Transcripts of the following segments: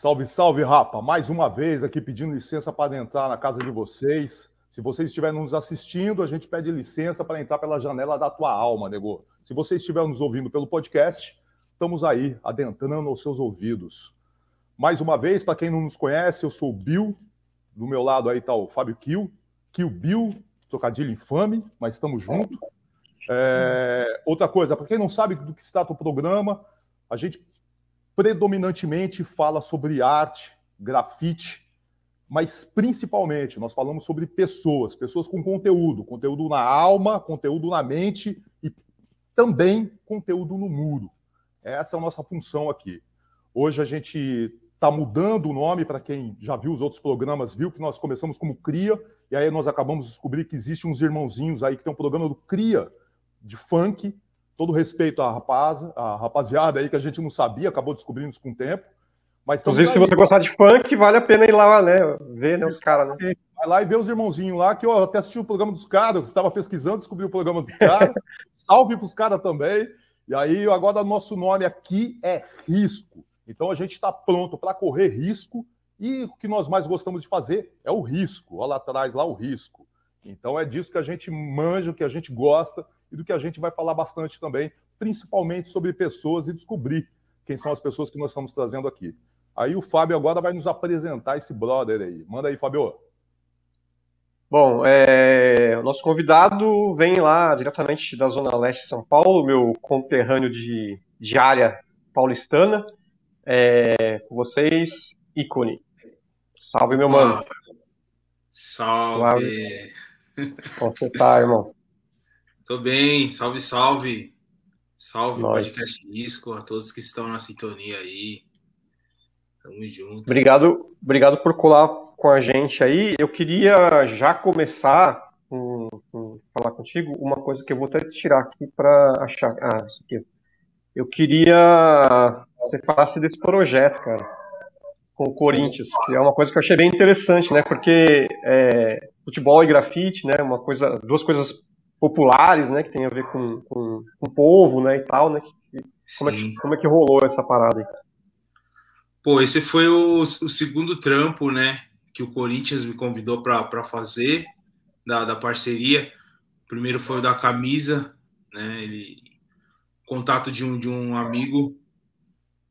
Salve, salve, rapa! Mais uma vez aqui pedindo licença para entrar na casa de vocês. Se vocês estiverem nos assistindo, a gente pede licença para entrar pela janela da tua alma, nego. Se você estiver nos ouvindo pelo podcast, estamos aí, adentrando aos seus ouvidos. Mais uma vez, para quem não nos conhece, eu sou o Bill. Do meu lado aí está o Fábio Kill. Kill Bill, trocadilho infame, mas estamos juntos. É... Outra coisa, para quem não sabe do que se trata o programa, a gente predominantemente fala sobre arte, grafite, mas principalmente nós falamos sobre pessoas, pessoas com conteúdo, conteúdo na alma, conteúdo na mente e também conteúdo no muro. Essa é a nossa função aqui. Hoje a gente está mudando o nome para quem já viu os outros programas, viu que nós começamos como Cria, e aí nós acabamos de descobrir que existem uns irmãozinhos aí que tem um programa do Cria de funk, todo respeito à, rapaz, à rapaziada aí que a gente não sabia, acabou descobrindo isso com o tempo. Mas Inclusive, se você gostar de funk, vale a pena ir lá, né? Ver né, os caras, né? Vai lá e ver os irmãozinhos lá, que eu até assisti o programa dos caras, estava pesquisando, descobri o programa dos caras. Salve para os caras também. E aí, agora, nosso nome aqui é Risco. Então, a gente está pronto para correr risco. E o que nós mais gostamos de fazer é o risco. Olha lá atrás, lá o risco. Então, é disso que a gente manja, que a gente gosta e do que a gente vai falar bastante também, principalmente sobre pessoas e descobrir quem são as pessoas que nós estamos trazendo aqui. Aí o Fábio agora vai nos apresentar esse brother aí. Manda aí, Fábio. Bom, é, o nosso convidado vem lá diretamente da Zona Leste de São Paulo, meu conterrâneo de, de área paulistana. É, com vocês, ícone. Salve, meu mano. Salve. Como você tá, irmão? Tô bem, salve, salve. Salve, Nós. podcast Disco, a todos que estão na sintonia aí. Tamo junto. Obrigado, obrigado por colar com a gente aí. Eu queria já começar com, com falar contigo uma coisa que eu vou até tirar aqui para achar. Ah, isso aqui. Eu queria que você falasse desse projeto, cara, com o Corinthians. Que é uma coisa que eu achei bem interessante, né? Porque é, futebol e grafite, né? Uma coisa, duas coisas populares, né, que tem a ver com, com, com o povo, né, e tal, né? Como é, que, como é que rolou essa parada aí? Pô, esse foi o, o segundo trampo, né, que o Corinthians me convidou para fazer, da, da parceria. O primeiro foi o da camisa, né, ele, contato de um, de um amigo,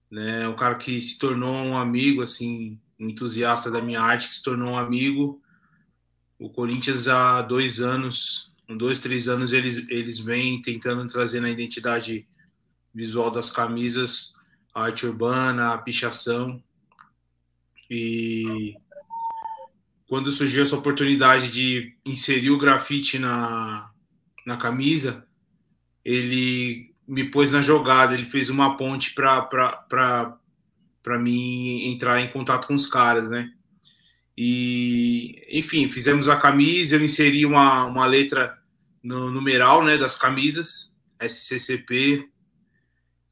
né, um cara que se tornou um amigo, assim, um entusiasta da minha arte, que se tornou um amigo. O Corinthians há dois anos dois, três anos, eles, eles vêm tentando trazer na identidade visual das camisas a arte urbana, a pichação. E quando surgiu essa oportunidade de inserir o grafite na, na camisa, ele me pôs na jogada, ele fez uma ponte para mim entrar em contato com os caras, né? E, enfim, fizemos a camisa, eu inseri uma, uma letra no numeral né, das camisas, SCCP,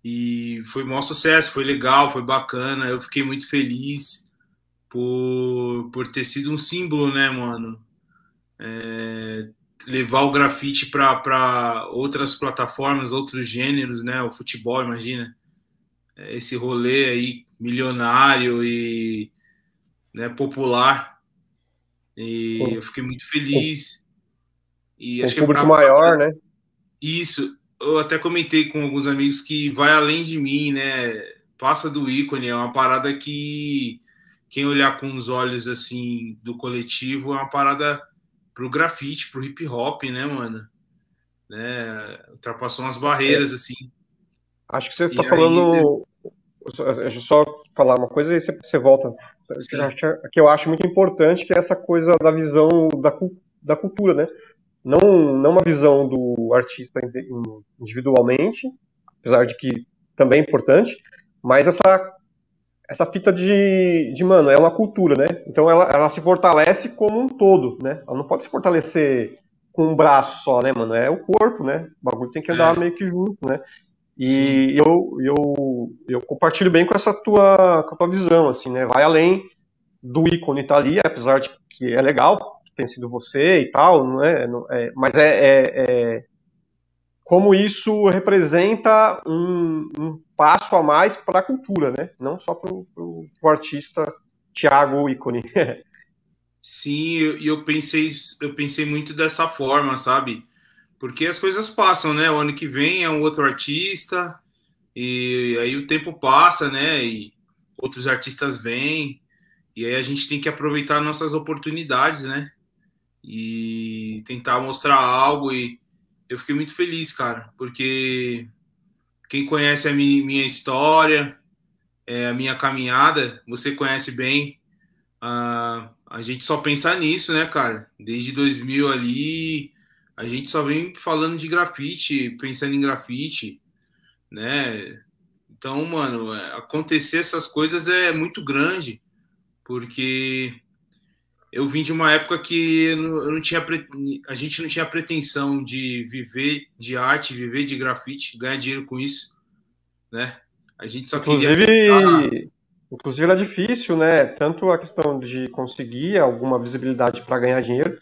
e foi um maior sucesso, foi legal, foi bacana, eu fiquei muito feliz por, por ter sido um símbolo, né, mano? É, levar o grafite para outras plataformas, outros gêneros, né? O futebol, imagina. Esse rolê aí milionário e né, popular. E eu fiquei muito feliz. E um acho público é pra... maior, né? Isso. Eu até comentei com alguns amigos que vai além de mim, né? Passa do ícone, é uma parada que quem olhar com os olhos assim do coletivo é uma parada pro grafite, pro hip hop, né, mano? Né? Ultrapassou umas barreiras é. assim. Acho que você está falando. Deixa eu só falar uma coisa e você, você volta. Que eu acho muito importante, que é essa coisa da visão da, da cultura, né? Não, não uma visão do artista individualmente, apesar de que também é importante, mas essa, essa fita de, de, mano, é uma cultura, né? Então ela, ela se fortalece como um todo, né? Ela não pode se fortalecer com um braço só, né, mano? É o corpo, né? O bagulho tem que andar é. meio que junto, né? E eu, eu, eu compartilho bem com essa tua, com a tua visão, assim, né? Vai além do ícone tá ali, apesar de que é legal, tem sido você e tal, não é? Mas é, é, é, como isso representa um, um passo a mais para a cultura, né? Não só para o artista Thiago ícone. Sim, e eu, eu pensei, eu pensei muito dessa forma, sabe? Porque as coisas passam, né? O ano que vem é um outro artista, e aí o tempo passa, né? E outros artistas vêm, e aí a gente tem que aproveitar nossas oportunidades, né? E tentar mostrar algo. E eu fiquei muito feliz, cara, porque quem conhece a minha história, é, a minha caminhada, você conhece bem. A gente só pensa nisso, né, cara? Desde 2000 ali, a gente só vem falando de grafite, pensando em grafite, né? Então, mano, é, acontecer essas coisas é muito grande, porque eu vim de uma época que eu não tinha a gente não tinha pretensão de viver de arte, viver de grafite, ganhar dinheiro com isso, né? A gente só inclusive, queria inclusive era difícil, né? Tanto a questão de conseguir alguma visibilidade para ganhar dinheiro,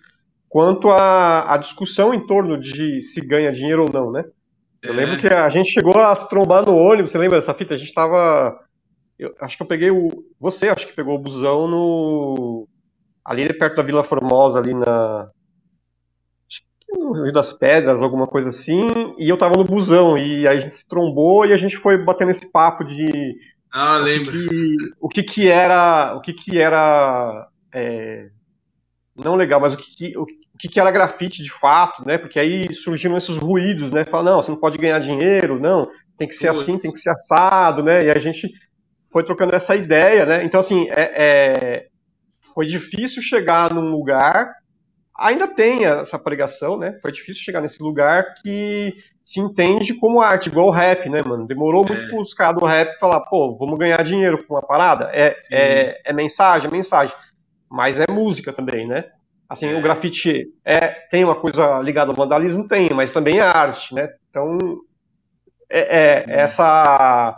quanto a, a discussão em torno de se ganha dinheiro ou não, né? Eu é. lembro que a gente chegou a se trombar no ônibus, você lembra dessa fita? A gente tava. Eu, acho que eu peguei o. Você acho que pegou o busão no ali perto da Vila Formosa, ali na. no Rio das Pedras, alguma coisa assim, e eu tava no busão, e aí a gente se trombou e a gente foi batendo esse papo de. Ah, lembro. O que, que, que era. O que, que era. É, não legal, mas o que, o, o que, que era grafite de fato, né? Porque aí surgiram esses ruídos, né? Fala, não, você não pode ganhar dinheiro, não, tem que ser Puts. assim, tem que ser assado, né? E a gente foi trocando essa ideia, né? Então, assim, é, é, foi difícil chegar num lugar, ainda tem essa pregação, né? Foi difícil chegar nesse lugar que se entende como arte, igual o rap, né, mano? Demorou muito é. para os caras do rap falar, pô, vamos ganhar dinheiro com uma parada. É, é, é, mensagem, é mensagem. Mas é música também, né? Assim, é. o grafite é, tem uma coisa ligada ao vandalismo? Tem, mas também é arte, né? Então, é, é essa,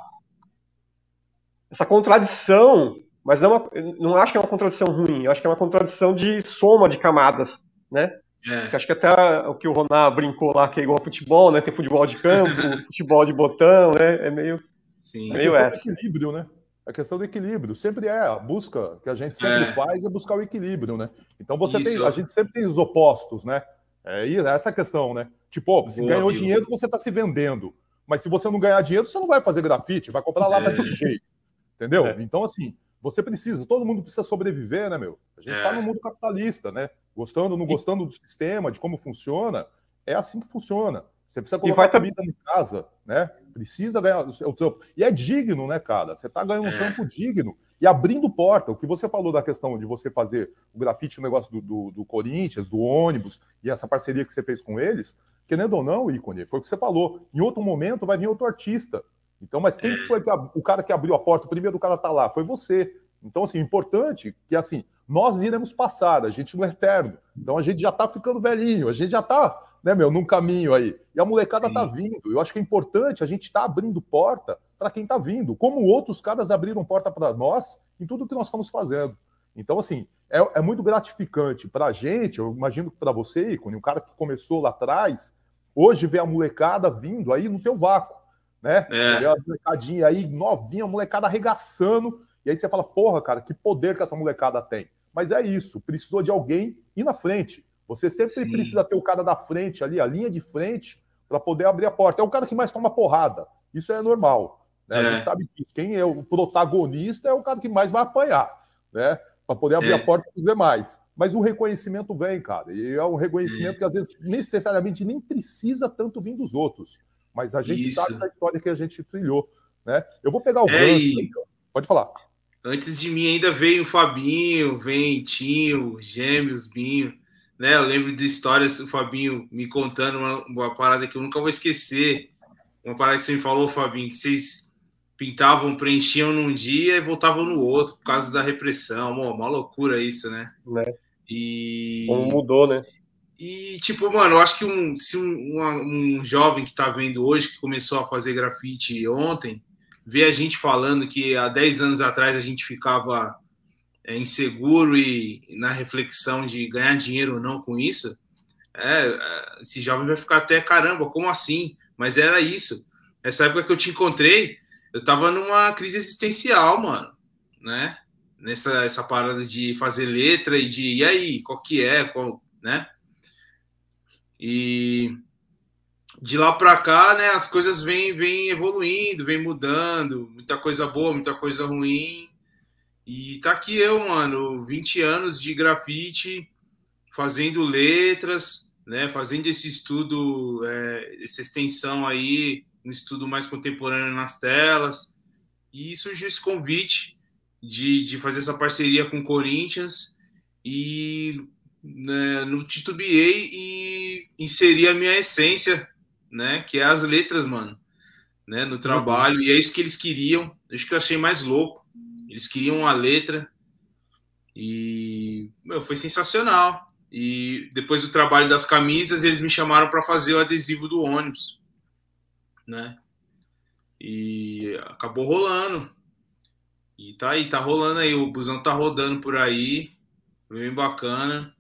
essa contradição mas não, é não acho que é uma contradição ruim, eu acho que é uma contradição de soma de camadas, né? É. Acho que até o que o Roná brincou lá, que é igual futebol, né? Tem futebol de campo, futebol de botão, né? É meio, Sim. É meio é essa. equilíbrio, né? A questão do equilíbrio. Sempre é a busca que a gente sempre é. faz é buscar o equilíbrio, né? Então você Isso. tem. A gente sempre tem os opostos, né? É essa a questão, né? Tipo, se Boa, ganhou amigo. dinheiro, você está se vendendo. Mas se você não ganhar dinheiro, você não vai fazer grafite, vai comprar lata é. de jeito. Entendeu? É. Então, assim, você precisa, todo mundo precisa sobreviver, né, meu? A gente está é. no mundo capitalista, né? Gostando ou não gostando do sistema, de como funciona, é assim que funciona. Você precisa colocar comida em casa, né? Precisa ganhar o seu trampo. E é digno, né, cara? Você está ganhando um é. trampo digno e abrindo porta. O que você falou da questão de você fazer o grafite, o negócio do, do, do Corinthians, do ônibus e essa parceria que você fez com eles, querendo ou não, ícone, foi o que você falou. Em outro momento vai vir outro artista então, mas quem foi que, o cara que abriu a porta? O primeiro cara tá lá, foi você. Então, assim, importante que assim, nós iremos passar, a gente não é eterno. Então a gente já tá ficando velhinho, a gente já tá, né, meu, num caminho aí. E a molecada tá Sim. tá vindo. Eu acho que é importante a gente tá abrindo porta para quem tá vindo, como outros caras abriram porta para nós em tudo que nós estamos fazendo. Então, assim, é, é muito gratificante para a gente, eu imagino para você, Icone, um cara que começou lá atrás, hoje vê a molecada vindo aí no teu vácuo né? É. Você a molecadinha aí, novinha, a molecada arregaçando. E aí você fala, porra, cara, que poder que essa molecada tem. Mas é isso, precisou de alguém ir na frente. Você sempre Sim. precisa ter o cara da frente ali, a linha de frente, para poder abrir a porta. É o cara que mais toma porrada. Isso é normal. Né? É. A gente sabe disso. Quem é o protagonista é o cara que mais vai apanhar, né? Para poder abrir é. a porta para os demais. Mas o reconhecimento vem, cara. E é um reconhecimento é. que às vezes necessariamente nem precisa tanto vir dos outros. Mas a gente Isso. sabe da história que a gente trilhou. Né? Eu vou pegar o é, gancho. E... Pode falar. Antes de mim ainda veio o Fabinho, vem Tinho, Gêmeos, Binho. Né? Eu lembro de histórias do Fabinho me contando uma, uma, parada que eu nunca vou esquecer. Uma parada que você me falou, Fabinho, que vocês pintavam, preenchiam num dia e voltavam no outro por causa da repressão. Uma, uma loucura isso, né? né? E. Como mudou, né? E, tipo, mano, eu acho que um, se um, um, jovem que tá vendo hoje, que começou a fazer grafite ontem, vê a gente falando que há 10 anos atrás a gente ficava é, inseguro e, e na reflexão de ganhar dinheiro ou não com isso, é, é, esse jovem vai ficar até caramba, como assim? Mas era isso. Essa época que eu te encontrei, eu tava numa crise existencial, mano, né? Nessa essa parada de fazer letra e de, e aí, qual que é, qual, né? E de lá para cá, né, as coisas vêm, vêm evoluindo, vêm mudando, muita coisa boa, muita coisa ruim. E tá aqui eu, mano, 20 anos de grafite, fazendo letras, né, fazendo esse estudo, é, essa extensão aí, um estudo mais contemporâneo nas telas. E surgiu esse convite de, de fazer essa parceria com o Corinthians e né, não titubeei e inseri a minha essência, né, que é as letras, mano, né, no trabalho. E é isso que eles queriam. Acho que eu achei mais louco. Eles queriam a letra e meu, foi sensacional. E depois do trabalho das camisas, eles me chamaram para fazer o adesivo do ônibus, né? E acabou rolando. E tá aí, tá rolando aí, o busão tá rodando por aí, bem bacana.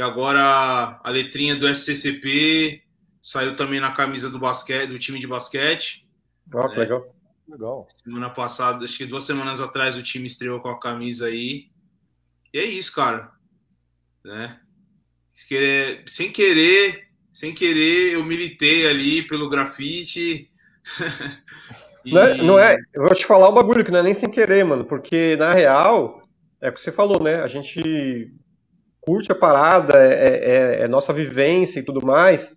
E agora a letrinha do SCCP saiu também na camisa do basquete, do time de basquete. Oh, né? legal. Legal. Semana passada, acho que duas semanas atrás o time estreou com a camisa aí. E é isso, cara. Né? sem querer, sem querer, eu militei ali pelo grafite. e... não, é, não, é, eu vou te falar um bagulho que não é nem sem querer, mano, porque na real, é o que você falou, né? A gente curte a parada, é, é, é, é nossa vivência e tudo mais.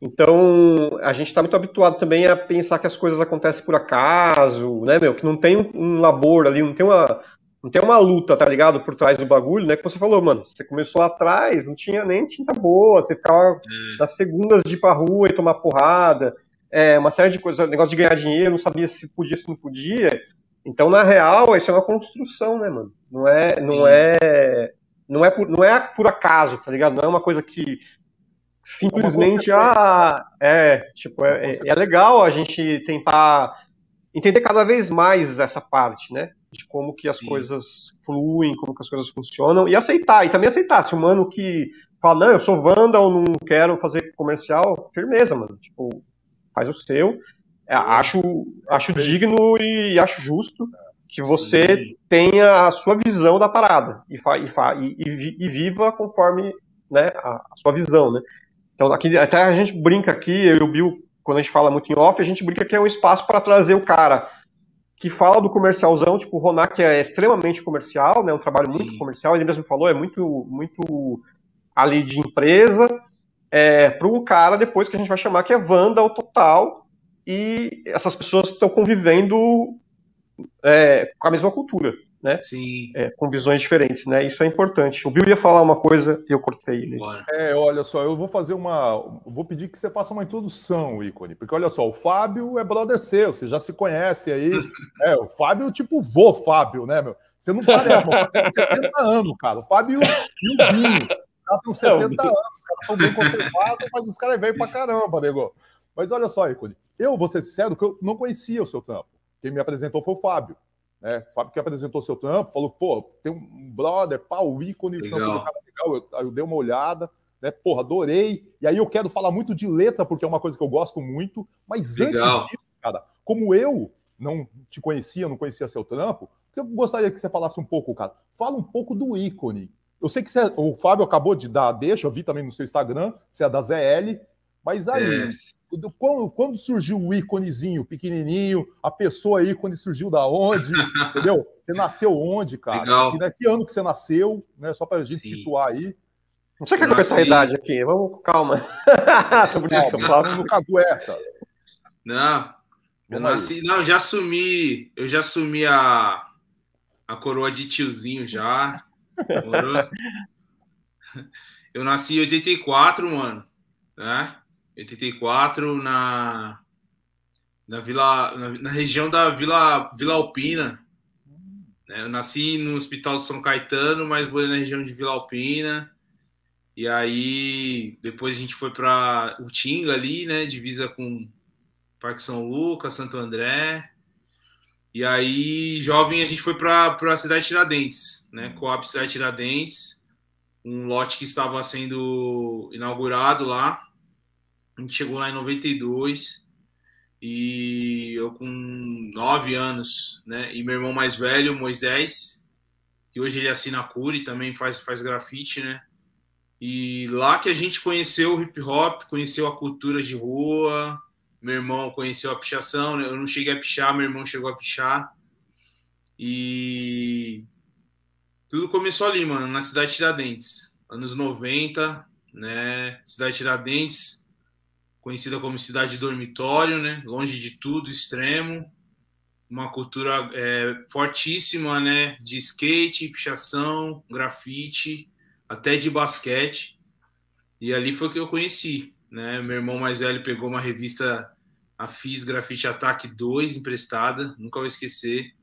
Então, a gente está muito habituado também a pensar que as coisas acontecem por acaso, né, meu? Que não tem um, um labor ali, não tem uma, não tem uma luta, tá ligado? Por trás do bagulho, né? Que você falou, mano, você começou lá atrás, não tinha nem tinta boa, você ficava hum. nas segundas de ir pra rua e tomar porrada, é, uma série de coisas, negócio de ganhar dinheiro, não sabia se podia, se não podia. Então, na real, isso é uma construção, né, mano? Não é, não é, não é por, não é por acaso, tá ligado? Não é uma coisa que simplesmente, ah, é, tipo, é, é, é legal a gente tentar entender cada vez mais essa parte, né? de como que as Sim. coisas fluem, como que as coisas funcionam, e aceitar, e também aceitar, se o mano que fala, não, eu sou ou não quero fazer comercial, firmeza, mano, tipo, faz o seu, é, acho, acho digno e acho justo que você Sim. tenha a sua visão da parada, e, fa, e, fa, e, e, viva conforme né, a, a, sua visão, né, então aqui, até a gente brinca aqui, eu e o Bill, quando a gente fala muito em off, a gente brinca que é um espaço para trazer o cara que fala do comercialzão, tipo, o Ronak é extremamente comercial, né, um trabalho muito Sim. comercial, ele mesmo falou, é muito, muito ali de empresa, é, para um cara depois que a gente vai chamar que é Wanda total, e essas pessoas estão convivendo é, com a mesma cultura né? Sim. É, com visões diferentes, né? Isso é importante. O Bill ia falar uma coisa e eu cortei ele. É, olha só, eu vou fazer uma. Vou pedir que você faça uma introdução, ícone, porque olha só, o Fábio é brother seu, você já se conhece aí. é, o Fábio, tipo, vô Fábio, né, meu? Você não parece, o Fábio tem 70 anos, cara. O Fábio e o Binho. Os caras têm 70 anos, os caras estão bem conservados, mas os caras é velho pra caramba, nego. Mas olha só, ícone, eu vou ser sincero que eu não conhecia o seu trampo. Quem me apresentou foi o Fábio. Né? O Fábio que apresentou seu trampo, falou, pô, tem um brother, pau, ícone, legal. trampo cara legal. Eu, eu, dei uma olhada, né? Porra, adorei. E aí eu quero falar muito de letra, porque é uma coisa que eu gosto muito. Mas legal. antes disso, cara, como eu não te conhecia, não conhecia seu trampo, eu gostaria que você falasse um pouco, cara. Fala um pouco do ícone. Eu sei que você, o Fábio acabou de dar deixa, eu vi também no seu Instagram, você é da ZL, mas aí, é. quando, quando, surgiu o íconezinho pequenininho, a pessoa ícone surgiu da onde, entendeu? Você nasceu onde, cara? Legal. E daqui ano que você nasceu, né? Só para a gente Sim. situar aí. Não sei o que é essa idade aqui, vamos, calma. Sobre. Não, eu nasci, não, já assumi, eu já assumi a, a coroa de tiozinho já. eu nasci em 84, mano, né? 84 na na vila na, na, região da Vila Vila Alpina. Né? Eu nasci no Hospital de São Caetano, mas morei na região de Vila Alpina. E aí depois a gente foi para Utinga ali, né, divisa com Parque São Lucas, Santo André. E aí, jovem, a gente foi para a cidade de Tiradentes, né? Coab Cidade Tiradentes um lote que estava sendo inaugurado lá. A gente chegou lá em 92 e eu com nove anos, né? E meu irmão mais velho, Moisés, que hoje ele assina a Cure, também faz, faz grafite, né? E lá que a gente conheceu o hip hop, conheceu a cultura de rua. Meu irmão conheceu a pichação, né? eu não cheguei a pichar, meu irmão chegou a pichar. E tudo começou ali, mano, na cidade de Tiradentes, anos 90, né? Cidade de Tiradentes, conhecida como cidade de dormitório, né? Longe de tudo, extremo. Uma cultura é, fortíssima, né? De skate, pichação, grafite até de basquete. E ali foi que eu conheci, né? Meu irmão mais velho pegou uma revista, a FIS Grafite Attack 2 emprestada, nunca vou esquecer.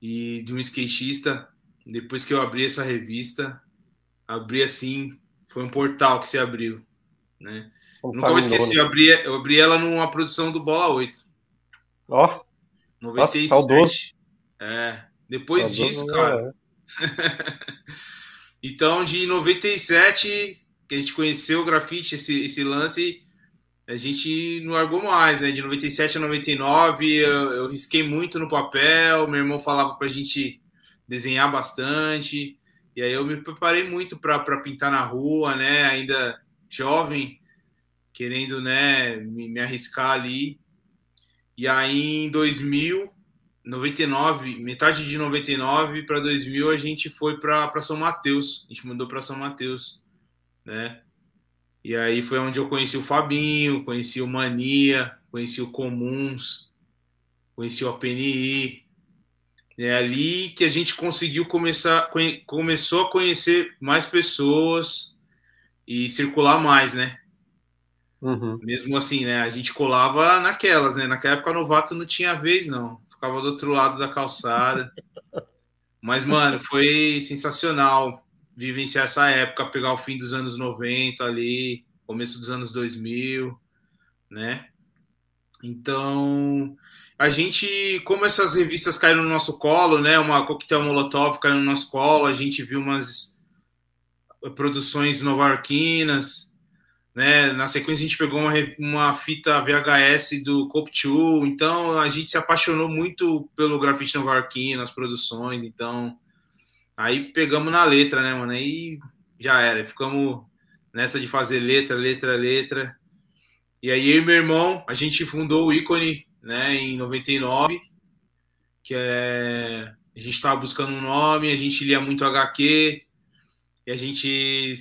E de um skatista, depois que eu abri essa revista, abri assim, foi um portal que se abriu, né? Nunca vou esquecer, eu abri, eu abri ela numa produção do Bola 8. Ó. Oh. 97. Nossa, é, depois saudoso, disso, cara. É. Então, de 97, que a gente conheceu o grafite, esse, esse lance, a gente não largou mais, né? De 97 a 99, eu, eu risquei muito no papel, meu irmão falava pra gente desenhar bastante, e aí eu me preparei muito para pintar na rua, né? Ainda jovem, querendo, né, me, me arriscar ali. E aí, em 2000, 99, metade de 99 para 2000 a gente foi para São Mateus, a gente mudou para São Mateus, né? E aí foi onde eu conheci o Fabinho, conheci o Mania, conheci o Comuns, conheci o APNI. É ali que a gente conseguiu começar, começou a conhecer mais pessoas e circular mais, né? Uhum. Mesmo assim, né? A gente colava naquelas, né? Naquela época novato não tinha vez, não ficava do outro lado da calçada. Mas, mano, foi sensacional vivenciar essa época, pegar o fim dos anos 90 ali, começo dos anos 2000, né? Então, a gente, como essas revistas caíram no nosso colo, né? Uma Coquetel Molotov caiu no nosso colo, a gente viu umas produções novarquinas, né? Na sequência, a gente pegou uma, uma fita VHS do Coptu, então a gente se apaixonou muito pelo grafite novarquino, nas produções, então aí pegamos na letra, né, mano? Aí já era, ficamos nessa de fazer letra, letra, letra. E aí eu e meu irmão, a gente fundou o ícone, né, em 99, que é a gente estava buscando um nome, a gente lia muito HQ, e a gente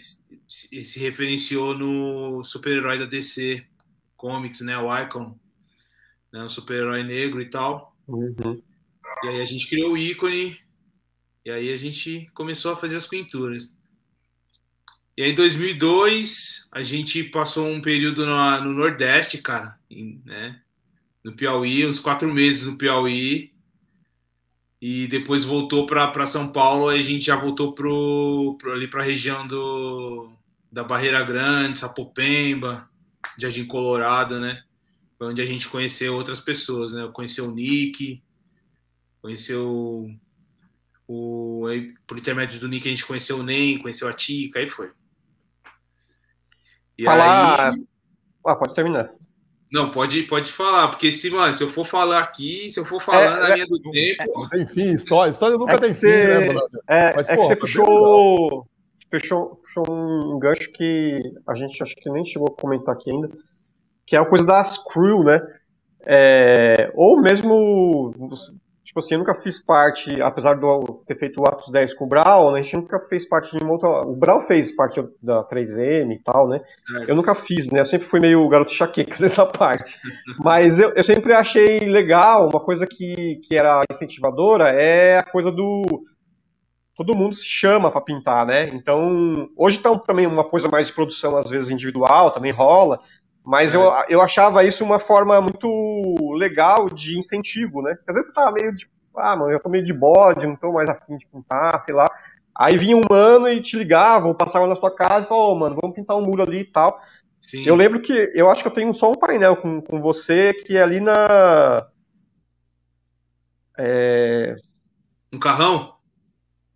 se referenciou no super-herói da DC Comics, né, o Icon, né, um super-herói negro e tal. Uhum. E aí a gente criou o ícone, e aí a gente começou a fazer as pinturas. E aí em 2002 a gente passou um período no, no Nordeste, cara, né, no Piauí, uns quatro meses no Piauí, e depois voltou para São Paulo, aí a gente já voltou pro, pro ali para a região do, da Barreira Grande, Sapopemba, Jardim Colorado, né? Foi onde a gente conheceu outras pessoas, né? Conheceu o Nick, conheceu o, aí, por intermédio do Nick a gente conheceu o Nem, conheceu a Tica, aí foi. E Falar... aí... Ah, pode terminar. Não, pode, pode falar, porque se, mano, se eu for falar aqui, se eu for falar é, na é, linha do tempo. Enfim, história, história nunca é tem fim, né, mano? É, Mas, é pô, que você tá puxou, puxou, puxou um gancho que a gente acho que nem chegou a comentar aqui ainda, que é a coisa das crew, né? É, ou mesmo Tipo assim, eu nunca fiz parte, apesar de eu ter feito o Atos 10 com o Brau, né, a gente nunca fez parte de uma outra. O Brau fez parte da 3M e tal, né? Certo. Eu nunca fiz, né? Eu sempre fui meio garoto chaqueca nessa parte. Mas eu, eu sempre achei legal, uma coisa que, que era incentivadora é a coisa do. Todo mundo se chama para pintar, né? Então, hoje tá também uma coisa mais de produção, às vezes individual, também rola. Mas eu, eu achava isso uma forma muito legal de incentivo, né? Às vezes você tava meio de, ah, mano, eu tô meio de bode, não tô mais afim de pintar, sei lá. Aí vinha um mano e te ligava, ou passava na sua casa e falava, oh, mano, vamos pintar um muro ali e tal. Sim. Eu lembro que, eu acho que eu tenho só um painel com, com você, que é ali na... É... No carrão?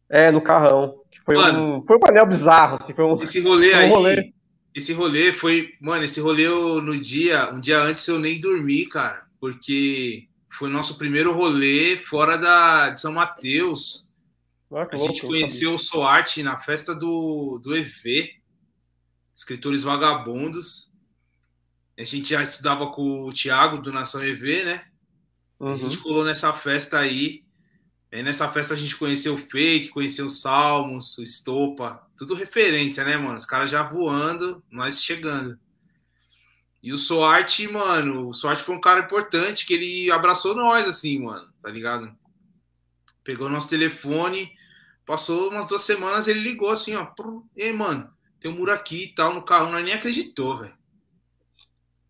É, no carrão. foi, mano, um, foi um painel bizarro. Assim, foi um, esse rolê um aí, rolê. Esse rolê foi, mano, esse rolê eu, no dia, um dia antes eu nem dormi, cara, porque foi nosso primeiro rolê fora da, de São Mateus. Ah, a gente conheceu o Soarte na festa do, do EV, Escritores Vagabundos. A gente já estudava com o Thiago do Nação EV, né? Uhum. A gente colou nessa festa aí. E nessa festa a gente conheceu o Fake, conheceu o Salmos, o Estopa, tudo referência, né, mano? Os caras já voando, nós chegando. E o Soarte, mano, o Soarte foi um cara importante que ele abraçou nós, assim, mano, tá ligado? Pegou nosso telefone, passou umas duas semanas, ele ligou assim, ó, e aí, mano, tem um muro aqui e tal no carro, nós nem acreditou, velho.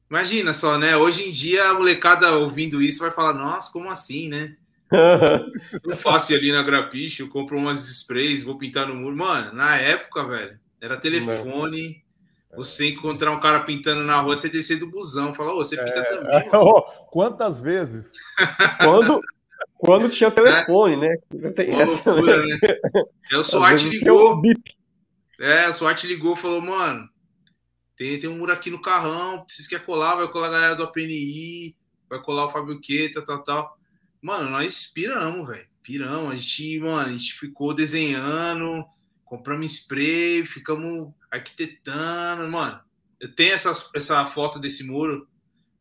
Imagina só, né? Hoje em dia a molecada ouvindo isso vai falar, nossa, como assim, né? eu faço ali na Grapiche, eu compro umas sprays, vou pintar no muro. Mano, na época, velho, era telefone. Você encontrar um cara pintando na rua, você descer do busão, falar, ô, você pinta é, também. Quantas vezes? quando, quando tinha telefone, né? Tem Uma loucura, né? Aí o SWAT ligou. É, o SWAT ligou falou, mano, tem, tem um muro aqui no carrão, vocês querem colar, vai colar a galera do APNI, vai colar o Fábio Queta, tal, tal. Mano, nós piramos, velho. Piramos. A gente, mano, a gente ficou desenhando, compramos spray, ficamos arquitetando. Mano, eu tenho essa, essa foto desse muro,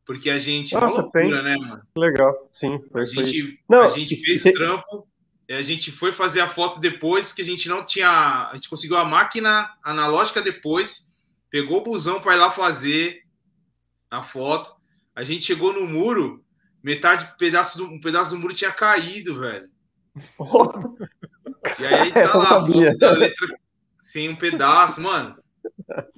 porque a gente. Nossa, uma loucura, tem. né, mano? Legal, sim. a, gente, Não, a gente fez o trampo, a gente foi fazer a foto depois, que a gente não tinha. A gente conseguiu a máquina analógica depois pegou o busão para ir lá fazer a foto. A gente chegou no muro, metade pedaço do, um pedaço do muro tinha caído, velho. e aí tá lá a foto da letra sem um pedaço, mano.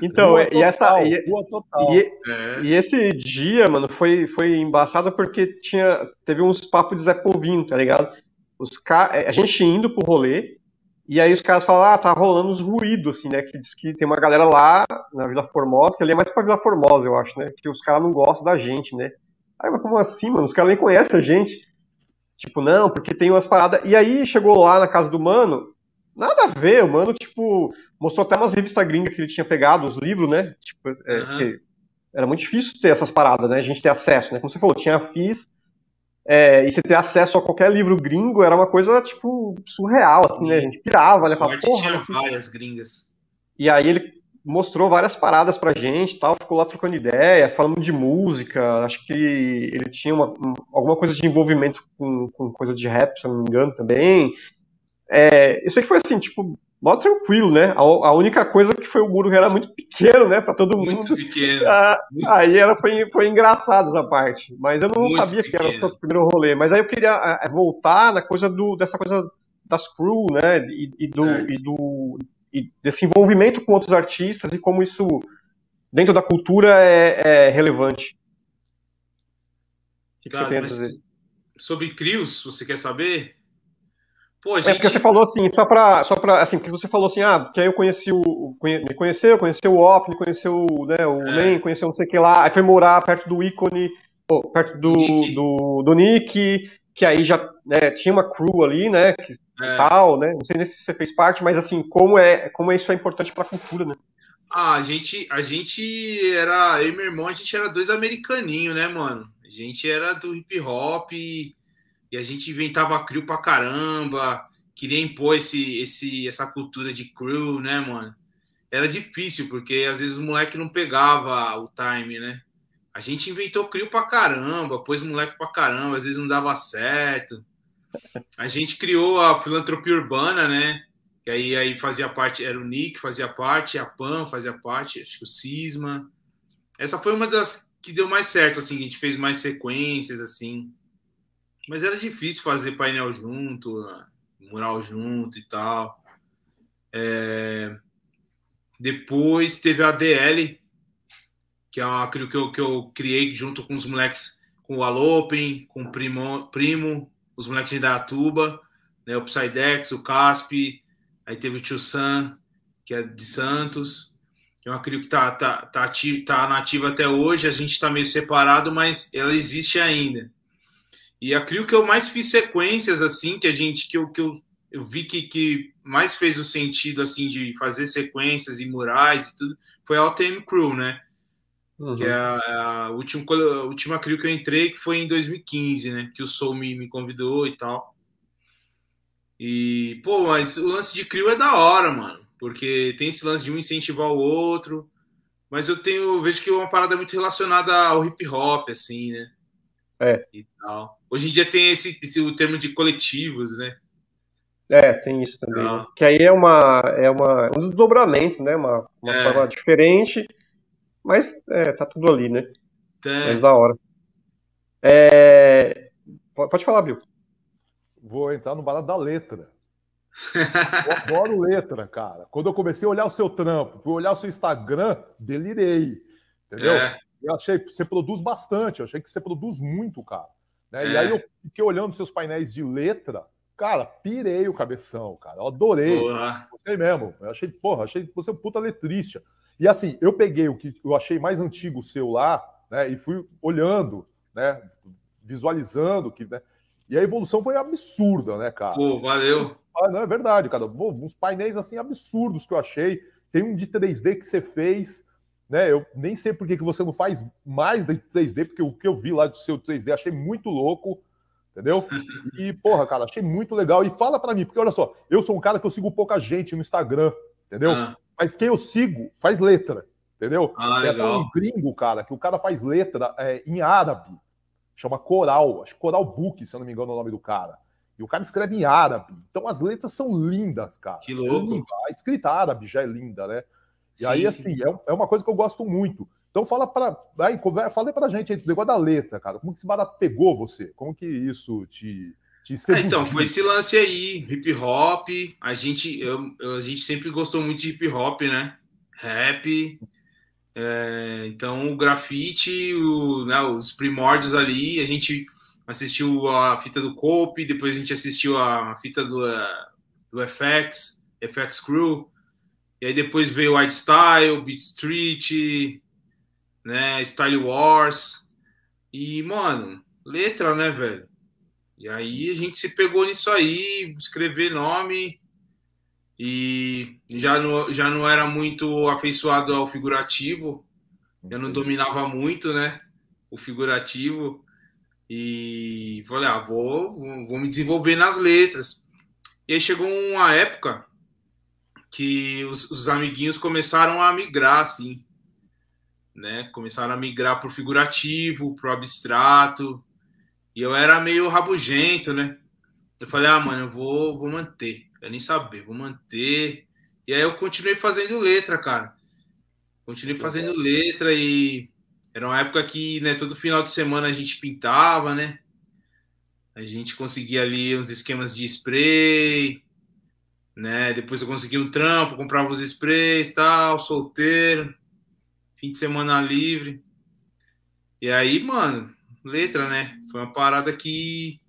Então, e essa e, e, é. e, esse dia, mano, foi, foi embaçado porque tinha teve uns papos de Zé Povinho, tá ligado? Os a gente indo pro rolê, e aí os caras falam, ah, tá rolando uns ruídos, assim, né? Que diz que tem uma galera lá na Vila Formosa, que ali é mais pra Vila Formosa, eu acho, né? Que os caras não gostam da gente, né? Aí, mas como assim, mano? Os caras nem conhecem a gente. Tipo, não, porque tem umas paradas. E aí chegou lá na casa do mano, nada a ver, o mano, tipo, mostrou até umas revistas gringas que ele tinha pegado, os livros, né? Tipo, é, uhum. era muito difícil ter essas paradas, né? A gente ter acesso, né? Como você falou, tinha a FIS, é, e você ter acesso a qualquer livro gringo era uma coisa, tipo, surreal, Sim. assim, né? A gente pirava, né? Falava, porra, tinha várias gringas. E aí ele mostrou várias paradas pra gente tal, ficou lá trocando ideia, falando de música, acho que ele tinha uma, alguma coisa de envolvimento com, com coisa de rap, se eu não me engano, também. É, isso aí foi assim, tipo, mó tranquilo, né? A, a, única coisa que foi o muro era muito pequeno, né, para todo mundo. Muito pequeno. Ah, aí era, foi, foi engraçado essa parte. Mas eu não muito sabia pequeno. que era o primeiro rolê. Mas aí eu queria é, voltar na coisa do, dessa coisa das crew, né? E, e do, e do e desse envolvimento com outros artistas e como isso dentro da cultura é, é relevante. O que, Cara, que você tem a dizer? Sobre crios, você quer saber? Pô, gente... É porque você falou assim, só pra, só pra, assim, porque você falou assim, ah, que aí eu conheci o, conhe, me conheceu, conheceu o Op, me conheceu né, o é. Len, conheceu não sei o que lá, aí foi morar perto do ícone, oh, perto do, Nick. do, do Nick, que aí já né, tinha uma crew ali, né, que, é. tal, né, não sei nem se você fez parte, mas assim, como é, como isso é importante pra cultura, né? Ah, a gente, a gente era, eu e meu irmão, a gente era dois americaninhos, né, mano? A gente era do hip hop e e a gente inventava crew pra caramba, queria impor esse, esse, essa cultura de crew, né, mano? Era difícil, porque às vezes o moleque não pegava o time, né? A gente inventou crew pra caramba, pôs moleque pra caramba, às vezes não dava certo. A gente criou a filantropia urbana, né? Que aí, aí fazia parte, era o Nick, fazia parte, a Pan fazia parte, acho que o Cisma. Essa foi uma das que deu mais certo, assim, a gente fez mais sequências, assim. Mas era difícil fazer painel junto, mural junto e tal. É... Depois teve a DL, que é uma que eu, que eu criei junto com os moleques, com o Alopen, com o Primo, Primo os moleques de Datuba, né, o Psydex, o Casp, aí teve o Tio Sam, que é de Santos. É uma crio que tá, tá, tá, ativa, tá nativa até hoje, a gente está meio separado, mas ela existe ainda. E a Crio que eu mais fiz sequências assim, que a gente que eu, que eu, eu vi que, que mais fez o sentido assim de fazer sequências e murais e tudo foi a OTM Crew, né? Uhum. Que é a, a, última, a última crew que eu entrei, que foi em 2015, né? Que o Soul me, me convidou e tal. E, pô, mas o lance de crew é da hora, mano. Porque tem esse lance de um incentivar o outro. Mas eu tenho, vejo que é uma parada muito relacionada ao hip hop, assim, né? É. E tal. Hoje em dia tem esse, esse o termo de coletivos, né? É, tem isso também. Ah. Que aí é uma é uma um desdobramento, né? Uma, uma é. forma diferente, mas é, tá tudo ali, né? É. Mas da hora. É... Pode falar, Bill. Vou entrar no barato da letra. Eu adoro letra, cara. Quando eu comecei a olhar o seu trampo, fui olhar o seu Instagram, delirei. Entendeu? É. Eu achei que você produz bastante, eu achei que você produz muito, cara. Né? É. E aí eu fiquei olhando seus painéis de letra, cara, pirei o cabeção, cara. Eu adorei. Porra. Gostei mesmo. Eu achei, porra, achei você um puta letrista. E assim, eu peguei o que eu achei mais antigo seu lá, né? E fui olhando, né? Visualizando que, né? E a evolução foi absurda, né, cara? Pô, valeu. Ah, não, é verdade, cara. Uns painéis assim absurdos que eu achei. Tem um de 3D que você fez, né? Eu nem sei por que, que você não faz mais de 3D, porque o que eu vi lá do seu 3D achei muito louco, entendeu? E, porra, cara, achei muito legal. E fala para mim, porque olha só, eu sou um cara que eu sigo pouca gente no Instagram, entendeu? Ah. Mas quem eu sigo faz letra, entendeu? Ah, é um gringo, cara, que o cara faz letra é, em árabe chama Coral, acho que Coral Book, se eu não me engano é o nome do cara. E o cara escreve em árabe. Então as letras são lindas, cara. Que louco. A escrita árabe já é linda, né? E sim, aí, assim, é, é, uma coisa que eu gosto muito. Então fala para aí, fala pra gente aí, o negócio da letra, cara. Como que esse barato pegou você? Como que isso te, te ah, então, foi esse lance aí, hip hop. A gente, eu, a gente sempre gostou muito de hip hop, né? Rap. É, então, o grafite, o, né, os primórdios ali, a gente assistiu a fita do Cope, depois a gente assistiu a fita do, uh, do FX, FX Crew, e aí depois veio White Style, Beat Street, né, Style Wars, e, mano, letra, né, velho? E aí a gente se pegou nisso aí, escrever nome, e já não, já não era muito afeiçoado ao figurativo, eu não dominava muito, né, o figurativo, e falei, ah, vou, vou me desenvolver nas letras. E aí chegou uma época que os, os amiguinhos começaram a migrar, assim, né, começaram a migrar pro figurativo, pro abstrato, e eu era meio rabugento, né, eu falei, ah, mano, eu vou, vou manter Quero nem saber, vou manter. E aí eu continuei fazendo letra, cara. Continuei fazendo letra e era uma época que, né, todo final de semana a gente pintava, né? A gente conseguia ali uns esquemas de spray, né? Depois eu consegui um trampo, comprava os sprays, tal, solteiro, fim de semana livre. E aí, mano, letra, né? Foi uma parada que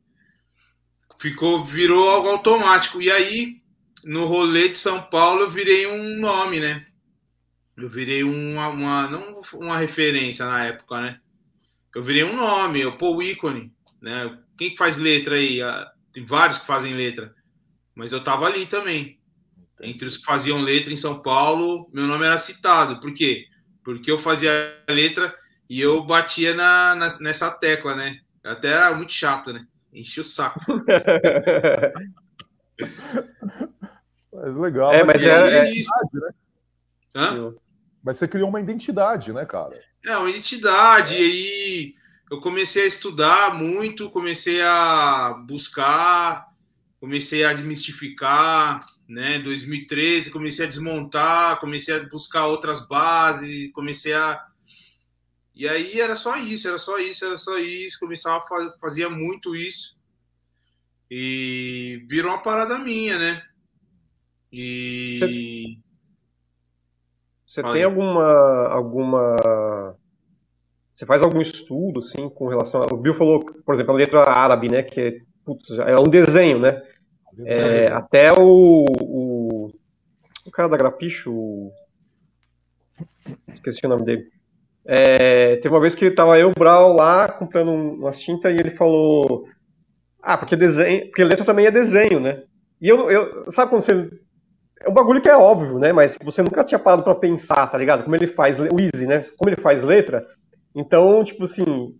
ficou virou algo automático. E aí, no rolê de São Paulo, eu virei um nome, né? Eu virei uma, uma não uma referência na época, né? Eu virei um nome, eu pô, o ícone, né? Quem que faz letra aí? Ah, tem vários que fazem letra, mas eu tava ali também. Entre os que faziam letra em São Paulo, meu nome era citado. Por quê? Porque eu fazia letra e eu batia na, na nessa tecla, né? Até era muito chato, né? Enche o saco. mas legal. É, mas, mas é, é isso. Né? Hã? Mas você criou uma identidade, né, cara? É, uma identidade. É. E aí eu comecei a estudar muito, comecei a buscar, comecei a desmistificar, né? 2013 comecei a desmontar, comecei a buscar outras bases, comecei a e aí era só isso, era só isso, era só isso. Começava a fazer, fazia muito isso. E virou uma parada minha, né? E. Você, tem alguma. alguma. Você faz algum estudo, assim, com relação. O Bill falou, por exemplo, a letra árabe, né? Que é, putz, é um desenho, né? É, até o, o, o. cara da Grapicho. Esqueci o nome dele. É, teve uma vez que tava eu, o Brau, lá comprando umas tintas e ele falou: Ah, porque desenho. Porque letra também é desenho, né? E eu, eu sabe quando você é um bagulho que é óbvio, né? Mas você nunca tinha parado para pensar, tá ligado? Como ele faz o Easy, né? Como ele faz letra. Então, tipo assim,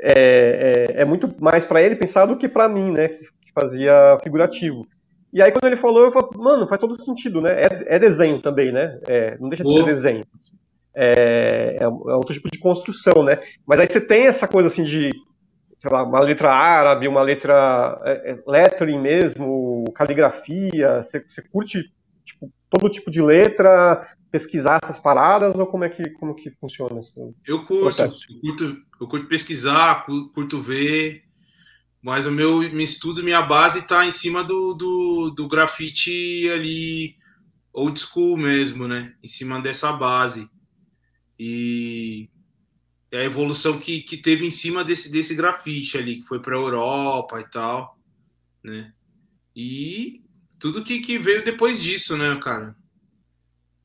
é, é, é muito mais para ele pensar do que para mim, né? Que, fazia figurativo. E aí quando ele falou, eu falei, mano, faz todo sentido, né? É, é desenho também, né? É, não deixa de ser desenho. É, é, outro tipo de construção, né? Mas aí você tem essa coisa assim de sei lá, uma letra árabe, uma letra é, é, lettering mesmo, caligrafia, você, você curte tipo, todo tipo de letra, pesquisar essas paradas ou como é que como que funciona isso? Eu curto, eu curto, eu curto pesquisar, curto ver, mas o meu, meu estudo, minha base está em cima do, do, do grafite ali old school mesmo, né? Em cima dessa base. E é a evolução que, que teve em cima desse, desse grafite ali, que foi para a Europa e tal, né? E tudo que, que veio depois disso, né, cara?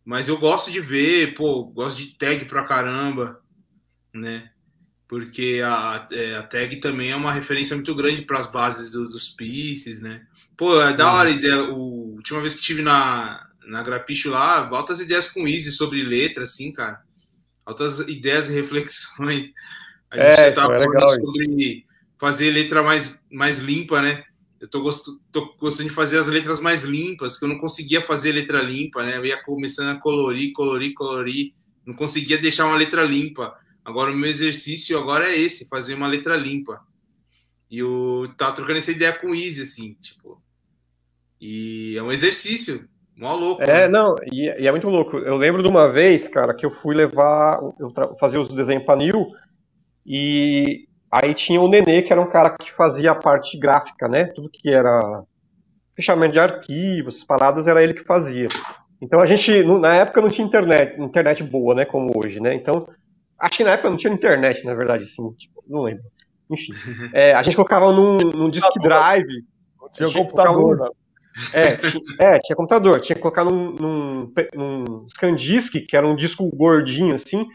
Mas eu gosto de ver, pô, gosto de tag pra caramba, né? Porque a, é, a tag também é uma referência muito grande para as bases do, dos pieces, né? Pô, é da hora a ideia. O, última vez que tive na, na Grapicho lá, altas ideias com Easy sobre letra, assim, cara altas ideias e reflexões. A gente é, estava é falando sobre fazer letra mais, mais limpa, né? Eu tô, gost, tô gostando de fazer as letras mais limpas, que eu não conseguia fazer letra limpa, né? Eu ia começando a colorir, colorir, colorir, não conseguia deixar uma letra limpa. Agora o meu exercício agora é esse, fazer uma letra limpa. E eu tava trocando essa ideia com o Easy, assim, tipo. E é um exercício, Mó louco. É, né? não, e, e, é muito louco. Eu lembro de uma vez, cara, que eu fui levar, eu fazer os desenhos para Nil, e aí tinha o Nenê, que era um cara que fazia a parte gráfica, né? Tudo que era fechamento de arquivos, paradas, era ele que fazia. Então a gente, na época não tinha internet, internet boa, né, como hoje, né? Então, acho que na época não tinha internet, na verdade, assim, tipo, não lembro. Enfim, é, a gente colocava num, num disk drive. Tinha computador, né? É, é, tinha computador. Tinha que colocar num, num, num ScanDisk, que era um disco gordinho assim,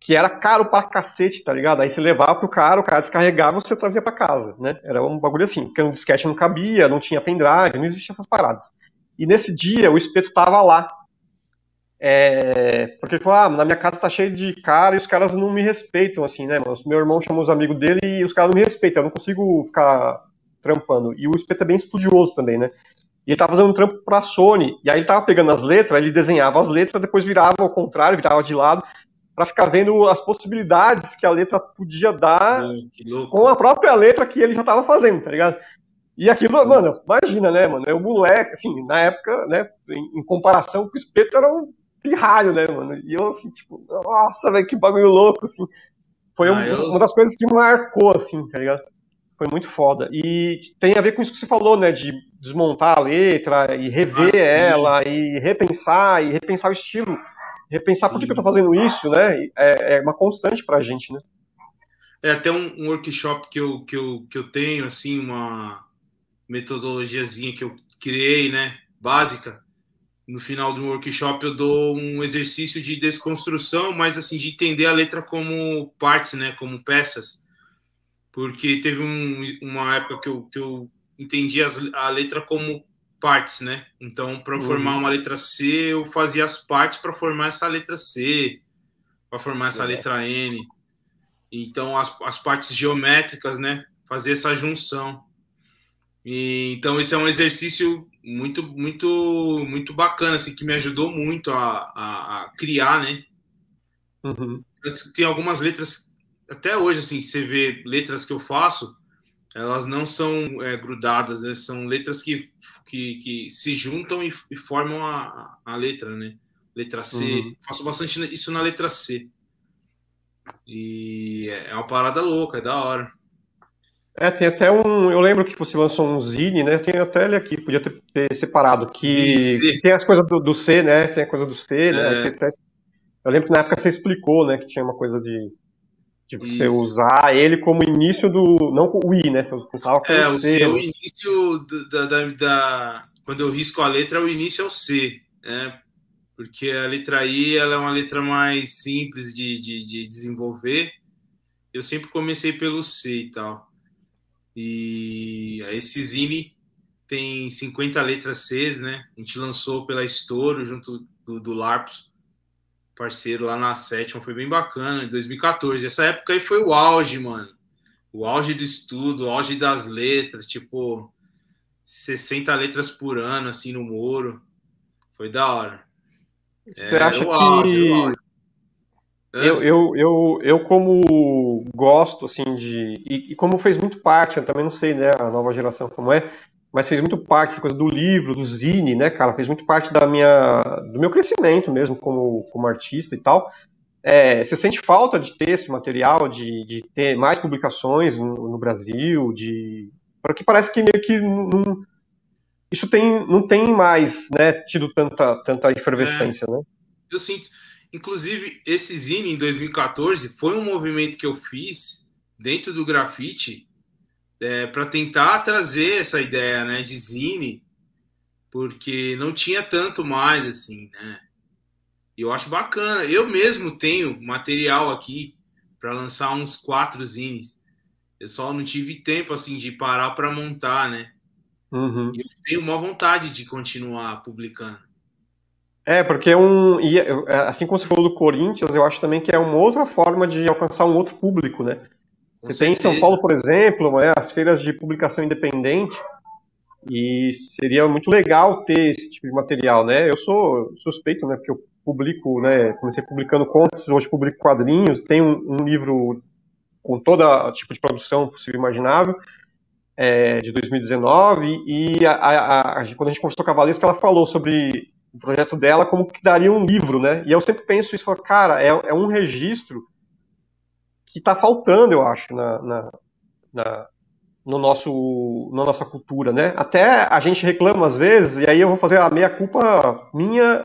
que era caro pra cacete, tá ligado? Aí você levava pro cara, o cara descarregava e você trazia pra casa, né? Era um bagulho assim, porque no disquete não cabia, não tinha pendrive, não existia essas paradas. E nesse dia o espeto tava lá. É, porque ele falou, ah, na minha casa tá cheio de cara e os caras não me respeitam, assim, né, mano? Meu irmão chamou os amigos dele e os caras não me respeitam, eu não consigo ficar trampando. E o Espeto é bem estudioso também, né? E ele tava fazendo um trampo pra Sony. E aí ele tava pegando as letras, ele desenhava as letras, depois virava ao contrário, virava de lado, para ficar vendo as possibilidades que a letra podia dar com a própria letra que ele já tava fazendo, tá ligado? E aquilo, mano, imagina, né, mano? O moleque, assim, na época, né, em, em comparação com o Espeto, era um pirralho, né, mano? E eu, assim, tipo, nossa, velho, que bagulho louco, assim. Foi ah, um, eu... uma das coisas que marcou, assim, tá ligado? Foi muito foda. E tem a ver com isso que você falou, né? De desmontar a letra e rever ah, ela e repensar e repensar o estilo. Repensar sim. por que, que eu tô fazendo isso, né? É, é uma constante pra gente, né? É até um, um, workshop que eu, que, eu, que eu tenho, assim, uma metodologiazinha que eu criei, né? Básica. No final do workshop eu dou um exercício de desconstrução, mas assim, de entender a letra como partes, né? Como peças porque teve um, uma época que eu, que eu entendi as, a letra como partes, né? Então, para uhum. formar uma letra C, eu fazia as partes para formar essa letra C, para formar essa letra N. Então, as, as partes geométricas, né? Fazer essa junção. E, então, esse é um exercício muito, muito, muito bacana, assim, que me ajudou muito a, a, a criar, né? Uhum. Tem algumas letras até hoje, assim, você vê letras que eu faço, elas não são é, grudadas, né? São letras que, que, que se juntam e, e formam a, a, letra, né? Letra C. Uhum. Faço bastante isso na letra C. E é, é uma parada louca, é da hora. É, tem até um. Eu lembro que você lançou um Zine, né? Tem até ele aqui, podia ter, ter separado. Que, tem as coisas do, do, C, né? Tem a coisa do C, né? É. Eu lembro que na época você explicou, né? Que tinha uma coisa de Tipo, Isso. você usar ele como início do. Não o I, né? Você usava como é, o C. É o início da, da, da, Quando eu risco a letra, o início é o C, né? Porque a letra I ela é uma letra mais simples de, de, de desenvolver. Eu sempre comecei pelo C e tal. E esse Zine tem 50 letras Cs, né? A gente lançou pela Estouro junto do, do Larpos, parceiro lá na sétima, foi bem bacana, em 2014. Essa época aí foi o auge, mano. O auge do estudo, o auge das letras, tipo 60 letras por ano, assim, no Moro. Foi da hora. Você é, acha auge, que. Eu, eu, eu, eu, como gosto, assim, de. E, e, como fez muito parte, eu também não sei, né, a nova geração como é, mas fez muito parte coisa do livro, do zine, né, cara? Fez muito parte da minha, do meu crescimento mesmo como, como artista e tal. É, você sente falta de ter esse material, de, de ter mais publicações no, no Brasil, de porque parece que meio que não, isso tem, não tem mais, né, tido tanta, tanta efervescência, é, né? Eu sinto. Inclusive, esse zine em 2014 foi um movimento que eu fiz dentro do grafite é, para tentar trazer essa ideia, né, de zine, porque não tinha tanto mais assim, né? E eu acho bacana. Eu mesmo tenho material aqui para lançar uns quatro zines. Eu só não tive tempo assim de parar para montar, né? Uhum. E eu tenho uma vontade de continuar publicando. É, porque é um. Assim como você falou do Corinthians, eu acho também que é uma outra forma de alcançar um outro público, né? Você certeza. tem em São Paulo, por exemplo, né, as feiras de publicação independente, e seria muito legal ter esse tipo de material, né? Eu sou suspeito, né? Porque eu publico, né? Comecei publicando contos, hoje publico quadrinhos, tenho um, um livro com todo tipo de produção possível e imaginável, é, de 2019, e a, a, a, quando a gente conversou com a Valesca, ela falou sobre o projeto dela como que daria um livro, né? E eu sempre penso isso, falo, cara, é, é um registro que está faltando, eu acho, na, na, na, no nosso, na nossa cultura, né? Até a gente reclama às vezes, e aí eu vou fazer a meia culpa minha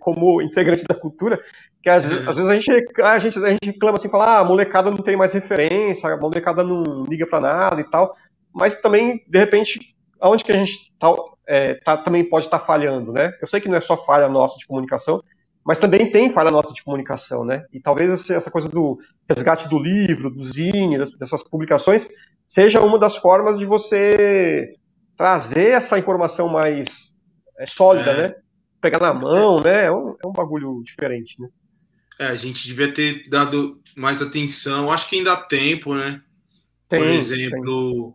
como integrante da cultura, que às, uhum. às vezes a gente, a gente, a gente reclama assim, fala, ah, a molecada não tem mais referência, a molecada não liga para nada e tal, mas também, de repente, aonde que a gente tá, é, tá também pode estar tá falhando, né? Eu sei que não é só falha nossa de comunicação, mas também tem falha nossa de comunicação, né? E talvez essa coisa do resgate do livro, do zine, dessas publicações, seja uma das formas de você trazer essa informação mais é, sólida, né? Pegar na mão, né? É um, é um bagulho diferente, né? É, a gente devia ter dado mais atenção. Acho que ainda há tempo, né? Tem, Por exemplo,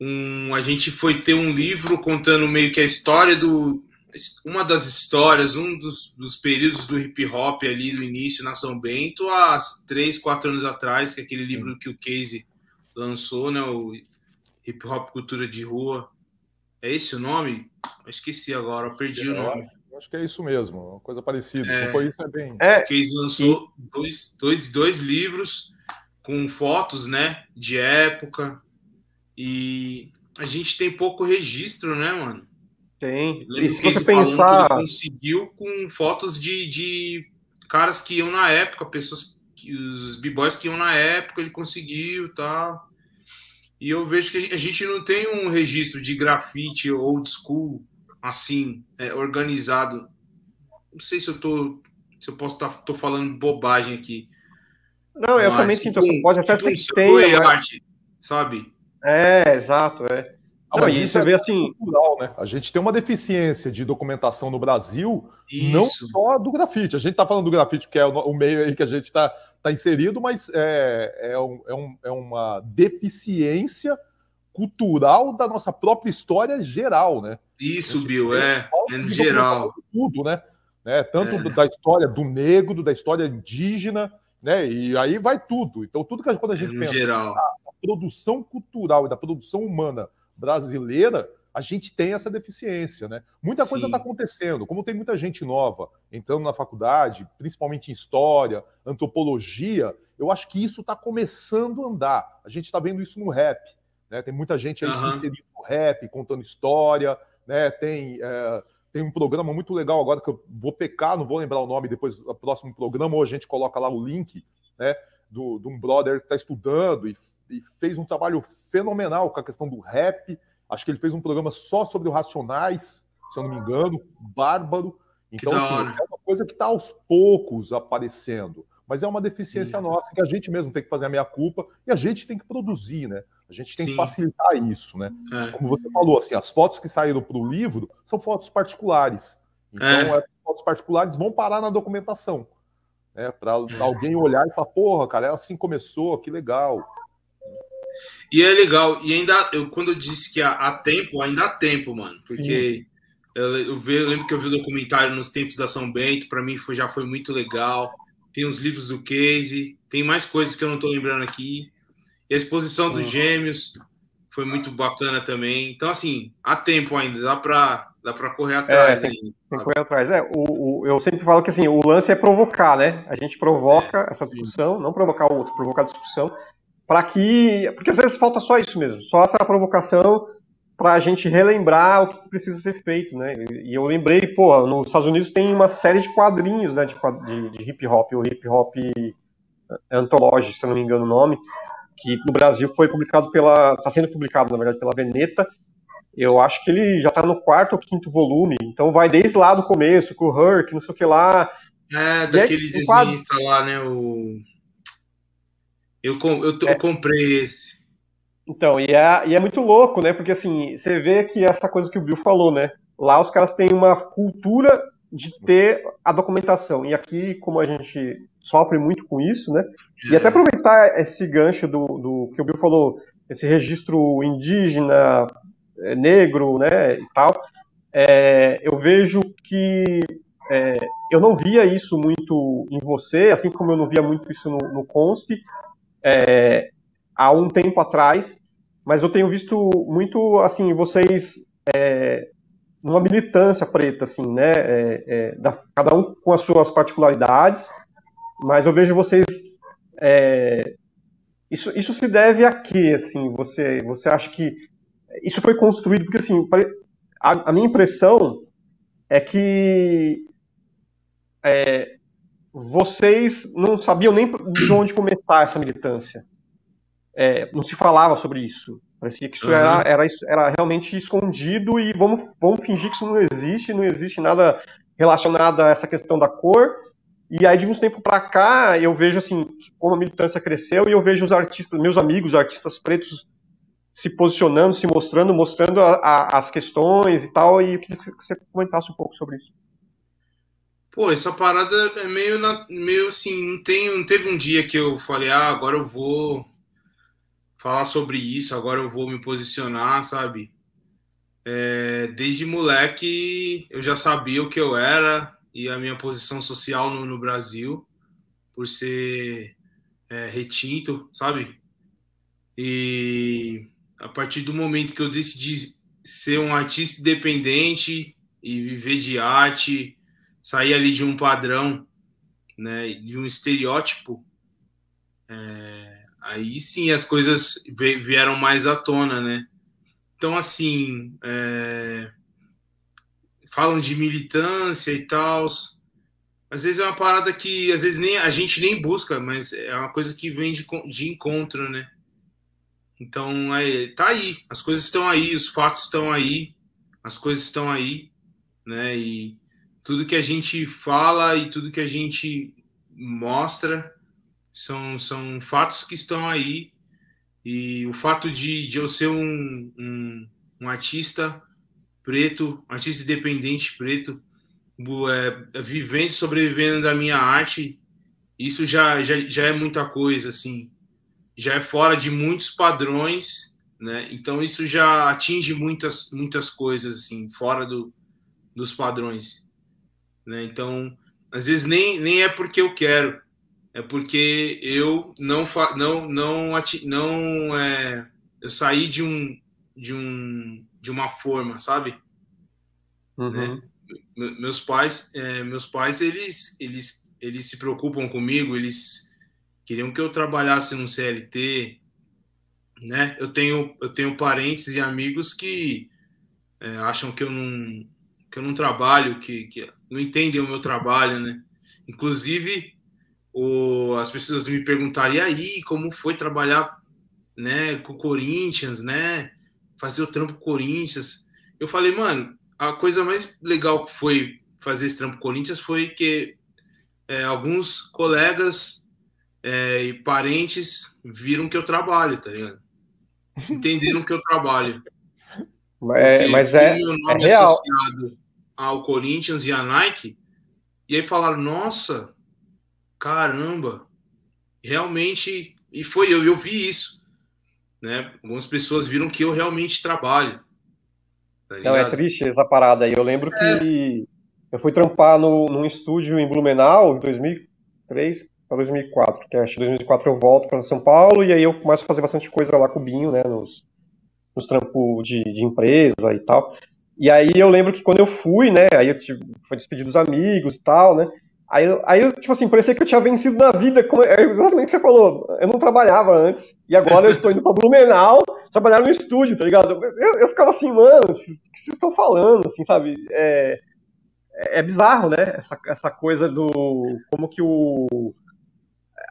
um, a gente foi ter um livro contando meio que a história do. Uma das histórias, um dos, dos períodos do hip hop ali do início na São Bento, há três, quatro anos atrás, que é aquele livro que o Casey lançou, né? O Hip Hop Cultura de Rua. É esse o nome? Eu esqueci agora, perdi é, o nome. Acho que é isso mesmo, uma coisa parecida. É, foi isso, é bem. É, Casey lançou dois, dois, dois livros com fotos, né? De época, e a gente tem pouco registro, né, mano? Tem. E se você pensar. conseguiu com fotos de, de caras que iam na época, pessoas, que, os b-boys que iam na época, ele conseguiu e tal. E eu vejo que a gente não tem um registro de grafite old school, assim, é, organizado. Não sei se eu tô. Se eu posso estar tá, tô falando bobagem aqui. Não, eu também sinto assim, pode até ser que tenha. Arte, sabe? É, exato, é. Não, isso você vê assim. Cultural, né? A gente tem uma deficiência de documentação no Brasil, isso. não só do grafite. A gente está falando do grafite, que é o, meio aí que a gente está tá inserido, mas é, é, um, é, um, é uma deficiência cultural da nossa própria história geral, né? Isso, Bill, é, é no geral. Tudo, né? né? Tanto é. da história do negro, da história indígena, né? E aí vai tudo. Então, tudo que quando a gente é pensa geral. Ah, produção cultural e da produção humana brasileira, a gente tem essa deficiência, né? Muita Sim. coisa está acontecendo, como tem muita gente nova entrando na faculdade, principalmente em história, antropologia, eu acho que isso está começando a andar. A gente está vendo isso no rap, né? Tem muita gente aí uhum. se inserindo no rap, contando história, né? Tem é, tem um programa muito legal agora que eu vou pecar, não vou lembrar o nome depois do próximo programa, ou a gente coloca lá o link, né? Do, de um brother que está estudando e e fez um trabalho fenomenal com a questão do rap. Acho que ele fez um programa só sobre o Racionais, se eu não me engano, bárbaro. Então, assim, é uma coisa que está aos poucos aparecendo, mas é uma deficiência Sim. nossa que a gente mesmo tem que fazer a meia culpa e a gente tem que produzir, né? A gente tem Sim. que facilitar isso, né? É. Como você falou, assim, as fotos que saíram para o livro são fotos particulares. Então, é. as fotos particulares vão parar na documentação. Né? Para é. alguém olhar e falar, porra, cara, ela assim começou, que legal. E é legal, e ainda, eu, quando eu disse que há, há tempo, ainda há tempo, mano, porque eu, eu, eu, lembro que eu vi o documentário nos tempos da São Bento, para mim foi, já foi muito legal. Tem os livros do Casey, tem mais coisas que eu não tô lembrando aqui. E a exposição dos gêmeos foi muito bacana também. Então, assim, há tempo ainda, dá para dá para correr atrás. É, tem, tem correr atrás. É, o, o, eu sempre falo que assim, o lance é provocar, né? A gente provoca é, essa discussão, sim. não provocar o outro, provocar a discussão, para que. Porque às vezes falta só isso mesmo, só essa provocação para a gente relembrar o que precisa ser feito, né? E eu lembrei, pô, nos Estados Unidos tem uma série de quadrinhos, né, de, de, de hip hop, o hip hop Anthology, se eu não me engano o nome, que no Brasil foi publicado pela, está sendo publicado na verdade pela Veneta. Eu acho que ele já está no quarto ou quinto volume, então vai desde lá do começo, com o Herc, não sei o que lá. É, daquele é, desenhista lá, né? O... Eu, eu, eu é. comprei esse. Então, e é, e é muito louco, né? Porque assim, você vê que essa coisa que o Bill falou, né? Lá os caras têm uma cultura de ter a documentação. E aqui, como a gente sofre muito com isso, né? E até aproveitar esse gancho do, do que o Bill falou, esse registro indígena, é, negro, né, e tal, é, eu vejo que é, eu não via isso muito em você, assim como eu não via muito isso no, no CONSP, é, há um tempo atrás, mas eu tenho visto muito, assim, vocês é, numa militância preta, assim, né, é, é, da, cada um com as suas particularidades, mas eu vejo vocês, é, isso, isso se deve a quê, assim, você, você acha que isso foi construído, porque, assim, a, a minha impressão é que é, vocês não sabiam nem de onde começar essa militância é, não se falava sobre isso. Parecia que isso uhum. era, era, era realmente escondido e vamos, vamos fingir que isso não existe, não existe nada relacionado a essa questão da cor. E aí, de uns tempos para cá, eu vejo assim, como a militância cresceu e eu vejo os artistas, meus amigos, artistas pretos, se posicionando, se mostrando, mostrando a, a, as questões e tal. E eu queria que você comentasse um pouco sobre isso. Pô, essa parada é meio, meio assim, não, tem, não teve um dia que eu falei, ah, agora eu vou falar sobre isso, agora eu vou me posicionar, sabe? É, desde moleque eu já sabia o que eu era e a minha posição social no, no Brasil, por ser é, retinto, sabe? E a partir do momento que eu decidi ser um artista independente e viver de arte, sair ali de um padrão, né, de um estereótipo, é, aí sim as coisas vieram mais à tona, né? Então, assim, é... falam de militância e tal. Às vezes é uma parada que às vezes nem a gente nem busca, mas é uma coisa que vem de, de encontro, né? Então, é, tá aí, as coisas estão aí, os fatos estão aí, as coisas estão aí, né? E tudo que a gente fala e tudo que a gente mostra são, são fatos que estão aí. E o fato de, de eu ser um, um, um artista preto, artista independente preto, é, vivendo, sobrevivendo da minha arte, isso já, já, já é muita coisa, assim. Já é fora de muitos padrões, né? Então isso já atinge muitas, muitas coisas, assim, fora do, dos padrões. Né? Então, às vezes nem, nem é porque eu quero, é porque eu não não não não é, eu saí de um de um de uma forma, sabe? Uhum. Né? Meus pais, é, meus pais eles eles eles se preocupam comigo, eles queriam que eu trabalhasse no CLT, né? Eu tenho eu tenho parentes e amigos que é, acham que eu não que eu não trabalho, que, que não entendem o meu trabalho, né? Inclusive o, as pessoas me perguntaram, e aí, como foi trabalhar né, com o Corinthians, né? Fazer o trampo Corinthians. Eu falei, mano, a coisa mais legal que foi fazer esse trampo Corinthians foi que é, alguns colegas é, e parentes viram que eu trabalho, tá ligado? entenderam que eu trabalho. É, mas é, é real. associado ao Corinthians e à Nike, e aí falaram, nossa, caramba, realmente, e foi eu, eu vi isso, né? Algumas pessoas viram que eu realmente trabalho. Tá Não, é triste essa parada aí. Eu lembro é. que eu fui trampar no, num estúdio em Blumenau em 2003 para 2004, que acho que em 2004 eu volto para São Paulo e aí eu começo a fazer bastante coisa lá com o Binho, né, nos, nos trampos de, de empresa e tal. E aí eu lembro que quando eu fui, né, aí eu tive, foi despedir dos amigos e tal, né, Aí, aí, tipo assim, parecia que eu tinha vencido na vida, como, é exatamente o que você falou. Eu não trabalhava antes, e agora eu estou indo para Blumenau trabalhar no estúdio, tá ligado? Eu, eu ficava assim, mano, o que vocês estão falando, assim, sabe? É, é bizarro, né? Essa, essa coisa do. Como que o.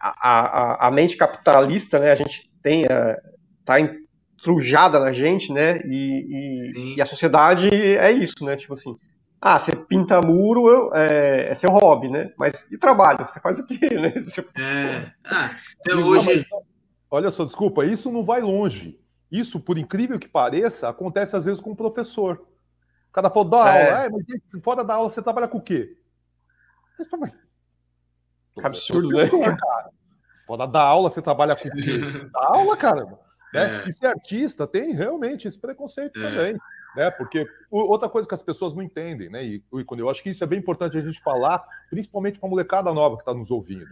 A, a, a mente capitalista, né? A gente tem. A, tá entrujada na gente, né? E, e, e a sociedade é isso, né? Tipo assim ah, você pinta muro, é, é seu hobby, né? Mas e trabalho? Você faz o quê, né? Você... É. Ah, até hoje. Olha só, desculpa, isso não vai longe. Isso, por incrível que pareça, acontece às vezes com o professor. O cara falou, dá é. aula, é, mas fora da aula você trabalha com o quê? Absurdo, né? Cara. Fora da aula você trabalha com o quê? Da aula, caramba. Né? É. E ser artista tem realmente esse preconceito é. também né? Porque outra coisa que as pessoas não entendem, né? E, quando eu acho que isso é bem importante a gente falar, principalmente para a molecada nova que está nos ouvindo.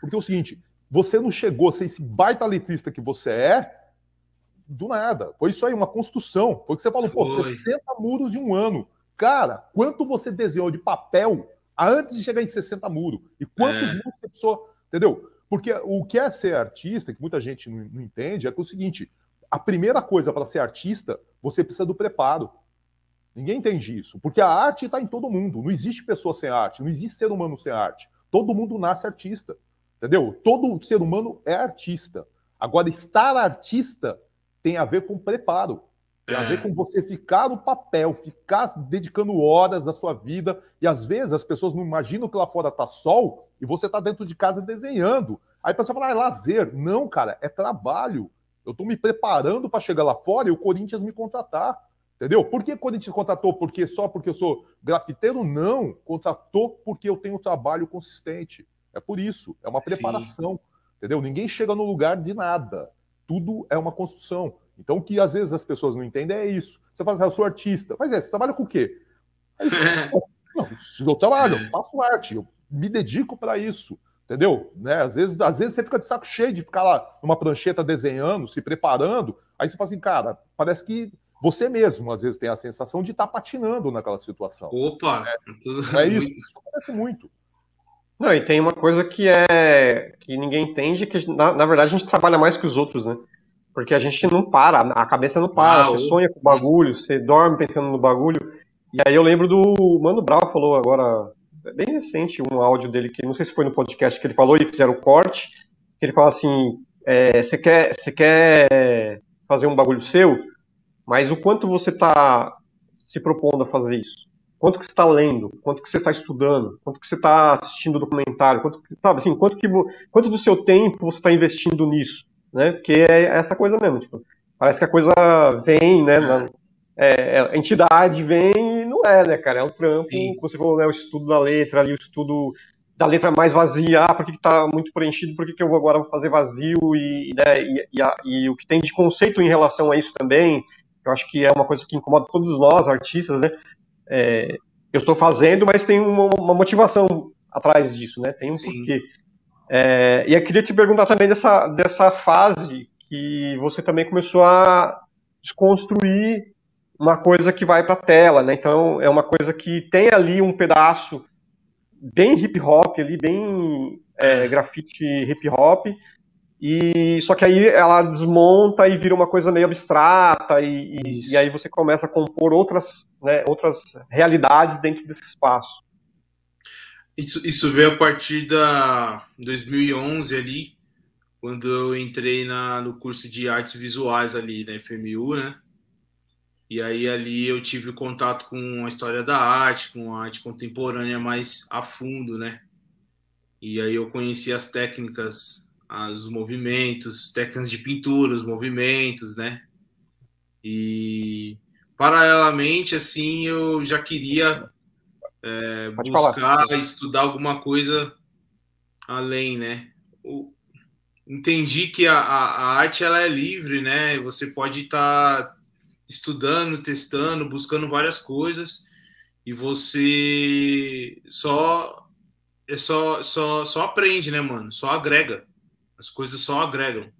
Porque é o seguinte, você não chegou a ser esse baita letrista que você é do nada. Foi isso aí, uma construção. Foi o que você falou, pô, 60 muros em um ano. Cara, quanto você desenhou de papel antes de chegar em 60 muros? E quantos é. muros você precisou, entendeu? Porque o que é ser artista, que muita gente não, entende, é que é o seguinte: a primeira coisa para ser artista, você precisa do preparo. Ninguém entende isso, porque a arte está em todo mundo. Não existe pessoa sem arte, não existe ser humano sem arte. Todo mundo nasce artista, entendeu? Todo ser humano é artista. Agora, estar artista tem a ver com preparo. Tem a ver com você ficar no papel, ficar dedicando horas da sua vida. E às vezes as pessoas não imaginam que lá fora tá sol e você tá dentro de casa desenhando. Aí a pessoa fala, ah, é lazer. Não, cara, é trabalho. Eu estou me preparando para chegar lá fora e o Corinthians me contratar. Entendeu? Por que o Corinthians contratou? Porque só porque eu sou grafiteiro? Não. Contratou porque eu tenho um trabalho consistente. É por isso. É uma preparação. Sim. Entendeu? Ninguém chega no lugar de nada. Tudo é uma construção. Então, o que às vezes as pessoas não entendem é isso. Você fala assim, ah, eu sou artista. Mas é, você trabalha com o quê? Aí você, não, eu trabalho, eu faço arte, eu me dedico para isso. Entendeu? Né? Às, vezes, às vezes você fica de saco cheio de ficar lá numa prancheta desenhando, se preparando. Aí você fala assim, cara, parece que você mesmo, às vezes, tem a sensação de estar tá patinando naquela situação. Opa! É, é isso, isso acontece muito. Não, e tem uma coisa que é que ninguém entende, que na, na, verdade a gente trabalha mais que os outros, né? Porque a gente não para, a cabeça não para, ah, você sonha com o bagulho, você dorme pensando no bagulho. E aí eu lembro do Mano Brown falou agora bem recente um áudio dele que não sei se foi no podcast que ele falou e fizeram o corte. Que ele fala assim: é, você é, quer, você quer fazer um bagulho seu, mas o quanto você está se propondo a fazer isso? Quanto que você está lendo? Quanto que você está estudando? Quanto que você está assistindo documentário? Quanto sabe assim? Quanto que quanto do seu tempo você está investindo nisso? Né? Porque é essa coisa mesmo. Tipo, parece que a coisa vem, né? Na, é, a entidade vem é, né, cara? É um trampo, Sim. você falou, né, o estudo da letra ali, o estudo da letra mais vazia, ah, por que, está muito preenchido, por que, que eu vou agora vou fazer vazio, e, né, e, e, a, e, o que tem de conceito em relação a isso também, eu acho que é uma coisa que incomoda todos nós, artistas, né, é, eu estou fazendo, mas tem uma, uma, motivação atrás disso, né, tem um Sim. porquê. É, e eu queria te perguntar também dessa, dessa fase que você também começou a desconstruir uma coisa que vai para a tela, né? Então é uma coisa que tem ali um pedaço bem hip hop ali, bem é, grafite hip hop, e só que aí ela desmonta e vira uma coisa meio abstrata e, e, e aí você começa a compor outras, né, outras realidades dentro desse espaço. Isso, isso veio a partir da 2011 ali, quando eu entrei na, no curso de artes visuais ali na FMU, né? E aí ali eu tive contato com a história da arte, com a arte contemporânea mais a fundo, né? E aí eu conheci as técnicas, os movimentos, técnicas de pintura, os movimentos, né? E paralelamente, assim, eu já queria é, buscar falar. estudar alguma coisa além, né? Entendi que a, a, a, arte ela é livre, né? Você pode estar tá estudando, testando, buscando várias coisas e você só é só só só aprende, né, mano? Só agrega. As coisas só agregam.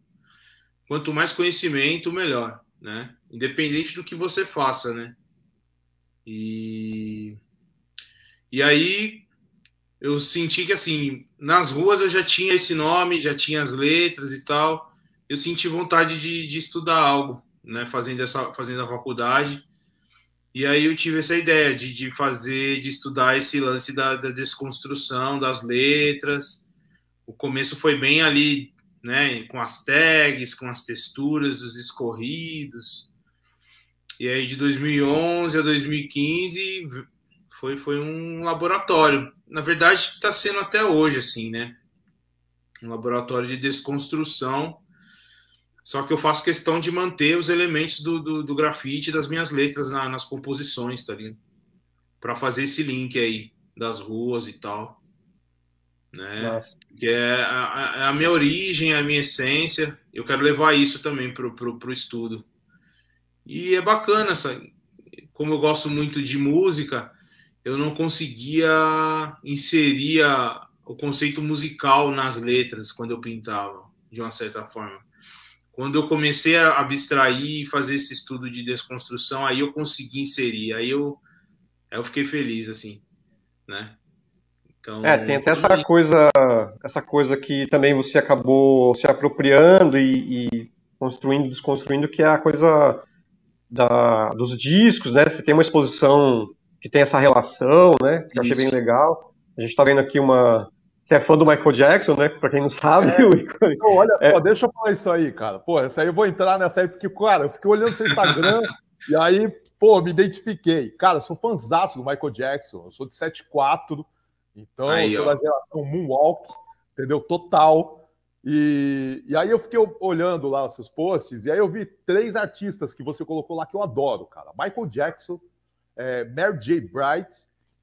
Quanto mais conhecimento, melhor, né? Independente do que você faça, né? E e aí eu senti que assim, nas ruas eu já tinha esse nome, já tinha as letras e tal. Eu senti vontade de, de estudar algo, né? Fazendo essa fazendo a faculdade. E aí eu tive essa ideia de, de fazer, de estudar esse lance da, da desconstrução das letras. O começo foi bem ali, né, com as tags, com as texturas, os escorridos. E aí de 2011 a 2015 foi, foi um laboratório. Na verdade, está sendo até hoje assim, né? Um laboratório de desconstrução só que eu faço questão de manter os elementos do, do, do grafite das minhas letras na, nas composições, tá ligado? Para fazer esse link aí das ruas e tal. Né? Que é a, é a, minha origem, a minha essência. Eu quero levar isso também pro, pro, pro estudo. E é bacana, essa, como eu gosto muito de música, eu não conseguia inserir a, o conceito musical nas letras quando eu pintava, de uma certa forma. Quando eu comecei a abstrair e fazer esse estudo de desconstrução, aí eu consegui inserir, aí eu, aí eu fiquei feliz, assim, né? Então, é, tem até essa coisa, essa coisa que também você acabou se apropriando e, e construindo, desconstruindo, que é a coisa da, dos discos, né? Você tem uma exposição que tem essa relação, né? Que eu achei bem legal. A gente está vendo aqui uma, você é fã do Michael Jackson, né? Pra quem não sabe. É. Então, olha só, é. deixa eu falar isso aí, cara. Pô, essa aí eu vou entrar nessa aí, porque, cara, eu fiquei olhando seu Instagram e aí, pô, me identifiquei. Cara, eu sou fãzaço do Michael Jackson. Eu sou de 7'4", então aí, eu sou ó. da geração Moonwalk, entendeu? Total. E, e aí eu fiquei olhando lá os seus posts, e aí eu vi três artistas que você colocou lá que eu adoro, cara. Michael Jackson, é, Mary J. Bright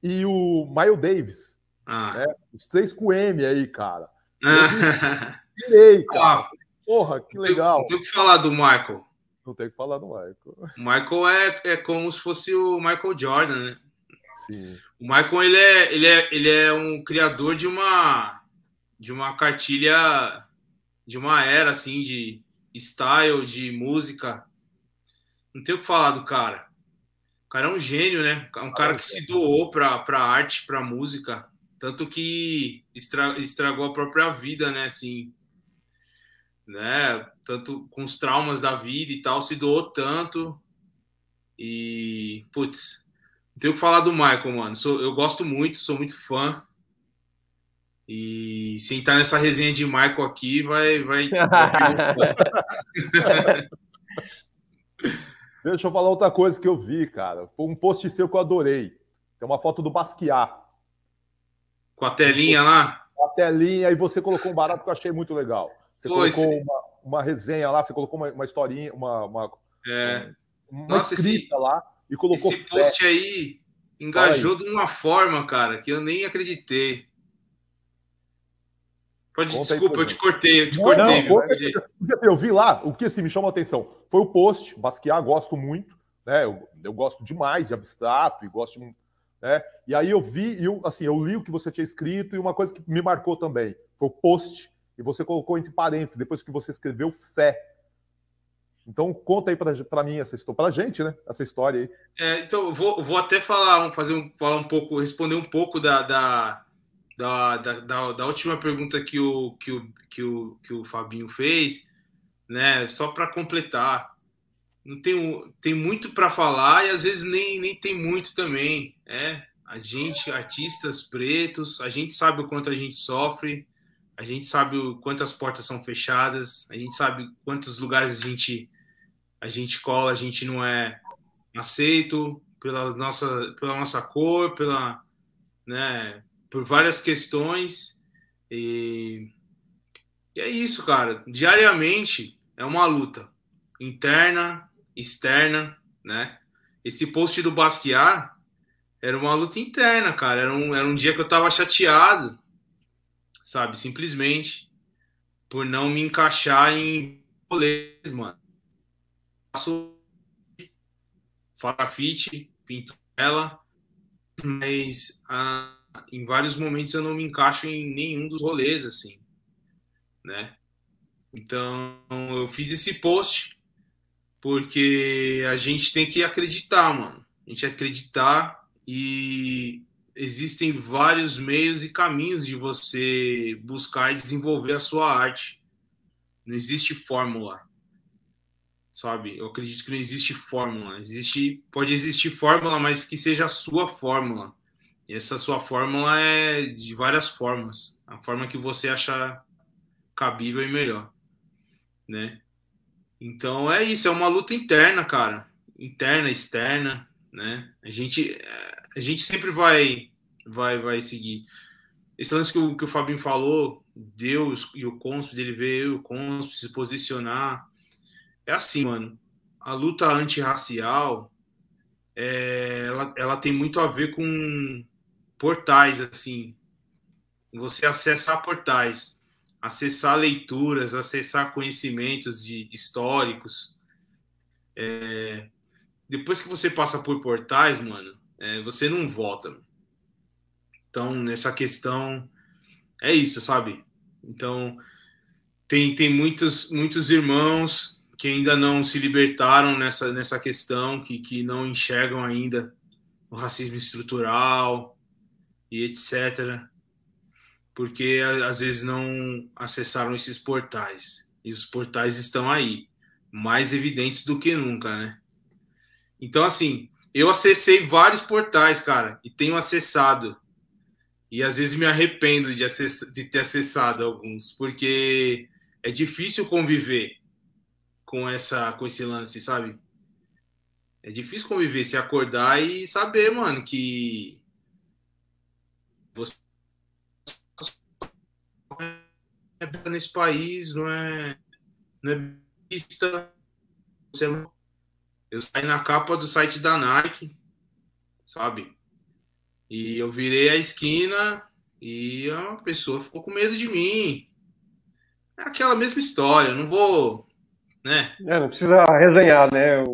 e o Miles Davis. Ah. Né? Os três com M aí, cara. Tirei, cara. Ah, Porra, que legal. Não tem o que falar do Michael. Não tem o que falar do Michael. O Michael é, é como se fosse o Michael Jordan, né? Sim. O Michael ele é, ele é, ele é um criador de uma de uma cartilha de uma era assim de style, de música. Não tem o que falar do cara. O cara é um gênio, né? É um cara que se doou para a arte, para música. Tanto que estragou a própria vida, né? Assim, né? Tanto com os traumas da vida e tal, se doou tanto. E, putz, não tenho o que falar do Michael, mano. Sou, eu gosto muito, sou muito fã. E se entrar nessa resenha de Michael aqui, vai. vai, Deixa eu falar outra coisa que eu vi, cara. Foi um post seu que eu adorei. Tem uma foto do Basquiat. Com a telinha lá? A telinha, e você colocou um barato que eu achei muito legal. Você Pô, colocou esse... uma, uma, resenha lá, você colocou uma, uma historinha, uma, uma, é. uma Nossa, escrita esse, lá e colocou. Esse post aí engajou aí. de uma forma, cara, que eu nem acreditei. Pode, Conta desculpa, eu te cortei, eu te não, cortei. Não, assim, eu vi lá, o que assim, me chamou a atenção foi o post, Basquiat, gosto muito, né? Eu, eu gosto demais de abstrato e gosto de né? E aí eu vi, eu, assim, eu li o que você tinha escrito, e uma coisa que me marcou também foi o post, e você colocou entre parênteses, depois que você escreveu fé. Então conta aí para mim essa história, para gente, né? Essa história aí. É, então vou, vou até falar, fazer um, falar um pouco, responder um pouco da, da, da, da, da última pergunta que o, que o, que o, que o Fabinho fez, né? Só para completar não tem, tem muito para falar e às vezes nem, nem tem muito também. É, a gente, artistas pretos, a gente sabe o quanto a gente sofre, a gente sabe o quantas portas são fechadas, a gente sabe quantos lugares a gente a gente cola, a gente não é aceito pela nossa pela nossa cor, pela né, por várias questões e, e é isso, cara. Diariamente é uma luta interna externa, né? Esse post do Basquiat era uma luta interna, cara. Era um, era um dia que eu tava chateado, sabe? Simplesmente por não me encaixar em rolês, mano. Faço farafite, pinto ela, mas ah, em vários momentos eu não me encaixo em nenhum dos rolês, assim, né? Então eu fiz esse post porque a gente tem que acreditar, mano. A gente acreditar e existem vários meios e caminhos de você buscar e desenvolver a sua arte. Não existe fórmula. Sabe? Eu acredito que não existe fórmula. Existe, pode existir fórmula, mas que seja a sua fórmula. E essa sua fórmula é de várias formas. A forma que você achar cabível e melhor, né? Então é isso, é uma luta interna, cara. Interna, externa, né? A gente, a gente sempre vai, vai, vai seguir. Esse lance que o, que o Fabinho falou, Deus e o Consp, dele e o Consp se posicionar. É assim, mano. A luta antirracial, é, ela, ela tem muito a ver com portais, assim. Você acessar portais acessar leituras, acessar conhecimentos de, históricos. É, depois que você passa por portais, mano, é, você não volta. Então, nessa questão, é isso, sabe? Então, tem, tem muitos, muitos irmãos que ainda não se libertaram nessa, nessa questão, que, que não enxergam ainda o racismo estrutural e etc porque às vezes não acessaram esses portais. E os portais estão aí, mais evidentes do que nunca, né? Então, assim, eu acessei vários portais, cara, e tenho acessado. E às vezes me arrependo de, acess de ter acessado alguns, porque é difícil conviver com essa com esse lance, sabe? É difícil conviver, se acordar e saber, mano, que você é nesse país, não é, não é vista. Eu saí na capa do site da Nike, sabe? E eu virei a esquina e a pessoa ficou com medo de mim. É aquela mesma história, eu não vou, né? É, não precisa resenhar, né?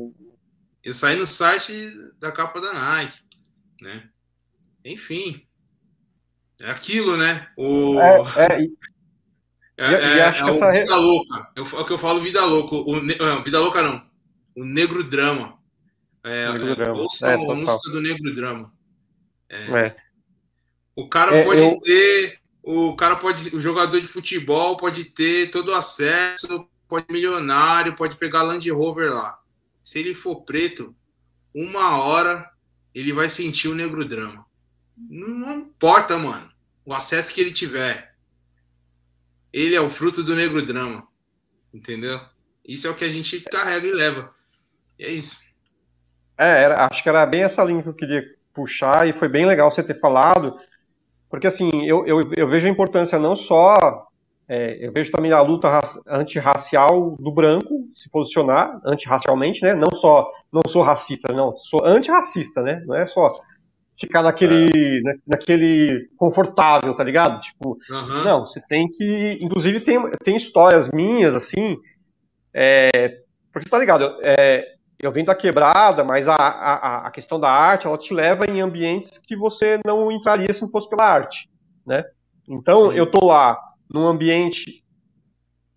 Eu saí no site da capa da Nike, né? Enfim, é aquilo, né? O... É, é, é, é, é o essa... Vida Louca. É o que eu falo Vida Louca. O, não, vida Louca não. O Negro Drama. É, negro drama. Ouça é, a música do Negro Drama. É. O cara pode eu... ter. O cara pode. O jogador de futebol pode ter todo o acesso, pode milionário, pode pegar Land Rover lá. Se ele for preto, uma hora ele vai sentir o negro drama. Não importa, mano. O acesso que ele tiver. Ele é o fruto do negro drama. Entendeu? Isso é o que a gente carrega e leva. E é isso. É, era, acho que era bem essa linha que eu queria puxar e foi bem legal você ter falado, porque assim, eu, eu, eu vejo a importância não só, é, eu vejo também a luta antirracial do branco se posicionar antirracialmente, né, não só, não sou racista, não, sou antirracista, né, não é só ficar naquele, é. na, naquele confortável, tá ligado? Tipo, uhum. não, você tem que. Inclusive, tem, tem histórias minhas, assim. É, porque tá ligado? É, eu venho da quebrada, mas a, a, a questão da arte, ela te leva em ambientes que você não entraria se não fosse pela arte, né? Então, Sim. eu tô lá num ambiente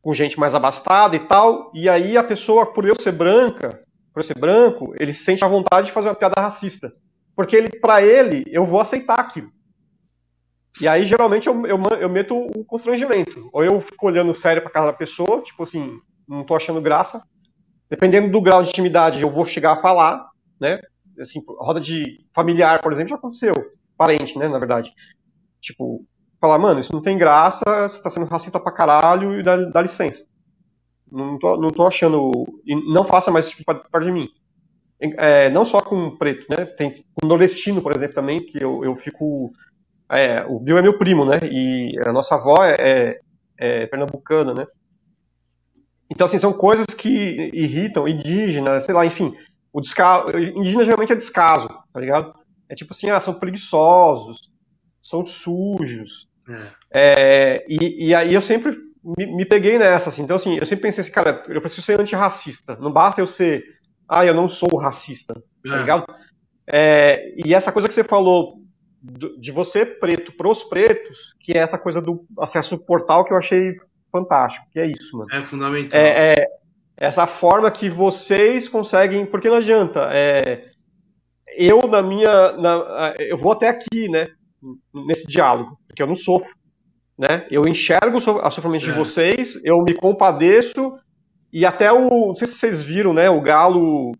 com gente mais abastada e tal, e aí a pessoa, por eu ser branca, por eu ser branco, ele se sente à vontade de fazer uma piada racista. Porque ele, para ele, eu vou aceitar aquilo. E aí, geralmente, eu, eu, eu meto o constrangimento. Ou eu fico olhando sério pra cara da pessoa, tipo assim, não tô achando graça. Dependendo do grau de intimidade, eu vou chegar a falar, né? Assim, roda de familiar, por exemplo, já aconteceu. Parente, né, na verdade. Tipo, falar, mano, isso não tem graça, você tá sendo racista pra caralho e dá, dá licença. Não tô, não tô achando. Não faça mais isso tipo perto de mim é, não só com preto, né? Tem com nordestino, por exemplo, também, que eu, eu fico. É, o Bill é meu primo, né? E a nossa avó é, é, é pernambucana, né? Então, assim, são coisas que irritam, indígenas, sei lá, enfim. O descaso, indígena geralmente é descaso, tá ligado? É tipo assim, ah, são preguiçosos, são sujos. É. É, e, e, aí eu sempre me, me, peguei nessa, assim. Então, assim, eu sempre pensei assim, cara, eu preciso ser antirracista. Não basta eu ser, ah, eu não sou racista, tá é. ligado? É, e essa coisa que você falou de você preto pros pretos, que é essa coisa do acesso portal que eu achei fantástico, que é isso, mano. É fundamental. É, é essa forma que vocês conseguem, porque não adianta, é, eu na minha, na, eu vou até aqui, né, nesse diálogo, porque eu não sofro, né, eu enxergo a sofrimento é. de vocês, eu me compadeço, e até o, não sei se vocês viram, né, o Galo,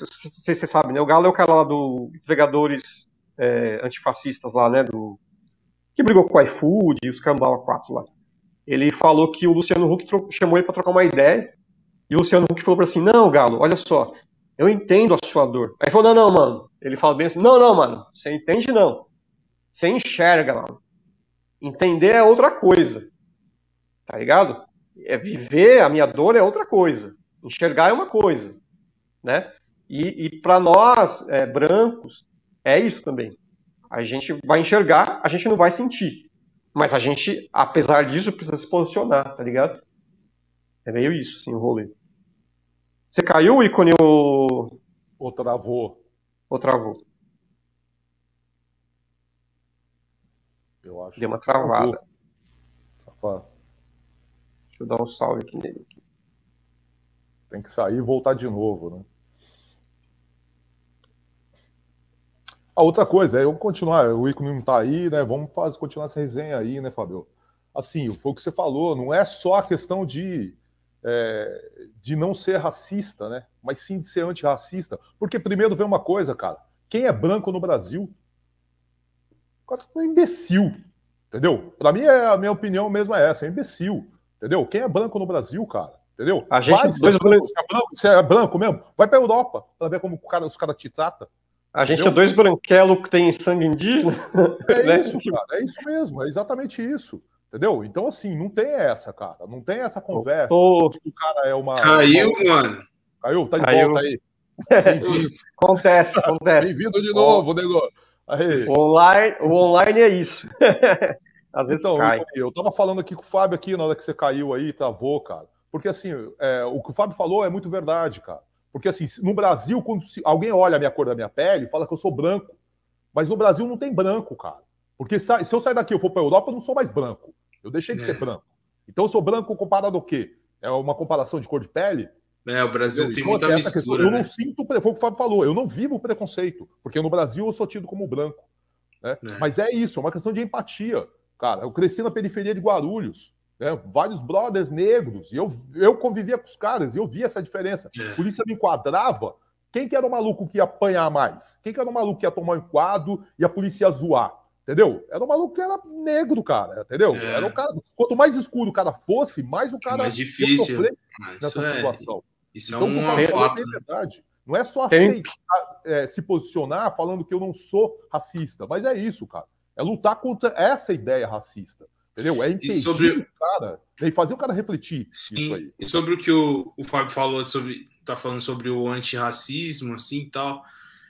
não sei se vocês sabem, né, o Galo é o cara lá do Entregadores é, Antifascistas lá, né, do, que brigou com o iFood e os Cambau 4 lá ele falou que o Luciano Huck chamou ele para trocar uma ideia, e o Luciano Huck falou para assim, não, Galo, olha só, eu entendo a sua dor. Aí ele falou, não, não, mano. Ele fala bem assim, não, não, mano, você entende não. Você enxerga, mano. Entender é outra coisa. Tá ligado? É viver a minha dor é outra coisa. Enxergar é uma coisa, né? E, e para nós, é, brancos, é isso também. A gente vai enxergar, a gente não vai sentir. Mas a gente, apesar disso, precisa se posicionar, tá ligado? É meio isso, sim, o rolê. Você caiu, ícone, o... Ou travou. Ou travou. Eu acho. Deu uma travada. Travou. Deixa eu dar um salve aqui nele. Tem que sair e voltar de novo, né? A outra coisa é eu continuar, o ícone não está aí, né? Vamos fazer, continuar essa resenha aí, né, Fabio? Assim, foi o que você falou, não é só a questão de, é, de não ser racista, né? Mas sim de ser antirracista. Porque primeiro vem uma coisa, cara. Quem é branco no Brasil? O cara é um imbecil. Entendeu? Para mim, é, a minha opinião mesmo é essa, é imbecil. Entendeu? Quem é branco no Brasil, cara? Entendeu? A gente, Vai, dois branco, você, é branco, você é branco mesmo? Vai pra Europa para ver como cara, os caras te tratam. A gente Entendeu? é dois branquelos que tem sangue indígena. É né? isso, cara, é isso mesmo, é exatamente isso. Entendeu? Então, assim, não tem essa, cara. Não tem essa conversa. Tô... Que o cara é uma. Caiu, uma... mano. Caiu? Tá de Caiu. volta aí. acontece, acontece. Bem-vindo de novo, nego. Aí. O online, o online é isso. Às vezes então, cai. Eu, eu tava falando aqui com o Fábio aqui na hora que você caiu aí, travou, cara. Porque assim, é, o que o Fábio falou é muito verdade, cara. Porque, assim, no Brasil, quando alguém olha a minha cor da minha pele, fala que eu sou branco. Mas no Brasil não tem branco, cara. Porque se eu sair daqui e for para a Europa, eu não sou mais branco. Eu deixei de é. ser branco. Então eu sou branco comparado ao quê? É uma comparação de cor de pele? É, o Brasil tem então, muita assim, mistura. Questão, né? Eu não sinto, foi o que o Fábio falou, eu não vivo preconceito, porque no Brasil eu sou tido como branco. Né? É. Mas é isso, é uma questão de empatia. Cara, eu cresci na periferia de Guarulhos. Né? Vários brothers negros, e eu, eu convivia com os caras, e eu via essa diferença. É. A polícia me enquadrava. Quem que era o maluco que ia apanhar mais? Quem que era o maluco que ia tomar um enquadro e a polícia ia zoar? Entendeu? Era um maluco que era negro, cara, entendeu? É. Era o cara. Quanto mais escuro o cara fosse, mais o cara mais difícil. ia sofrer nessa é, situação. Isso é então, é um fato. É verdade. Não é só aceitar, é, se posicionar falando que eu não sou racista, mas é isso, cara. É lutar contra essa ideia racista. Entendeu? É impedir sobre... o cara e fazer o cara refletir Sim, E sobre o que o, o Fábio falou sobre. tá falando sobre o antirracismo, assim e tal.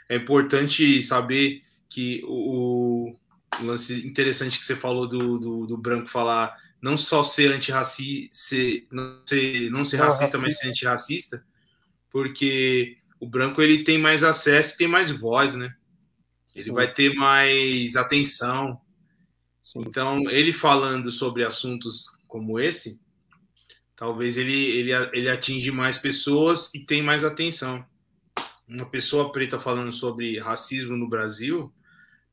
É importante saber que o, o lance interessante que você falou do, do, do branco falar não só ser antirracista, ser, não ser, não ser racista, mas ser antirracista, porque o branco ele tem mais acesso e tem mais voz, né? Ele Sim. vai ter mais atenção, então, ele falando sobre assuntos como esse, talvez ele, ele, ele atinge mais pessoas e tem mais atenção. Uma pessoa preta falando sobre racismo no Brasil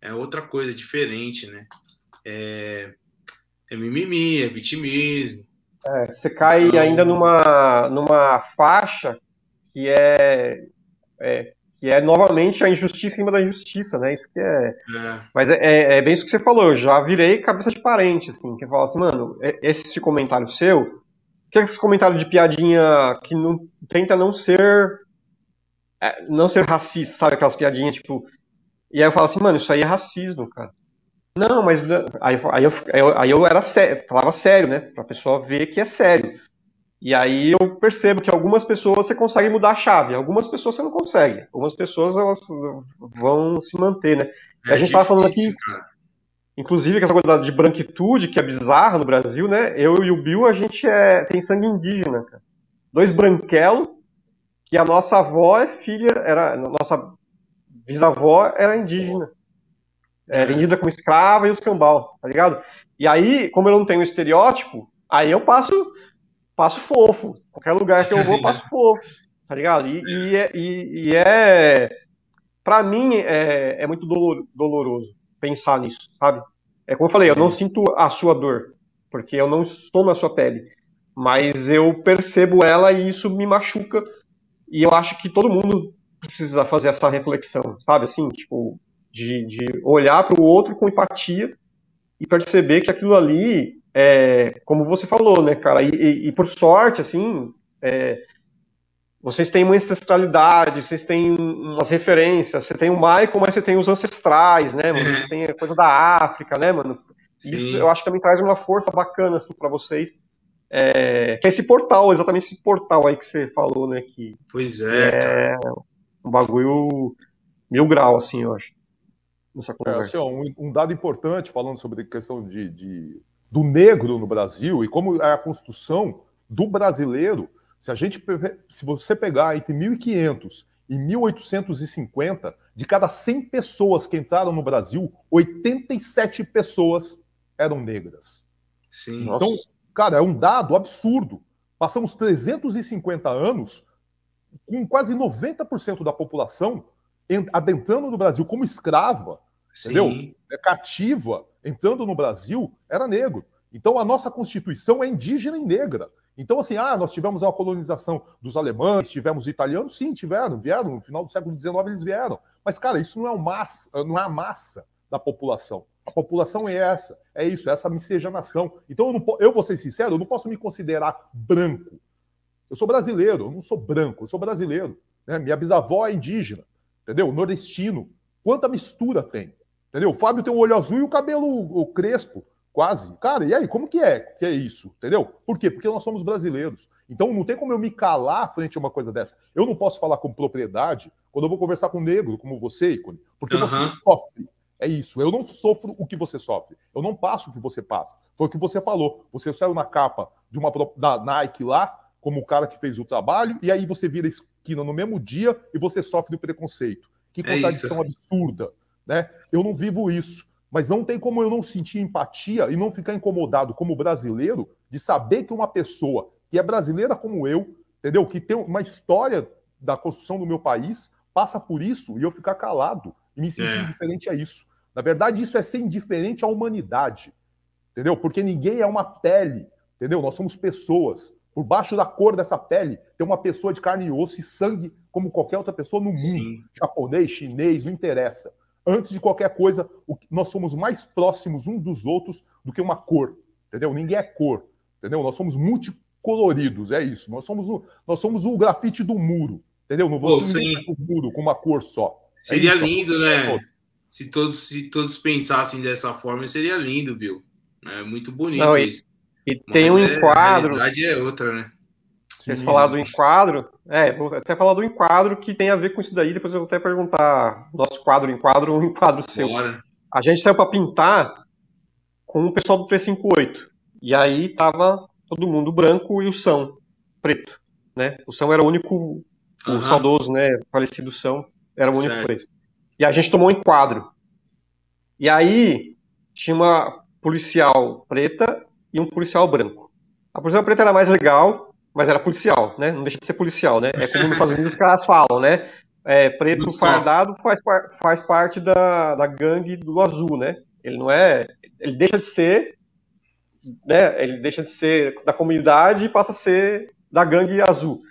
é outra coisa diferente, né? É, é mimimi, é vitimismo. É, você cai então, ainda numa, numa faixa que é, é que é novamente a injustiça em cima da injustiça, né? Isso que é. é. Mas é, é, é, bem isso que você falou, eu já virei cabeça de parente, assim, que fala assim, mano, esse comentário seu, que é esse comentário de piadinha que não, tenta não ser. É, não ser racista, sabe? Aquelas piadinhas, tipo. E aí eu falo assim, mano, isso aí é racismo, cara. Não, mas. Aí, aí, eu, aí eu era sério, falava sério, né? Pra pessoa ver que é sério. E aí eu percebo que algumas pessoas você consegue mudar a chave, algumas pessoas você não consegue. Algumas pessoas elas vão se manter, né? É a gente estava falando aqui, cara. inclusive, que essa coisa de branquitude, que é bizarra no Brasil, né? Eu e o Bill, a gente é, tem sangue indígena, cara. Dois branquelos, que a nossa avó é filha, era, nossa bisavó era indígena. Era é. indígena como escrava e os cambal, tá ligado? E aí, como eu não tenho estereótipo, aí eu passo passo fofo. Qualquer lugar que eu vou, passo fofo. Tá ligado? E, e, é, e, e é. Pra mim, é, é muito dolor, doloroso pensar nisso, sabe? É como eu falei, Sim. eu não sinto a sua dor, porque eu não estou na sua pele. Mas eu percebo ela e isso me machuca. E eu acho que todo mundo precisa fazer essa reflexão, sabe? Assim, tipo, de, de olhar para o outro com empatia e perceber que aquilo ali é, como você falou, né, cara? E, e, e por sorte, assim, é, vocês têm uma ancestralidade, vocês têm umas referências, você tem o Michael, mas você tem os ancestrais, né, mano? Você tem a coisa da África, né, mano? Sim. Isso eu acho que também traz uma força bacana assim, para vocês. É, que é esse portal, exatamente esse portal aí que você falou, né? Que, pois é. É um bagulho mil grau, assim, eu acho. Nessa conversa. É, assim, ó, um, um, dado importante falando sobre a questão de, de do negro no Brasil e como é a construção do brasileiro, se a gente se você pegar entre 1500 e 1850, de cada 100 pessoas que entraram no Brasil, 87 pessoas eram negras. Sim. Então, cara, é um dado absurdo. Passamos 350 anos com quase 90% da população adentrando no Brasil como escrava, Sim. entendeu? É cativa entrando no Brasil, era negro. Então a nossa Constituição é indígena e negra. Então, assim, ah, nós tivemos a colonização dos alemães, tivemos italianos, sim, tiveram, vieram, no final do século XIX eles vieram. Mas, cara, isso não é, massa, não é a massa da população. A população é essa, é isso, é essa miscigenação. Então, eu, não, eu vou ser sincero, eu não posso me considerar branco. Eu sou brasileiro, eu não sou branco, eu sou brasileiro. Né? Minha bisavó é indígena, entendeu? Nordestino. Quanta mistura tem? Entendeu? O Fábio tem o olho azul e o cabelo o crespo, quase. Cara, e aí, como que é que é isso? Entendeu? Por quê? Porque nós somos brasileiros. Então não tem como eu me calar frente a uma coisa dessa. Eu não posso falar com propriedade quando eu vou conversar com um negro como você, Icone, porque uhum. você sofre. É isso. Eu não sofro o que você sofre. Eu não passo o que você passa. Foi o que você falou. Você saiu na capa de uma da Nike lá, como o cara que fez o trabalho, e aí você vira esquina no mesmo dia e você sofre o preconceito. Que é contradição é absurda. Né? Eu não vivo isso, mas não tem como eu não sentir empatia e não ficar incomodado como brasileiro de saber que uma pessoa que é brasileira como eu, entendeu? Que tem uma história da construção do meu país, passa por isso e eu ficar calado e me sentir é. indiferente a isso. Na verdade, isso é ser indiferente à humanidade, entendeu? Porque ninguém é uma pele, entendeu? Nós somos pessoas. Por baixo da cor dessa pele tem uma pessoa de carne e osso e sangue como qualquer outra pessoa no mundo. Sim. Japonês, chinês, não interessa antes de qualquer coisa, nós somos mais próximos uns dos outros do que uma cor, entendeu? Ninguém é cor, entendeu? Nós somos multicoloridos, é isso. Nós somos o, nós somos o grafite do muro, entendeu? Não vamos o muro com uma cor só. É seria é lindo, né? Se todos, se todos pensassem dessa forma, seria lindo, Bill. É muito bonito Não, isso. E, tem um é, enquadro. A realidade é outra, né? Vocês falaram do enquadro, é, vou até falar do enquadro que tem a ver com isso daí, depois eu vou até perguntar nosso quadro, enquadro, um enquadro seu. Bora. A gente saiu para pintar com o pessoal do 358, e aí tava todo mundo branco e o São preto, né? O São era o único, o uhum. saudoso, né, falecido São, era o único certo. preto. E a gente tomou um enquadro. E aí tinha uma policial preta e um policial branco. A policial preta era mais legal, mas era policial, né? Não deixa de ser policial, né? É como nos Estados Unidos os caras falam, né? É, preto do fardado faz, faz parte da, da gangue do azul, né? Ele não é. Ele deixa de ser. Né? Ele deixa de ser da comunidade e passa a ser da gangue azul.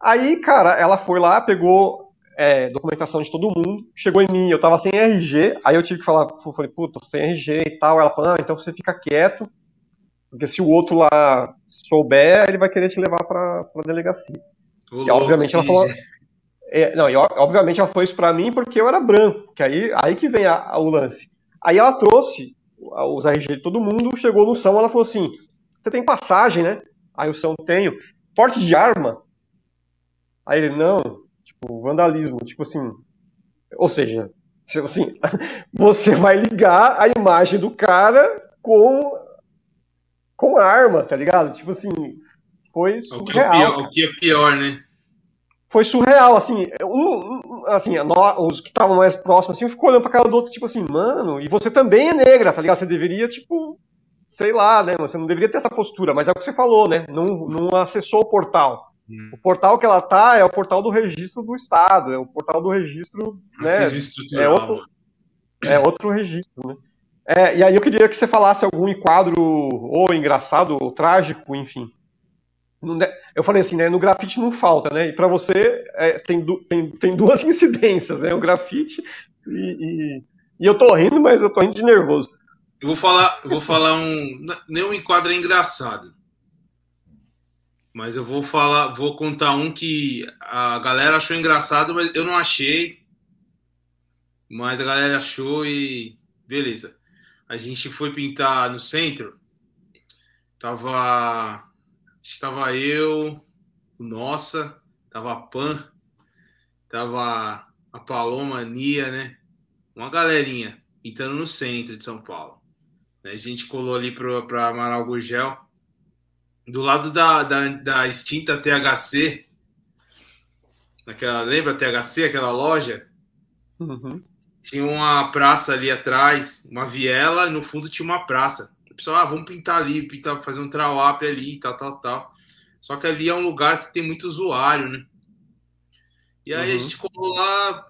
Aí, cara, ela foi lá, pegou é, documentação de todo mundo, chegou em mim, eu tava sem RG, aí eu tive que falar, falei, puta, tem RG e tal. Ela falou, ah, então você fica quieto, porque se o outro lá souber, ele vai querer te levar para a delegacia. O e obviamente ela falou. É, não, e obviamente ela foi isso para mim porque eu era branco, que aí, aí que vem a, a, o lance. Aí ela trouxe os RG de todo mundo, chegou no São, ela falou assim: Você tem passagem, né? Aí o São tenho. porte de arma? Aí ele, não, tipo, vandalismo, tipo assim. Ou seja, assim, você vai ligar a imagem do cara com com arma, tá ligado? Tipo assim, foi surreal. O que é pior, que é pior né? Foi surreal, assim, um, um, assim os que estavam mais próximos, assim, ficou olhando pra cara do outro, tipo assim, mano, e você também é negra, tá ligado? Você deveria, tipo, sei lá, né? Você não deveria ter essa postura, mas é o que você falou, né? Não, não acessou o portal. Hum. O portal que ela tá é o portal do registro do Estado, é o portal do registro, né? É outro, é outro registro, né? É, e aí eu queria que você falasse algum enquadro ou engraçado ou trágico, enfim. Eu falei assim, né? No grafite não falta, né? E para você é, tem, tem, tem duas incidências, né? O grafite e, e, e, eu tô rindo, mas eu tô rindo de nervoso. Eu vou falar, eu vou falar um. Nenhum enquadro é engraçado. Mas eu vou falar, vou contar um que a galera achou engraçado, mas eu não achei. Mas a galera achou e beleza. A gente foi pintar no centro. Tava estava eu, Nossa, tava a Pan, tava a Paloma, a Nia, né? Uma galerinha pintando no centro de São Paulo. A gente colou ali para Amaral Gurgel. Do lado da, da, da extinta THC, naquela, lembra THC, aquela loja? Uhum. Tinha uma praça ali atrás, uma viela, e no fundo tinha uma praça. O pessoal, ah, vamos pintar ali, pintar, fazer um trawap ali, tal, tal, tal. Só que ali é um lugar que tem muito usuário, né? E aí uhum. a gente colou lá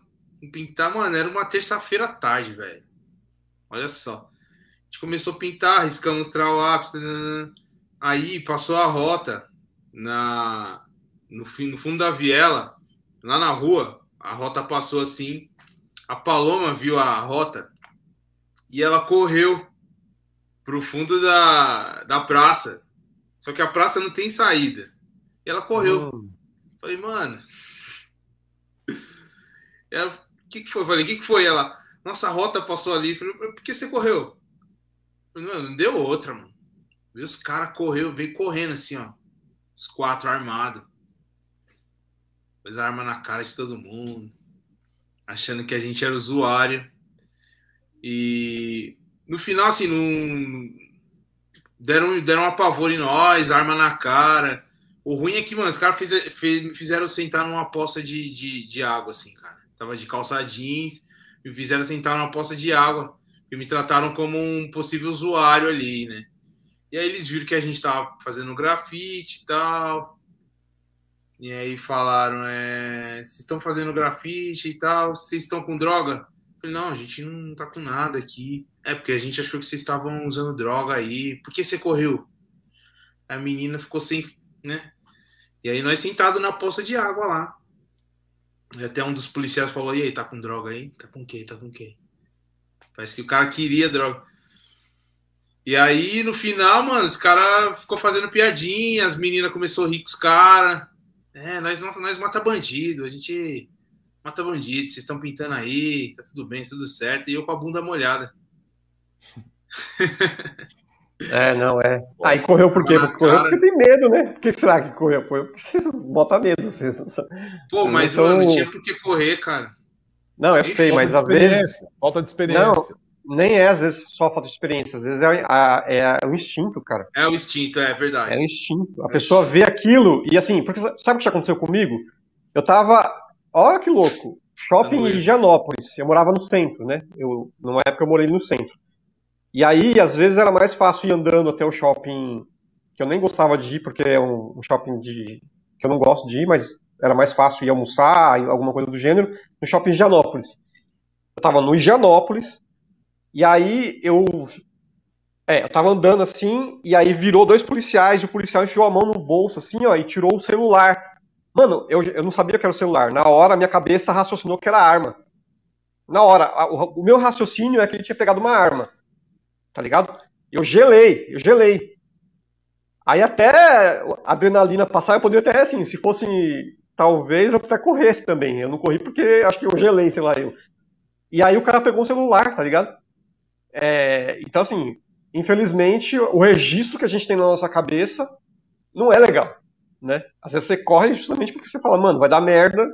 pintar, mano, era uma terça-feira à tarde, velho. Olha só. A gente começou a pintar, riscamos trawups, aí passou a rota na no, no fundo da viela, lá na rua, a rota passou assim, a Paloma viu a rota e ela correu pro fundo da, da praça. Só que a praça não tem saída. E ela correu. Oh. Falei, mano. Ela, o que, que foi? Falei, o que, que foi? Ela, nossa rota passou ali. Falei, por que você correu? Falei, mano, não deu outra, mano. E os caras correu, veio correndo assim, ó. Os quatro armados. Pôs a arma na cara de todo mundo. Achando que a gente era usuário. E no final, assim, não, deram, deram um apavor em nós, arma na cara. O ruim é que, mano, os caras fiz, fizeram sentar numa poça de, de, de, água, assim, cara. Tava de calça jeans, me fizeram sentar numa poça de água. E me trataram como um possível usuário ali, né? E aí eles viram que a gente tava fazendo grafite e tal. E aí falaram, é, vocês estão fazendo grafite e tal, vocês estão com droga? Eu falei, não, a gente não tá com nada aqui. É, porque a gente achou que vocês estavam usando droga aí. Por que você correu? A menina ficou sem, né? E aí nós sentados na poça de água lá. E até um dos policiais falou: "E aí, tá com droga aí? Tá com quem? Tá com quem?" Parece que o cara queria droga. E aí, no final, mano, os caras ficou fazendo piadinha, as meninas começou a rir com os caras. É, nós, nós mata bandido, a gente mata bandido, vocês estão pintando aí, tá tudo bem, tudo certo. E eu com a bunda molhada. É, não, é. Aí correu por quê? Porque correu porque tem medo, né? Por que será que correu? Porque vocês botam medo. Vocês... Pô, mas, são... mano, não tinha por que correr, cara. Não, eu sei, mas às vezes. Falta de experiência. Não, nem é às vezes só falta de experiência, às vezes é, a, é o instinto, cara. É o instinto, é verdade. É o instinto. A é pessoa instinto. vê aquilo e assim, porque sabe o que aconteceu comigo? Eu tava. Olha que louco. Shopping em Higienópolis. Eu morava no centro, né? Eu, numa época eu morei no centro. E aí, às vezes, era mais fácil ir andando até o shopping que eu nem gostava de ir, porque é um, um shopping de, que eu não gosto de ir, mas era mais fácil ir almoçar, alguma coisa do gênero, no shopping Higienópolis. Eu tava no Higienópolis, e aí eu. É, eu tava andando assim, e aí virou dois policiais, e o policial enfiou a mão no bolso, assim, ó, e tirou o celular. Mano, eu, eu não sabia que era o celular. Na hora, minha cabeça raciocinou que era arma. Na hora, a, o, o meu raciocínio é que ele tinha pegado uma arma tá ligado? Eu gelei, eu gelei. Aí até a adrenalina passar, eu poderia até, assim, se fosse, talvez eu até corresse também. Eu não corri porque acho que eu gelei, sei lá, eu. E aí o cara pegou o celular, tá ligado? É, então, assim, infelizmente, o registro que a gente tem na nossa cabeça não é legal. né? Às vezes você corre justamente porque você fala, mano, vai dar merda.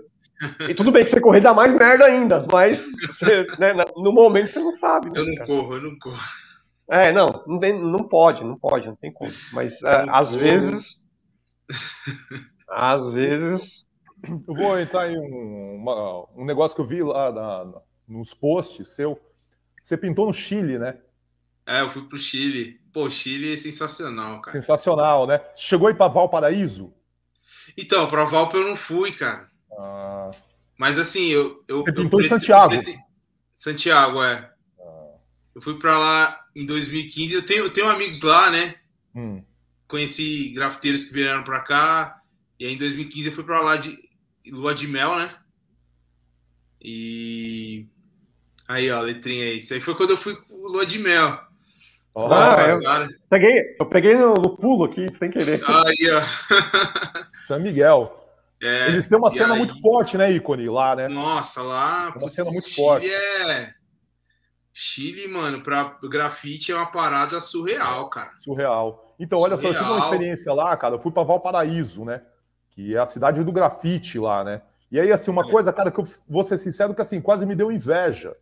E tudo bem que você correr dá mais merda ainda, mas você, né, no momento você não sabe. Né, eu não cara? corro, eu não corro. É, não, não, tem, não pode, não pode, não tem como. Mas é, às corro. vezes. às vezes. Eu vou entrar em um, uma, um negócio que eu vi lá na, nos posts seu. Você pintou no Chile, né? É, eu fui pro Chile. Pô, Chile é sensacional, cara. Sensacional, né? Chegou aí pra Valparaíso? Então, pra Valpo eu não fui, cara. Ah. Mas assim, eu. eu Você pintou eu em Santiago? Santiago, é. Ah. Eu fui pra lá em 2015. Eu tenho, eu tenho amigos lá, né? Hum. Conheci grafiteiros que vieram pra cá. E aí em 2015 eu fui pra lá de lua de mel, né? E. Aí, ó, letrinha aí. Isso aí foi quando eu fui lua de mel. Oh, ah, eu peguei, eu peguei no, no, pulo aqui, sem querer. Aí, ó. São Miguel. É, Eles têm uma cena aí... muito forte, né, ícone, lá, né? Nossa, lá. Uma cena muito Chile forte. É... Chile, mano, pra grafite é uma parada surreal, cara. Surreal. Então, surreal. olha só, eu tive uma experiência lá, cara. Eu fui para Valparaíso, né? Que é a cidade do grafite lá, né? E aí, assim, uma é. coisa, cara, que eu vou ser sincero, que assim, quase me deu inveja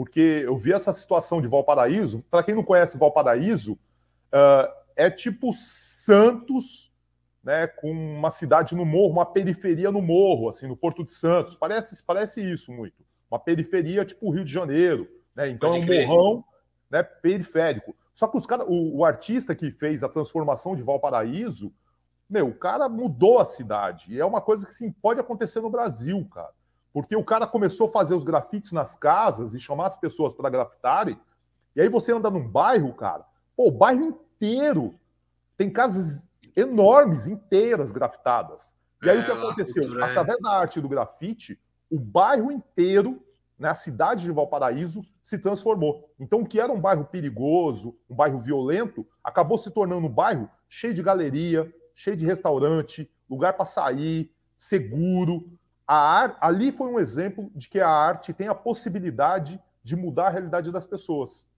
porque eu vi essa situação de Valparaíso. Para quem não conhece Valparaíso, uh, é tipo Santos, né, com uma cidade no morro, uma periferia no morro, assim, no Porto de Santos. Parece, parece isso muito. Uma periferia tipo Rio de Janeiro, né? Então Pode é um morrão, né, periférico. Só que os cara, o, o artista que fez a transformação de Valparaíso, meu, o cara mudou a cidade. E é uma coisa que sim pode acontecer no Brasil, cara. Porque o cara começou a fazer os grafites nas casas e chamar as pessoas para grafitarem. E aí você anda num bairro, cara, pô, o bairro inteiro tem casas enormes, inteiras grafitadas. E aí é, o que aconteceu? Através da arte do grafite, o bairro inteiro, né, a cidade de Valparaíso, se transformou. Então, o que era um bairro perigoso, um bairro violento, acabou se tornando um bairro cheio de galeria, cheio de restaurante, lugar para sair, seguro, a ar, ali foi um exemplo de que a arte tem a possibilidade de mudar a realidade das pessoas.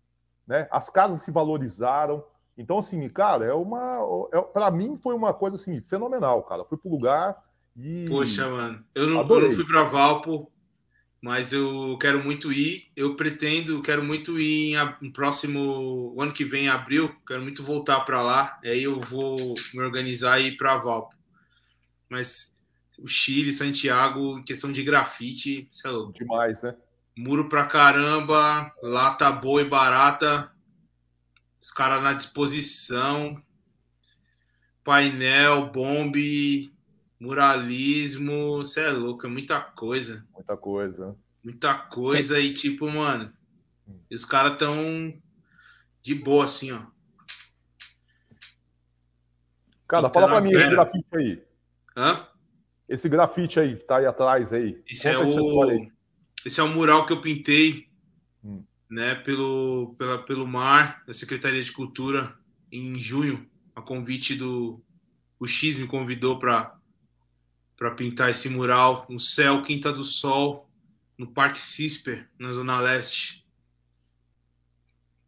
Né? As casas se valorizaram. Então, assim, cara, é uma. É, para mim foi uma coisa assim, fenomenal, cara. Fui pro lugar e. Poxa, mano. Eu não, eu não fui para Valpo, mas eu quero muito ir. Eu pretendo, quero muito ir em, em próximo ano que vem, em abril. Quero muito voltar para lá. Aí eu vou me organizar e ir para Valpo. Mas o Chile, Santiago, em questão de grafite, sei lá. É Demais, né? Muro pra caramba, lata boa e barata, os caras na disposição, painel, bombe, muralismo, você é louco, é muita coisa. Muita coisa. Muita coisa e tipo, mano, os caras tão de boa assim, ó. Cara, fala pra mim esse grafite aí. Hã? Esse grafite aí, que tá aí atrás aí. Esse é o esse é o mural que eu pintei, hum. né, pelo pela, pelo mar, da Secretaria de Cultura em junho, a convite do o X me convidou para para pintar esse mural no céu Quinta do Sol, no Parque Cisper, na Zona Leste.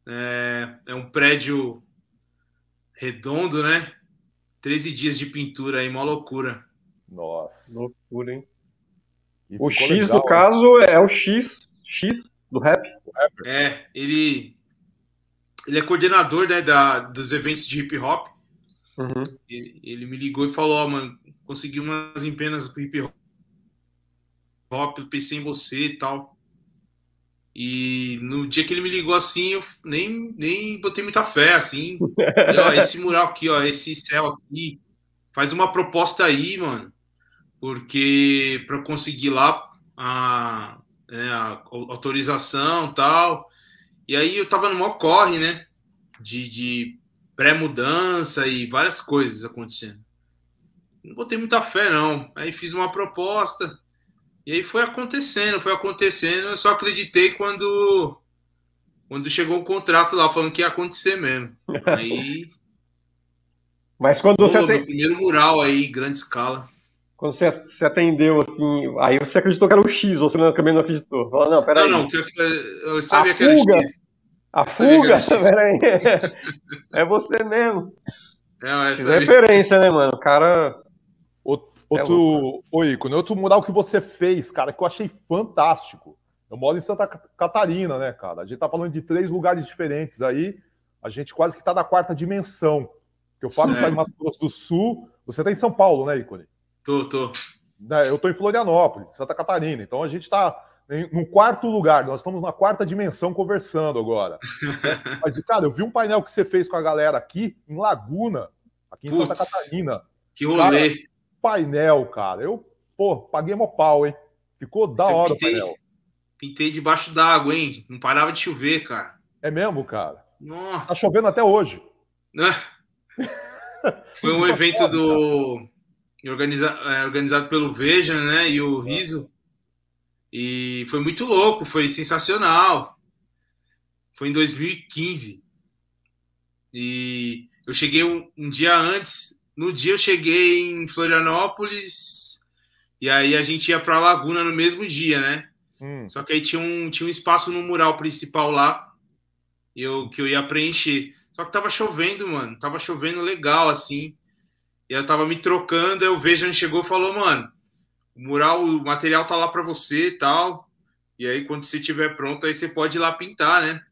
É, é um prédio redondo, né? 13 dias de pintura aí, uma loucura. Nossa. Loucura, hein? E o X, legal, no caso, é o X, X do rap. É, ele, ele é coordenador né, da, dos eventos de hip hop. Uhum. Ele, ele, me ligou e falou: Ó, oh, mano, consegui umas empenas hip hop, pensei em você e tal. E no dia que ele me ligou assim, eu nem, nem botei muita fé, assim. e, ó, esse mural aqui, ó, esse céu aqui, faz uma proposta aí, mano porque para conseguir lá a, né, a autorização tal. E aí eu tava no maior corre, né? De, de pré-mudança e várias coisas acontecendo. Não botei muita fé, não. Aí fiz uma proposta. E aí foi acontecendo, foi acontecendo. Eu só acreditei quando quando chegou o contrato lá falando que ia acontecer mesmo. Aí. Mas quando você tem... primeiro mural aí, grande escala quando você, você atendeu, assim, aí você acreditou que era o X, ou você também não acreditou? Falou, não, peraí. Não, não, eu sabia a que era fuga, o X. A fuga? Peraí. É você mesmo. É, X é referência, né, mano? O cara Outro, é oi, quando outro mural que você fez, cara, que eu achei fantástico. Eu moro em Santa Catarina, né, cara? A gente tá falando de três lugares diferentes aí. A gente quase que tá na quarta dimensão. Que eu falo que em Mato Grosso do Sul. Você tá em São Paulo, né, Ícone? Tô, tô. Né, eu tô em Florianópolis, Santa Catarina. Então a gente tá no quarto lugar. Nós estamos na quarta dimensão conversando agora. Mas, cara, eu vi um painel que você fez com a galera aqui em Laguna, aqui em Puts, Santa Catarina. Que rolê. Cara, painel, cara. Eu, pô, paguei mó pau, hein? Ficou da Você hora pintei, o painel. Pintei debaixo d'água, hein? Não parava de chover, cara. É mesmo, cara? Nossa. Tá chovendo até hoje. Foi um evento do organiza... É, organizado pelo Veja, né? E o Riso. E foi muito louco, foi sensacional. Foi em 2015. E eu cheguei um, um dia antes no dia eu cheguei em Florianópolis e aí a gente ia para Laguna no mesmo dia, né? Hum. Só que aí tinha um, tinha um espaço no mural principal lá eu, que eu ia preencher. Só que tava chovendo, mano. Tava chovendo legal, assim. E eu tava me trocando, aí o Vejan chegou e falou, mano, o mural, o material tá lá para você e tal. E aí, quando você estiver pronto, aí você pode ir lá pintar, né?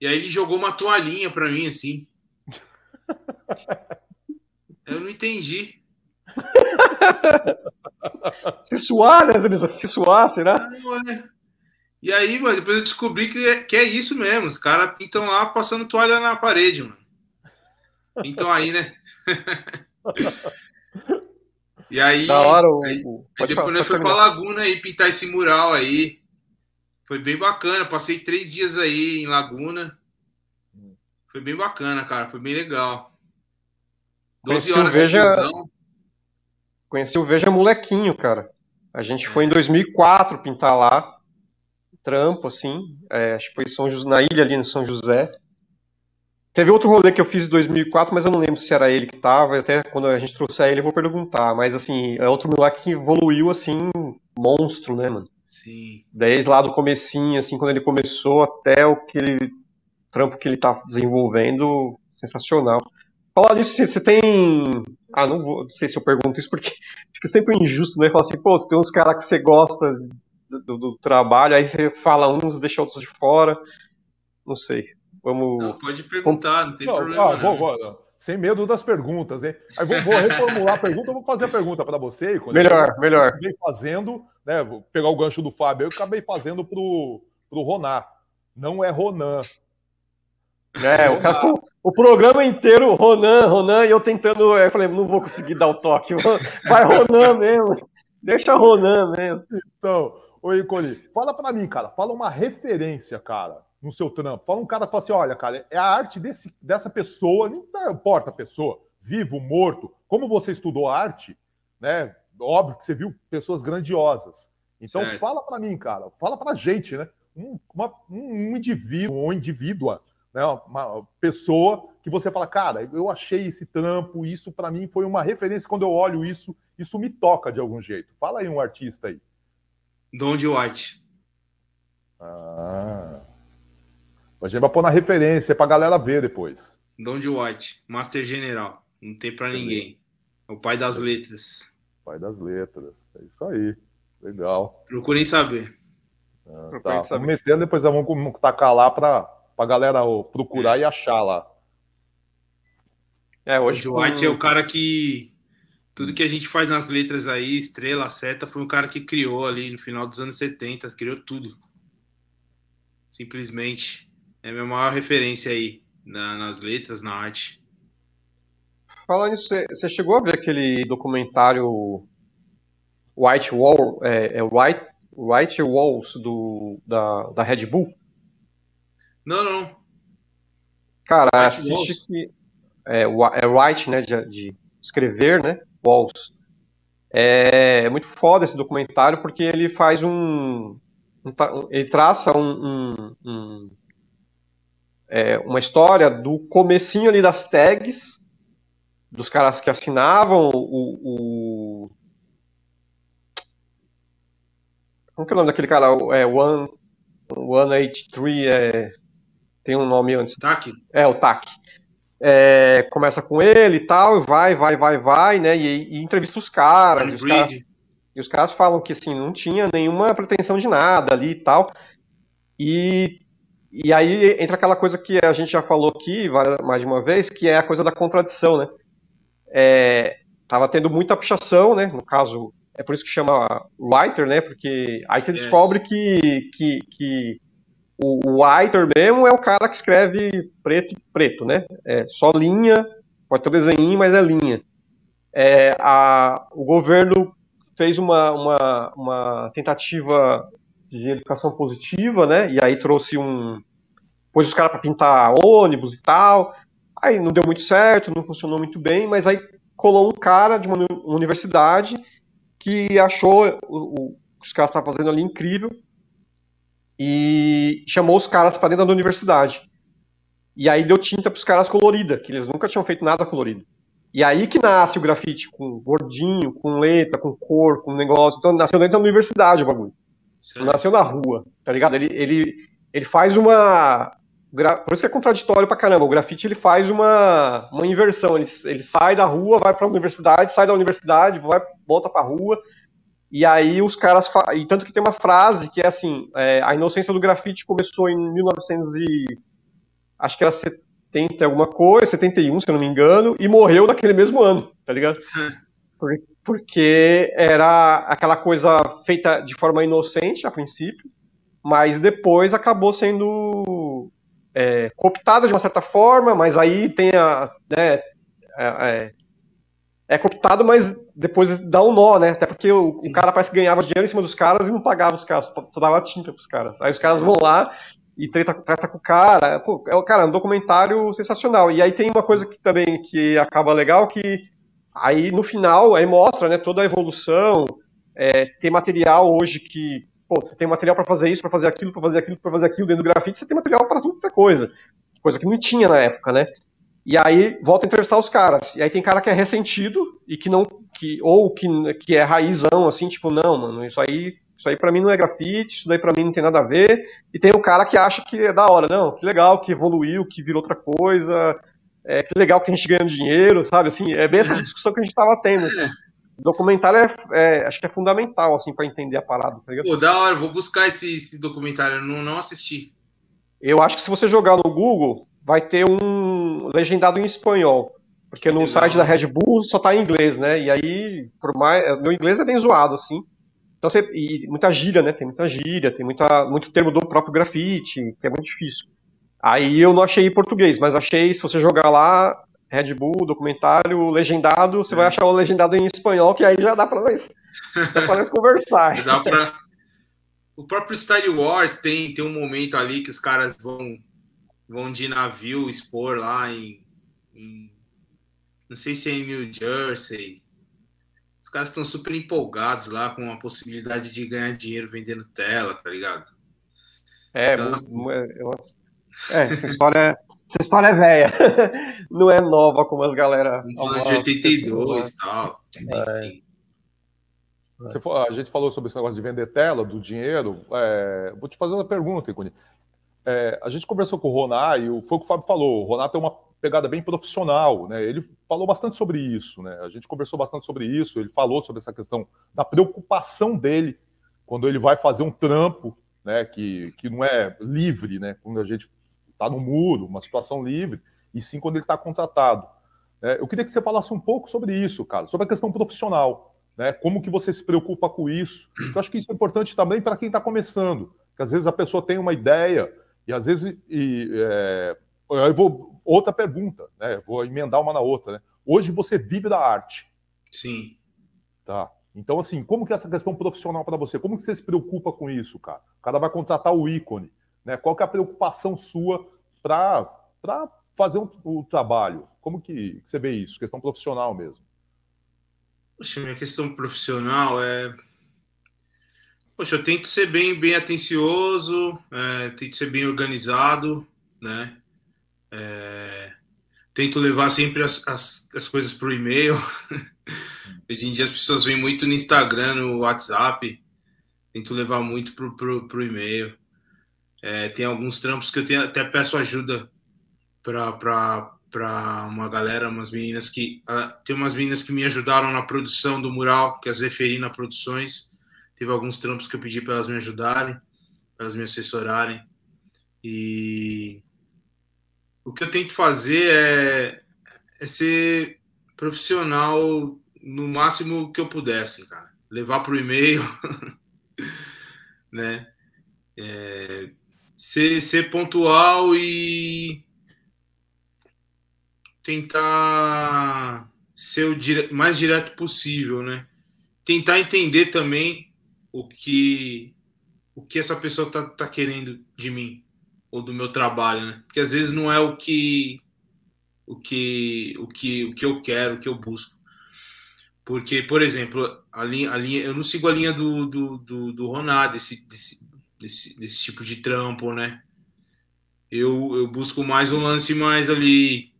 E aí ele jogou uma toalhinha para mim, assim. Eu não entendi. se suar, né, Zanisa? Se suar, será? Não, é. E aí, mano, depois eu descobri que é, que é isso mesmo. Os caras pintam lá passando toalha na parede, mano. Pintam aí, né? e aí. Da hora, o... aí, aí depois nós foi pra Laguna aí pintar esse mural aí. Foi bem bacana. Passei três dias aí em Laguna. Foi bem bacana, cara. Foi bem legal. 12 horas o Veja... Conheci o Veja molequinho, cara. A gente foi em 2004 pintar lá. Trampo, assim. É, acho que foi São José, na ilha ali no São José. Teve outro rolê que eu fiz em 2004, mas eu não lembro se era ele que tava. Até quando a gente trouxer ele, eu vou perguntar. Mas, assim, é outro moleque que evoluiu, assim, monstro, né, mano? Sim. Desde lá do comecinho, assim, quando ele começou até o que ele, trampo que ele tá desenvolvendo, sensacional. Falar nisso, você tem. Ah, não, vou, não sei se eu pergunto isso, porque fica sempre injusto, né? Falar assim, pô, você tem uns caras que você gosta do, do, trabalho, aí você fala uns, deixa outros de fora. Não sei. Vamos. Não, pode perguntar, não tem não, problema. Ah, vou, vou, sem medo das perguntas, hein? Aí vou, vou reformular a pergunta, vou fazer a pergunta para você. Melhor, eu melhor. Acabei fazendo, né? Vou pegar o gancho do Fábio, eu acabei fazendo pro, pro Ronar. Não é Ronan, é, o, cara, o, programa inteiro, Ronan, Ronan, e eu tentando, eu falei, não vou conseguir dar o toque, vai Ronan mesmo, deixa Ronan mesmo. Então, oi, Coli, fala pra mim, cara, fala uma referência, cara, no seu trampo. Fala um cara fala assim, olha, cara, é a arte desse, dessa pessoa, não importa a pessoa, vivo, morto, como você estudou arte, né, óbvio que você viu pessoas grandiosas. Então, certo. fala pra mim, cara, fala pra gente, né, um, uma, um indivíduo ou indivídua né, uma pessoa que você fala, cara, eu achei esse trampo, isso para mim foi uma referência, quando eu olho isso, isso me toca de algum jeito. Fala aí um artista aí. Don de White. Ah. A gente vai pôr na referência pra galera ver depois. Don de White, Master General. Não tem para ninguém. É o pai das letras. Pai das letras. É isso aí. Legal. Procurem saber. Ah, tá. Vamos metendo, depois vamos tacar lá para pra galera procurar é. e achar lá. É, hoje o White é o cara que tudo que a gente faz nas letras aí, estrela, seta, foi um cara que criou ali no final dos anos 70, criou tudo. Simplesmente. É a minha maior referência aí na, nas letras, na arte. Falando nisso, você chegou a ver aquele documentário White Wall, é, é White, White Walls do, da, da Red Bull? Não, não. Cara, White assiste Walls. que. É, é White, né? De, de, escrever, né? Walls. É, é, muito foda esse documentário porque ele faz um. um ele traça um, um, um é, uma história do comecinho ali das tags, dos caras que assinavam o, o como que é o nome daquele cara? É One, 183, é, tem um nome antes. TAC? É, o TAC. é, começa com ele e tal, vai, vai, vai, vai, né? E, e entrevista os caras, e os caras, e os caras falam que assim, não tinha nenhuma pretensão de nada ali e tal. E, e aí entra aquela coisa que a gente já falou aqui mais de uma vez, que é a coisa da contradição, né? É, tava tendo muita pichação, né? No caso, é por isso que chama writer, né? Porque aí você yes. descobre que, que, que o, o writer mesmo é o cara que escreve preto preto, né? É só linha, pode ter um desenho, mas é linha. É, a, o governo fez uma, uma, uma tentativa de educação positiva, né? E aí trouxe um. Pôs os caras para pintar ônibus e tal. Aí não deu muito certo, não funcionou muito bem, mas aí colou um cara de uma universidade que achou o, o que os caras estavam fazendo ali incrível e chamou os caras para dentro da universidade. E aí deu tinta para os caras colorida, que eles nunca tinham feito nada colorido. E aí que nasce o grafite com gordinho, com letra, com cor, com negócio. Então nasceu dentro da universidade o bagulho. Certo. Nasceu na rua, tá ligado? Ele, ele, ele faz uma. Por isso que é contraditório pra caramba. O grafite ele faz uma, uma inversão. Ele, ele sai da rua, vai pra universidade, sai da universidade, vai, volta pra rua. E aí os caras. E tanto que tem uma frase que é assim: é, a inocência do grafite começou em 1900 e. Acho que era 70 alguma coisa, 71, se eu não me engano, e morreu naquele mesmo ano, tá ligado? Porque era aquela coisa feita de forma inocente a princípio, mas depois acabou sendo é, cooptada de uma certa forma, mas aí tem a. Né, é, é, é cooptado, mas depois dá um nó, né? Até porque o, o, cara parece que ganhava dinheiro em cima dos caras e não pagava os caras, só dava tinta pros caras. Aí os caras vão lá e treta, treta com o cara. Pô, é, cara, é um documentário sensacional. E aí tem uma coisa que também que acaba legal, que aí no final aí mostra né, toda a evolução. É, tem material hoje que pô, você tem material para fazer isso, para fazer aquilo, para fazer aquilo, para fazer aquilo dentro do grafite, você tem material para tudo coisa. Coisa que não tinha na época, né? E aí volta a entrevistar os caras. E aí tem cara que é ressentido e que não. Que, ou que, que é raizão, assim, tipo, não, mano, isso aí isso aí para mim não é grafite, isso daí para mim não tem nada a ver. E tem o cara que acha que é da hora, não, que legal, que evoluiu, que virou outra coisa, é, que legal que a gente ganhando dinheiro, sabe? Assim, é bem essa discussão que a gente estava tendo. Assim. Documentário é, é, acho que é fundamental, assim, para entender a parada. Tá Pô, da hora, vou buscar esse, esse documentário, eu não, não assisti. Eu acho que se você jogar no Google, vai ter um legendado em espanhol. Porque no site da Red Bull só tá em inglês, né? E aí, por mais. Meu inglês é bem zoado, assim. Então, você, e muita gíria, né? Tem muita gíria, tem muita, muito termo do próprio grafite, que é muito difícil. Aí eu não achei em português, mas achei, se você jogar lá, Red Bull, documentário, legendado, você é. vai achar o legendado em espanhol, que aí já dá pra nós, dá pra nós conversar. Dá pra... O próprio Style Wars tem, tem um momento ali que os caras vão, vão de navio expor lá em, em não sei se é em New Jersey, os caras estão super empolgados lá com a possibilidade de ganhar dinheiro vendendo tela, tá ligado? É, então, assim, eu, é essa história, é, essa história é velha. Não é nova como as galera. Falando de 82 e tal. É. Enfim. a gente falou sobre esse negócio de vender tela, do dinheiro. É, vou te fazer uma pergunta, Icone. É, a gente conversou com o Roná e foi o que o Fábio falou. O Roná tem uma pegada bem profissional, né? Ele falou bastante sobre isso, né? A gente conversou bastante sobre isso, ele falou sobre essa questão da preocupação dele quando ele vai fazer um trampo, né, que, que não é livre, né? Quando a gente está no muro, uma situação livre, e sim quando ele está contratado. É, eu queria que você falasse um pouco sobre isso, cara, sobre a questão profissional, né? Como que você se preocupa com isso? Eu acho que isso é importante também para quem está começando, que às vezes a pessoa tem uma ideia e às vezes e, é, eu vou outra pergunta, né? Vou emendar uma na outra, né? Hoje você vive da arte. Sim. Tá. Então, assim, como que é essa questão profissional para você? Como que você se preocupa com isso, cara? O cara vai contratar o ícone, né? Qual que é a preocupação sua para fazer um, o trabalho? Como que, que você vê isso? Questão profissional mesmo. Poxa, minha questão profissional é Poxa, eu tento ser bem, bem atencioso, é, tento ser bem organizado, né? É, tento levar sempre as, as, as coisas para o e-mail. Hoje em dia as pessoas vêm muito no Instagram, no WhatsApp. Tento levar muito para o e-mail. É, tem alguns trampos que eu tenho, até peço ajuda para uma galera, umas meninas que uh, tem umas meninas que me ajudaram na produção do mural, que as referi na produções. Teve alguns trampos que eu pedi para elas me ajudarem, para elas me assessorarem. E o que eu tento fazer é, é ser profissional no máximo que eu pudesse, cara. Levar para o e-mail, né? É, ser, ser pontual e tentar ser o dire... mais direto possível, né? Tentar entender também o que o que essa pessoa tá, tá querendo de mim ou do meu trabalho, né? Porque às vezes não é o que o que o que o que eu quero, o que eu busco. Porque, por exemplo, a linha, a linha eu não sigo a linha do do, do, do Ronaldo, desse, desse, desse, desse tipo de trampo, né? Eu, eu busco mais um lance mais ali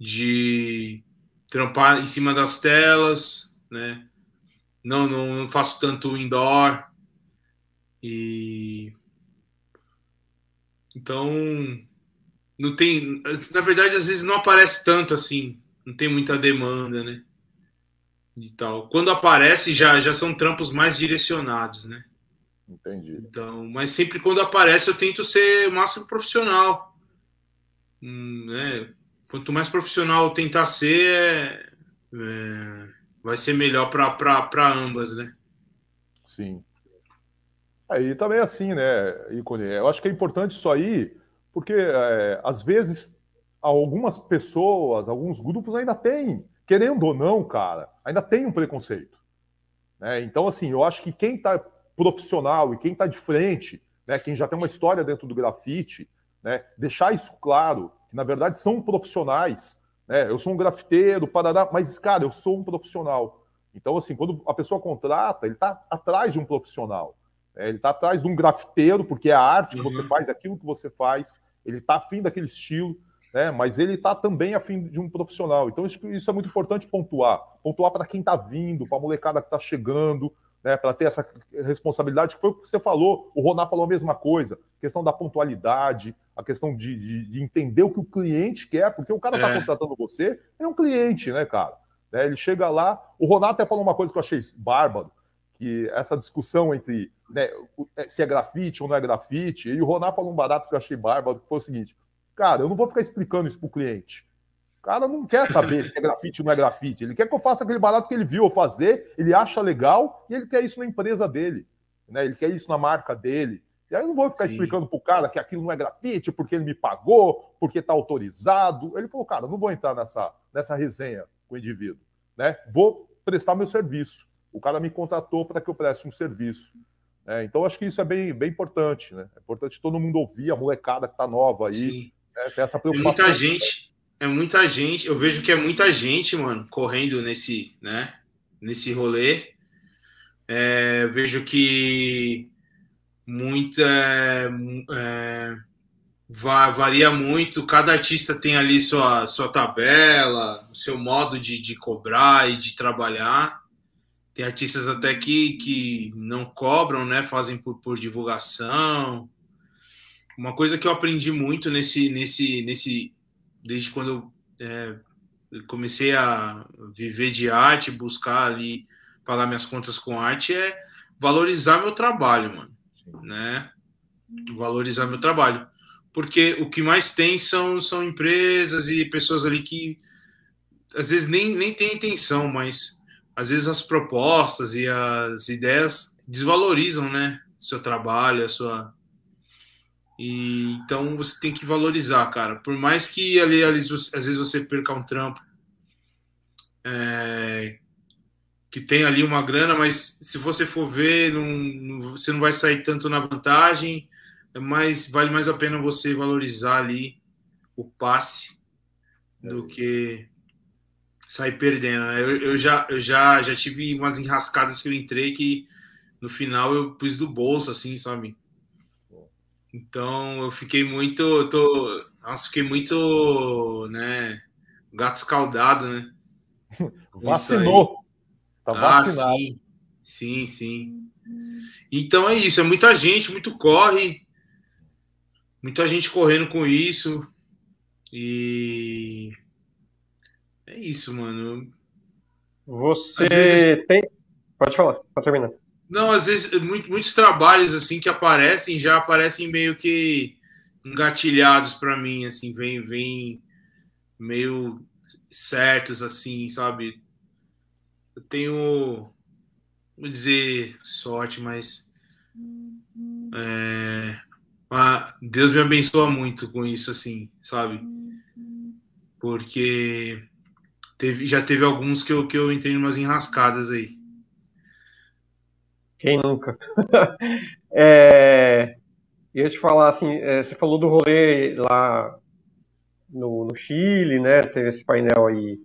de trampar em cima das telas, né? Não, não, não faço tanto indoor. E então não tem, na verdade às vezes não aparece tanto assim, não tem muita demanda, né? E tal. Quando aparece já já são trampos mais direcionados, né? Entendi. Então, mas sempre quando aparece eu tento ser o máximo profissional. Hum, né? quanto mais profissional tentar ser, é, é, vai ser melhor para ambas, né? Sim. Aí também é assim, né, Icone? Eu acho que é importante isso aí, porque é, às vezes algumas pessoas, alguns grupos ainda têm, querendo ou não, cara, ainda tem um preconceito. Né? Então, assim, eu acho que quem está profissional e quem está de frente, né, quem já tem uma história dentro do grafite, né, deixar isso claro que na verdade são profissionais. Né? Eu sou um grafiteiro, parará, mas, cara, eu sou um profissional. Então, assim, quando a pessoa contrata, ele está atrás de um profissional. Né? Ele está atrás de um grafiteiro, porque é a arte que você uhum. faz, é aquilo que você faz, ele está afim daquele estilo, né? mas ele está também afim de um profissional. Então, isso, isso é muito importante pontuar. Pontuar para quem está vindo, para a molecada que está chegando, né, para ter essa responsabilidade, que foi o que você falou, o Roná falou a mesma coisa, a questão da pontualidade, a questão de, de, de entender o que o cliente quer, porque o cara está é. contratando você, é um cliente, né, cara? Né, ele chega lá, o Roná até falou uma coisa que eu achei bárbaro, que essa discussão entre né, é, se é grafite ou não é grafite, e o Roná falou um barato que eu achei bárbaro, que foi o seguinte, cara, eu não vou ficar explicando isso pro cliente, cara não quer saber se é grafite ou não é grafite. Ele quer que eu faça aquele barato que ele viu eu fazer, ele acha legal e ele quer isso na empresa dele. Né? Ele quer isso na marca dele. E aí eu não vou ficar Sim. explicando pro cara que aquilo não é grafite, porque ele me pagou, porque tá autorizado. Ele falou, cara, não vou entrar nessa, nessa resenha com o indivíduo. Né? Vou prestar meu serviço. O cara me contratou para que eu preste um serviço. É, então, acho que isso é bem, bem importante. Né? É importante todo mundo ouvir, a molecada que está nova aí, né? essa preocupação. Tem muita gente, é muita gente, eu vejo que é muita gente, mano, correndo nesse, né, nesse rolê. É, vejo que muita é, varia muito, cada artista tem ali sua, sua tabela, seu modo de, de cobrar e de trabalhar. Tem artistas até que, que não cobram, né? Fazem por, por divulgação. Uma coisa que eu aprendi muito nesse, nesse, nesse desde quando eu é, comecei a viver de arte, buscar ali pagar minhas contas com arte, é valorizar meu trabalho, mano, né? Valorizar meu trabalho, porque o que mais tem são, são empresas e pessoas ali que às vezes nem, nem tem intenção, mas às vezes as propostas e as ideias desvalorizam, né? Seu trabalho, a sua, e, então você tem que valorizar, cara. Por mais que ali, ali às vezes você perca um trampo é, que tem ali uma grana, mas se você for ver, não, não, você não vai sair tanto na vantagem, é mais, vale mais a pena você valorizar ali o passe do que sair perdendo. Né? Eu, eu, já, eu já, já tive umas enrascadas que eu entrei que no final eu pus do bolso, assim, sabe? Então eu fiquei muito, eu tô, nossa, fiquei muito, né, gato escaldado, né? Vacinou. Tá ah, vacinado. Ah, sim, sim, sim. Então é isso, é muita gente, muito corre, muita gente correndo com isso e É isso, mano. Você vezes... tem. Pode falar, pode terminar. Não, às vezes muito, muitos trabalhos assim que aparecem já aparecem meio que engatilhados para mim, assim, vem, vem meio certos assim, sabe? Eu tenho, vou dizer sorte, mas é, Deus me abençoa muito com isso, assim, sabe? Porque teve, já teve alguns que eu, que eu entrei em umas enrascadas aí. Quem nunca? é, ia te falar assim, é, você falou do rolê lá no, no, Chile, né? Teve esse painel aí,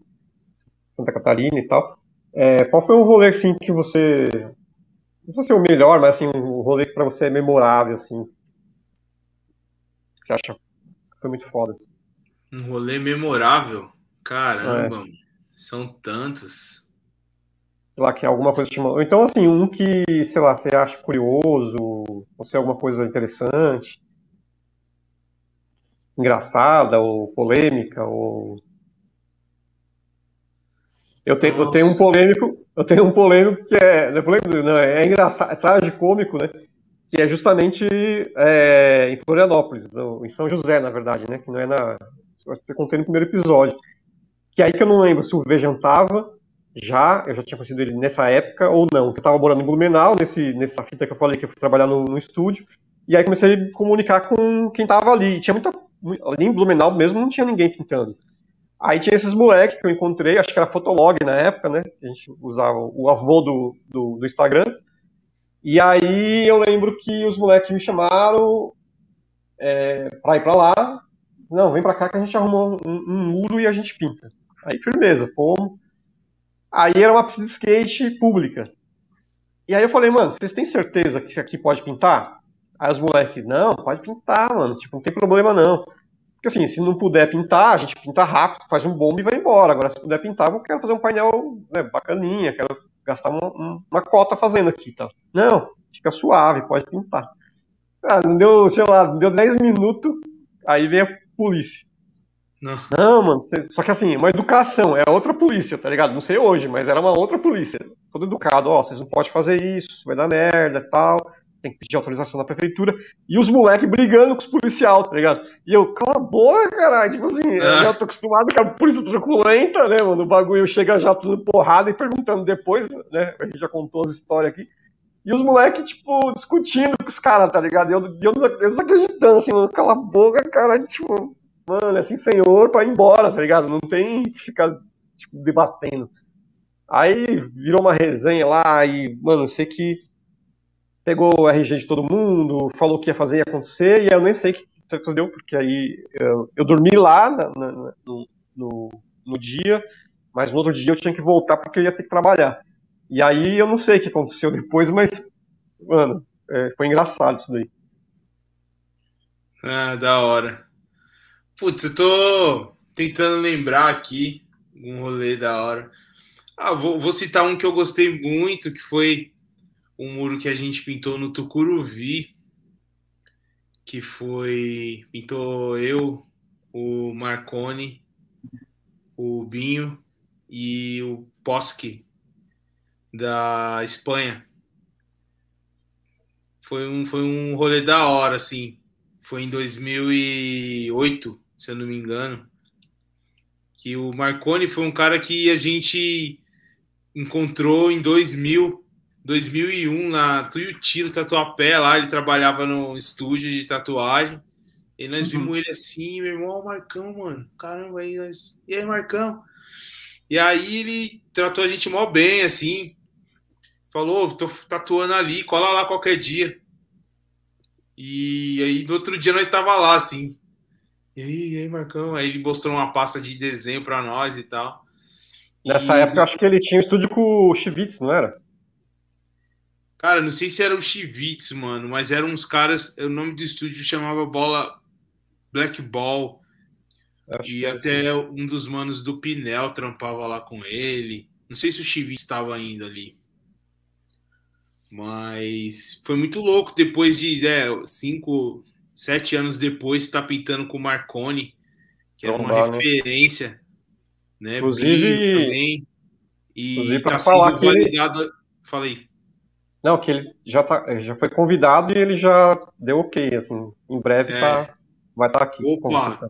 Santa Catarina e tal. É, qual foi o rolê assim que você, não sei se é o melhor, mas assim um rolê que para você é memorável assim? Você acha que foi muito foda? Assim? Um rolê memorável, caramba, é. são tantos lá, que é alguma coisa chamando. Então, assim, um que, sei lá, você acha curioso, ou se é alguma coisa interessante, engraçada, ou polêmica, ou. Eu tenho, eu tenho um polêmico, eu tennão um polêmico que é. Não é polêmico, não, é engraçado, é tragicômico, né? Que é justamente é, em Florianópolis, no, em São José, na verdade, né? Que não é na. Eu contei no primeiro episódio. Que é aí que eu não lembro se o Vejam tava, já, eu já tinha conhecido ele nessa época ou não, que eu estava morando em Blumenau, nesse, nessa fita que eu falei que eu fui trabalhar no, no estúdio, e aí comecei a comunicar com quem estava ali. E tinha muita. Ali em Blumenau mesmo não tinha ninguém pintando. Aí tinha esses moleques que eu encontrei, acho que era Fotolog na época, né? A gente usava o avô do, do, do Instagram. E aí eu lembro que os moleques me chamaram é, pra ir pra lá. Não, vem pra cá que a gente arrumou um, um muro e a gente pinta. Aí firmeza, fomos. Aí era uma pista de skate pública. E aí eu falei, mano, vocês têm certeza que isso aqui pode pintar? Aí os moleques, não, pode pintar, mano, tipo, não tem problema não. Porque assim, se não puder pintar, a gente pinta rápido, faz um bomba e vai embora. Agora, se puder pintar, eu quero fazer um painel né, bacaninha, quero gastar uma, uma, cota fazendo aqui, tá? Não, fica suave, pode pintar. Ah, não deu, sei lá, deu 10 minutos, aí vem a polícia. Não. Não, mano. Só que assim, uma educação, é outra polícia, tá ligado? Não sei hoje, mas era uma outra polícia. Todo educado, ó, vocês não podem fazer isso, vai dar merda e tal. Tem que pedir autorização da prefeitura. E os moleques brigando com os policiais, tá ligado? E eu, cala a boca, caralho. Tipo assim, eu já tô acostumado com a polícia truculenta, né, mano? O bagulho chega já tudo porrada e perguntando depois, né? A gente já contou as histórias aqui. E os moleques, tipo, discutindo com os caras, tá ligado? E eu, eu, eu, eu desacreditando, assim, mano, cala a boca, cara, tipo, mano, é assim, senhor, pra ir embora, tá ligado? Não tem que ficar, tipo, debatendo. Aí virou uma resenha lá e, mano, sei que pegou o RG de todo mundo, falou que ia fazer e acontecer, e eu nem sei que entendeu? Porque aí eu, eu dormi lá na, na, no, no, no, dia, mas no outro dia eu tinha que voltar porque eu ia ter que trabalhar. E aí eu não sei o que aconteceu depois, mas, mano, é, foi engraçado isso daí. Ah, da hora. Putz, eu tô tentando lembrar aqui um rolê da hora. Ah, vou, vou, citar um que eu gostei muito, que foi um muro que a gente pintou no Tucuruvi, que foi pintou eu, o Marconi, o Binho e o Posque da Espanha. Foi um, foi um rolê da hora, assim. Foi em 2008 se eu não me engano. Que o Marconi foi um cara que a gente encontrou em 2000, 2001 na Tuiuti, Tatuapé, lá ele trabalhava no estúdio de tatuagem. E nós uhum. vimos ele assim, meu irmão, o Marcão, mano. Caramba, aí nós. E aí, Marcão? E aí ele tratou a gente mó bem, assim. Falou, tô tatuando ali, cola lá qualquer dia. E aí no outro dia nós tava lá, assim. E aí, e aí, Marcão? Aí ele mostrou uma pasta de desenho para nós e tal. Nessa e... época, eu acho que ele tinha um estúdio com o Chivitz, não era? Cara, não sei se era o Chivitz, mano, mas eram uns caras. O nome do estúdio chamava Bola Black Ball. Acho e até é. um dos manos do Pinel trampava lá com ele. Não sei se o Chivitz estava ainda ali. Mas foi muito louco depois de é, cinco, sete anos depois está pintando com o Marconi, que era uma referência. né? Inclusive, também. E tá para falar que ele, validado. Falei. não, que ele já tá, já foi convidado e ele já deu ok, assim, em breve É. tá, vai estar aqui. com Opa!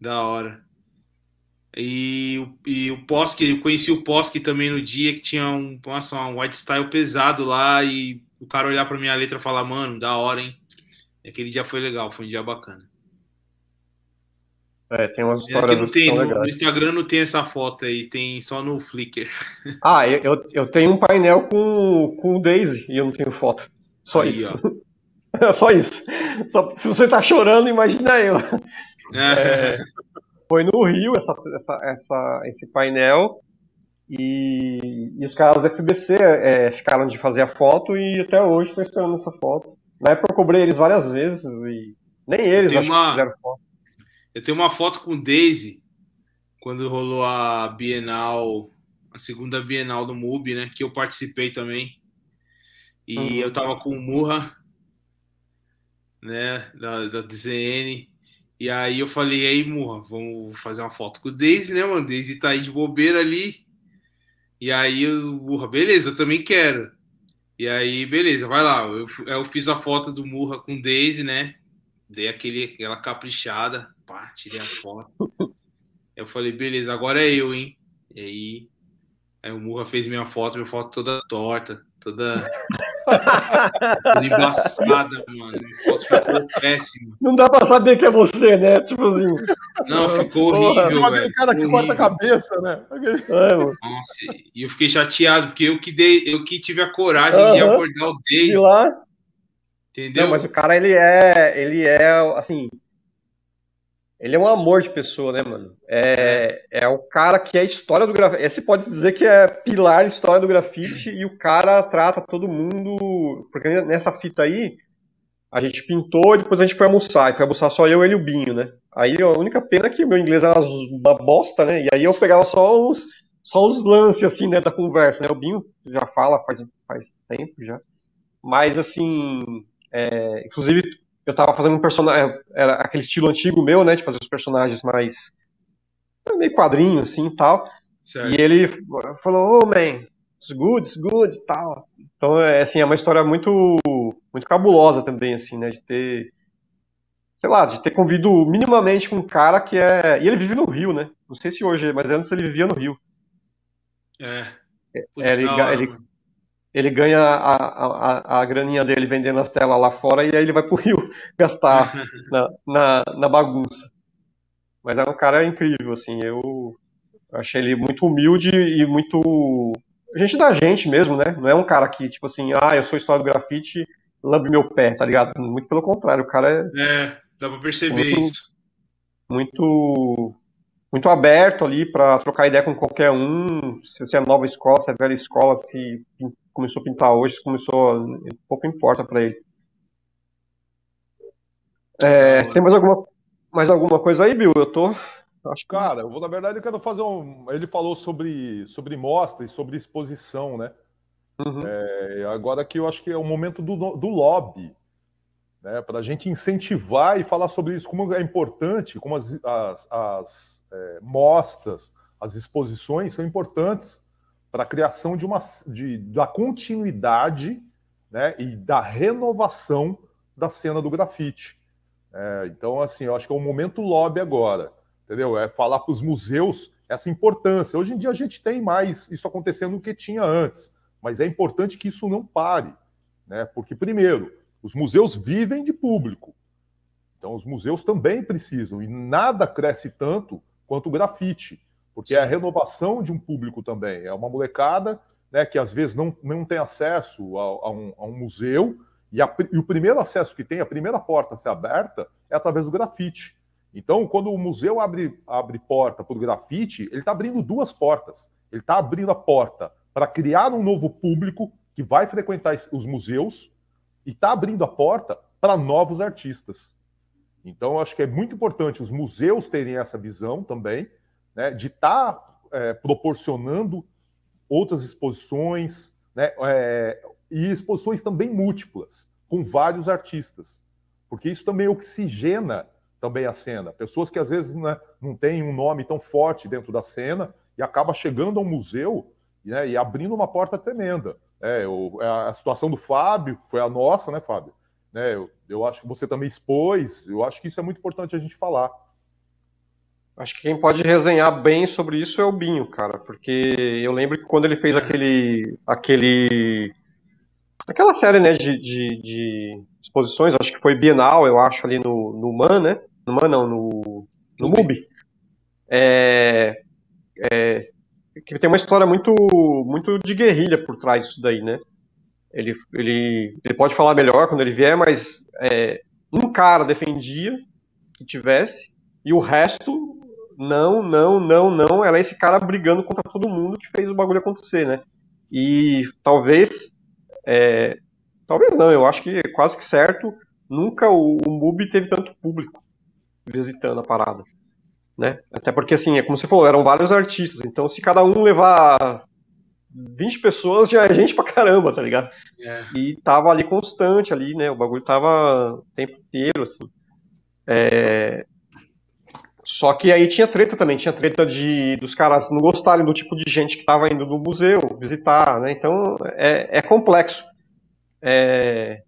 Da hora. E, o- e o Posk, eu conheci o Posk também no dia que tinha um, nossa, um white style pesado lá e o cara olhar pra minha letra e falar, mano, da hora, hein? Aquele dia foi legal, foi um dia bacana. É, tem umas histórias que não que tem, no, no. Instagram não tem essa foto aí, tem só no Flickr. Ah, eu, eu, tenho um painel com, com o Daisy e eu não tenho foto. Só Aí, isso. ó. Só isso. Só- se você tá chorando, imagina eu. É. Foi no Rio essa, essa, essa- esse painel e, e os caras da FBC é, ficaram de fazer a foto e até hoje estão esperando essa foto. Na época eu cobrei eles várias vezes e nem eles acho uma- fizeram foto. Eu tenho uma foto com o Daisy quando rolou a Bienal, a segunda Bienal do MUBI, né? Que eu participei também. E Uhum. eu tava com o Murra, né? Da, da DZN. E aí eu falei, aí, Murra, vamos fazer uma foto com o Daisy, né, mano? Daisy tá aí de bobeira ali. E aí o Murra, beleza, eu também quero. E aí, beleza, vai lá. Eu, eu fiz a foto do Murra com Daisy, né? Dei aquele, aquela caprichada, pá, tirei a foto. Eu falei, beleza, agora é eu, hein? E aí, aí o Murra fez minha foto, minha foto toda torta, toda embaçada, mano. Minha foto ficou péssima. Não dá pra saber que é você, né? Tipo assim. Não, ficou Porra, horrível, Tem aquele velho. cara que corta a cabeça, né? Aquele- É. Nossa, e eu fiquei chateado, porque eu que dei, eu que tive a coragem de Aham. abordar o De Daisy, lá. entendeu? Não, mas o cara, ele é. Ele é, assim. Ele é um amor de pessoa, né, mano? É, é o cara que é a história do grafite. Esse pode dizer que é pilar história do grafite e o cara trata todo mundo. Porque nessa fita aí, a gente pintou e depois a gente foi almoçar. E foi almoçar só eu, ele e o Binho, né? Aí a única pena é que o meu inglês era uma bosta, né? E aí eu pegava só os, só os lances, assim, né, da conversa, né? O Binho já fala faz, faz tempo já. Mas, assim, é, inclusive, eu tava fazendo um personagem, era aquele estilo antigo meu, né, de fazer os personagens mais meio quadrinho, assim, e tal. Certo. E ele falou, oh, man, it's good, it's good, e tal. Então, é, assim, é uma história muito, muito cabulosa também, assim, né, de ter, sei lá, de ter convido minimamente com um cara que é, e ele vive no Rio, né, não sei se hoje, mas antes ele vivia no Rio. É. É, Putz, ele hora, ele-. Ele ganha a, a, a, graninha dele vendendo as telas lá fora e aí ele vai pro Rio gastar na, na, na bagunça. Mas é um cara incrível, assim, eu achei ele muito humilde e muito. Gente da gente mesmo, né? Não é um cara que, tipo assim, ah, eu sou história do grafite, lambe meu pé, tá ligado? Muito pelo contrário, o cara é É, dá pra perceber Muito- isso. muito muito aberto ali pra trocar ideia com qualquer um. Se você é nova escola, se é velha escola, se começou a pintar hoje, se começou, pouco importa pra ele. É, tem mais alguma mais alguma coisa aí, Bill? Eu tô acho que Cara, eu vou, na verdade, eu quero fazer um. Ele falou sobre, sobre mostra e sobre exposição, né? Uhum. É, agora que eu acho que é o momento do, do lobby, né? Para a gente incentivar e falar sobre isso, como é importante, como as, as, as, é, mostras, as exposições são importantes para a criação de uma de, da continuidade né? e da renovação da cena do grafite. É, então, assim, eu acho que é o momento lobby agora, entendeu? É falar para os museus essa importância. Hoje em dia a gente tem mais isso acontecendo do que tinha antes, mas é importante que isso não pare, né? Porque, primeiro, os museus vivem de público, então os museus também precisam, e nada cresce tanto quanto o grafite, porque é a renovação de um público também. É uma molecada né, que às vezes não, não tem acesso a, a, um, a um museu, e, a, e, o primeiro acesso que tem, a primeira porta a ser aberta, é através do grafite. Então, quando o museu abre, abre porta o grafite, ele está abrindo duas portas. Ele está abrindo a porta para criar um novo público que vai frequentar os museus e está abrindo a porta para novos artistas. Então, eu acho que é muito importante os museus terem essa visão também, né, de estar tá, é, proporcionando outras exposições, né, é, e exposições também múltiplas, com vários artistas, porque isso também oxigena também a cena. Pessoas que às vezes né, não têm um nome tão forte dentro da cena e acaba chegando ao museu né, e abrindo uma porta tremenda. É, eu, a situação do Fábio foi a nossa, né, Fábio? Né, eu, eu acho que você também expôs, eu acho que isso é muito importante a gente falar. Acho que quem pode resenhar bem sobre isso é o Binho, cara, porque eu lembro que quando ele fez aquele, aquele, aquela série, né, de, de, de exposições, acho que foi Bienal, eu acho, ali no, no Man, né, no Man não, no, no MUBI, é, é, que tem uma história muito, muito de guerrilha por trás disso daí, né, ele, ele, ele pode falar melhor quando ele vier, mas é, um cara defendia que tivesse, e o resto não, não, não, não. Ela é esse cara brigando contra todo mundo que fez o bagulho acontecer, né? E talvez, é, talvez não, eu acho que é quase que certo, nunca o, o MUBI teve tanto público visitando a parada. Né? Até porque, assim, é como você falou, eram vários artistas, então se cada um levar 20 pessoas já é gente pra caramba, tá ligado? É. E tava ali constante ali, né? O bagulho tava o tempo inteiro, assim. É, só que aí tinha treta também, tinha treta de dos caras não gostarem do tipo de gente que estava indo no museu visitar, né? Então é, é complexo. É,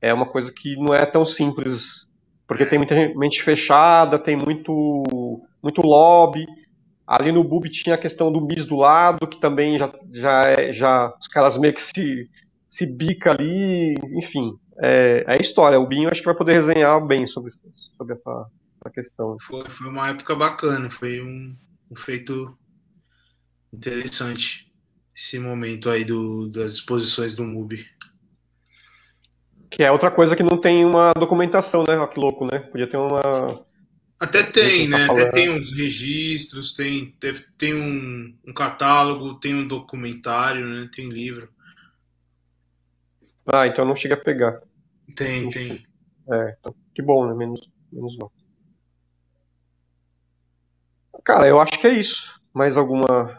é uma coisa que não é tão simples, porque tem muita mente fechada, tem muito, muito lobby. Ali no Bub tinha a questão do MIS do lado, que também já, já, é, já os caras meio que se, se bica ali, enfim. É, é história. O Binho acho que vai poder resenhar bem sobre, sobre essa, essa questão. Foi, foi uma época bacana, foi um, um feito interessante esse momento aí do, das exposições do MUBI. Que é outra coisa que não tem uma documentação, né? Olha que louco, né? Podia ter uma. Até tem, né? Até tem uns registros, tem, tem um, um catálogo, tem um documentário, né? Tem livro. Ah, então não chega a pegar. Tem, tem. É, então, que bom, né? Menos, menos mal. Cara, eu acho que é isso. Mais alguma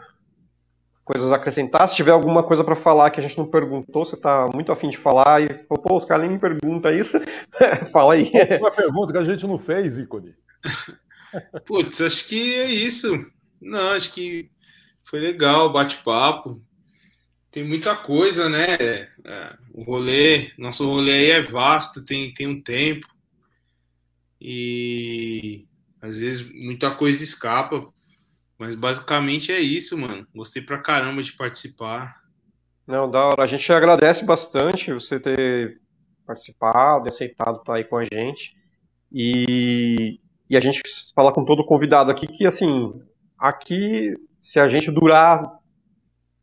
coisas a acrescentar? Se tiver alguma coisa para falar que a gente não perguntou, você está muito afim de falar e falou, pô, os caras nem me perguntam isso, fala aí. Uma pergunta que a gente não fez, ícone. Putz, acho que é isso. Não, acho que foi legal o bate-papo. Tem muita coisa, né? É, o rolê, nosso rolê aí é vasto, tem, tem um tempo. E às vezes muita coisa escapa, mas basicamente é isso, mano. Gostei pra caramba de participar. Não, da hora. A gente agradece bastante você ter participado, aceitado estar aí com a gente. E, e a gente fala com todo convidado aqui que, assim, aqui, se a gente durar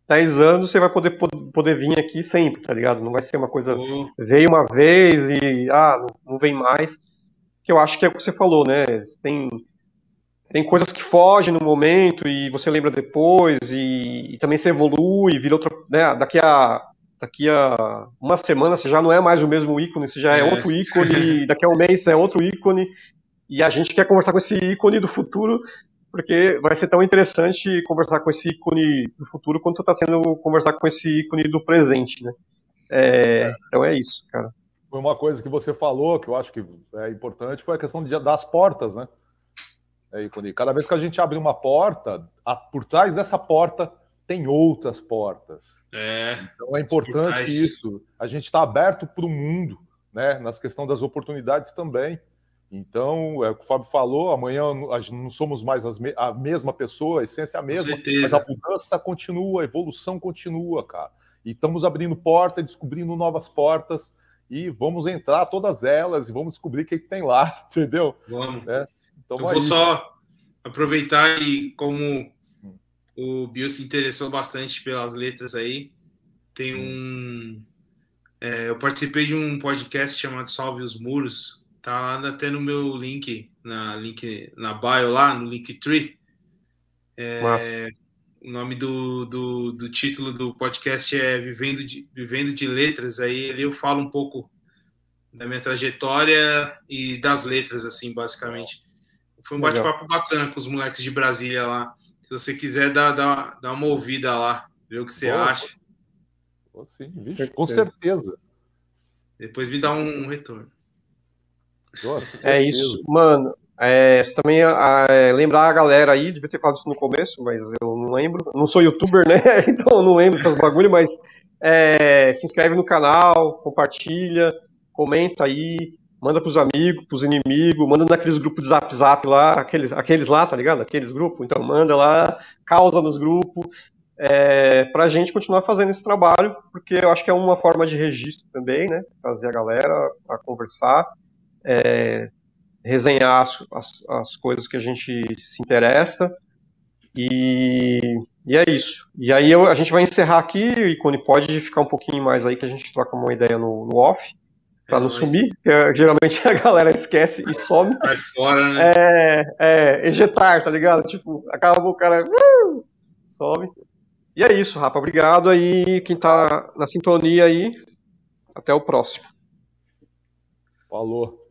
10 anos, você vai poder, poder vir aqui sempre, tá ligado? Não vai ser uma coisa. Oh. Veio uma vez e, ah, não vem mais que eu acho que é o que você falou, né? Tem, tem coisas que fogem no momento e você lembra depois e, e também você evolui, vira outra, né? Daqui a daqui a uma semana você já não é mais o mesmo ícone, você já é, é. outro ícone, daqui a um mês você é outro ícone e a gente quer conversar com esse ícone do futuro porque vai ser tão interessante conversar com esse ícone do futuro quanto está sendo conversar com esse ícone do presente, né? É, é. Então é isso, cara foi uma coisa que você falou, que eu acho que é importante, foi a questão de, das portas, né? É, cada vez que a gente abre uma porta, a, por trás dessa porta tem outras portas. É, então é importante isso. A gente está aberto para o mundo, né? Nas questões das oportunidades também. Então, é o que o Fábio falou, amanhã não somos mais me a mesma pessoa, a essência é a mesma, mas a mudança continua, a evolução continua, cara. E estamos abrindo porta, descobrindo novas portas, e vamos entrar todas elas e vamos descobrir o que, que tem lá, entendeu? Vamos. É, então, Eu vou só aproveitar e como o Bill se interessou bastante pelas letras aí, tem um. É, eu participei de um podcast chamado Salve os Muros, tá lá até no meu link, na link na bio lá, no Linktree. É, o nome do, do, do, título do podcast é Vivendo de, Vivendo de Letras. Aí ali eu falo um pouco da minha trajetória e das letras, assim, basicamente. Foi um bate-papo bacana com os moleques de Brasília lá. Se você quiser, dá, dá, dá uma ouvida lá, ver o que você Boa. acha. sim, vixe, com certeza. Depois me dá um retorno. Nossa, é isso, mano. É, também é, lembrar a galera aí, devia ter falado isso no começo, mas eu não lembro. Não sou youtuber, né? Então não lembro dessas bagulho, mas é, se inscreve no canal, compartilha, comenta aí, manda pros amigos, pros inimigos, manda naqueles grupos de zap zap lá, aqueles, aqueles lá, tá ligado? Aqueles grupos, então manda lá, causa nos grupos, é, pra gente continuar fazendo esse trabalho, porque eu acho que é uma forma de registro também, né? Trazer a galera a conversar, é, resenhar as, as, as, coisas que a gente se interessa, e, e é isso. E aí eu, a gente vai encerrar aqui, Icone, pode ficar um pouquinho mais aí que a gente troca uma ideia no, no off pra não sumir, que é, geralmente a galera esquece e some. Vai fora, né? É, é, ejetar, tá ligado? Tipo, acaba o cara. Uh, some. E é isso, Rafa. Obrigado aí, quem tá na sintonia aí. Até o próximo. Falou.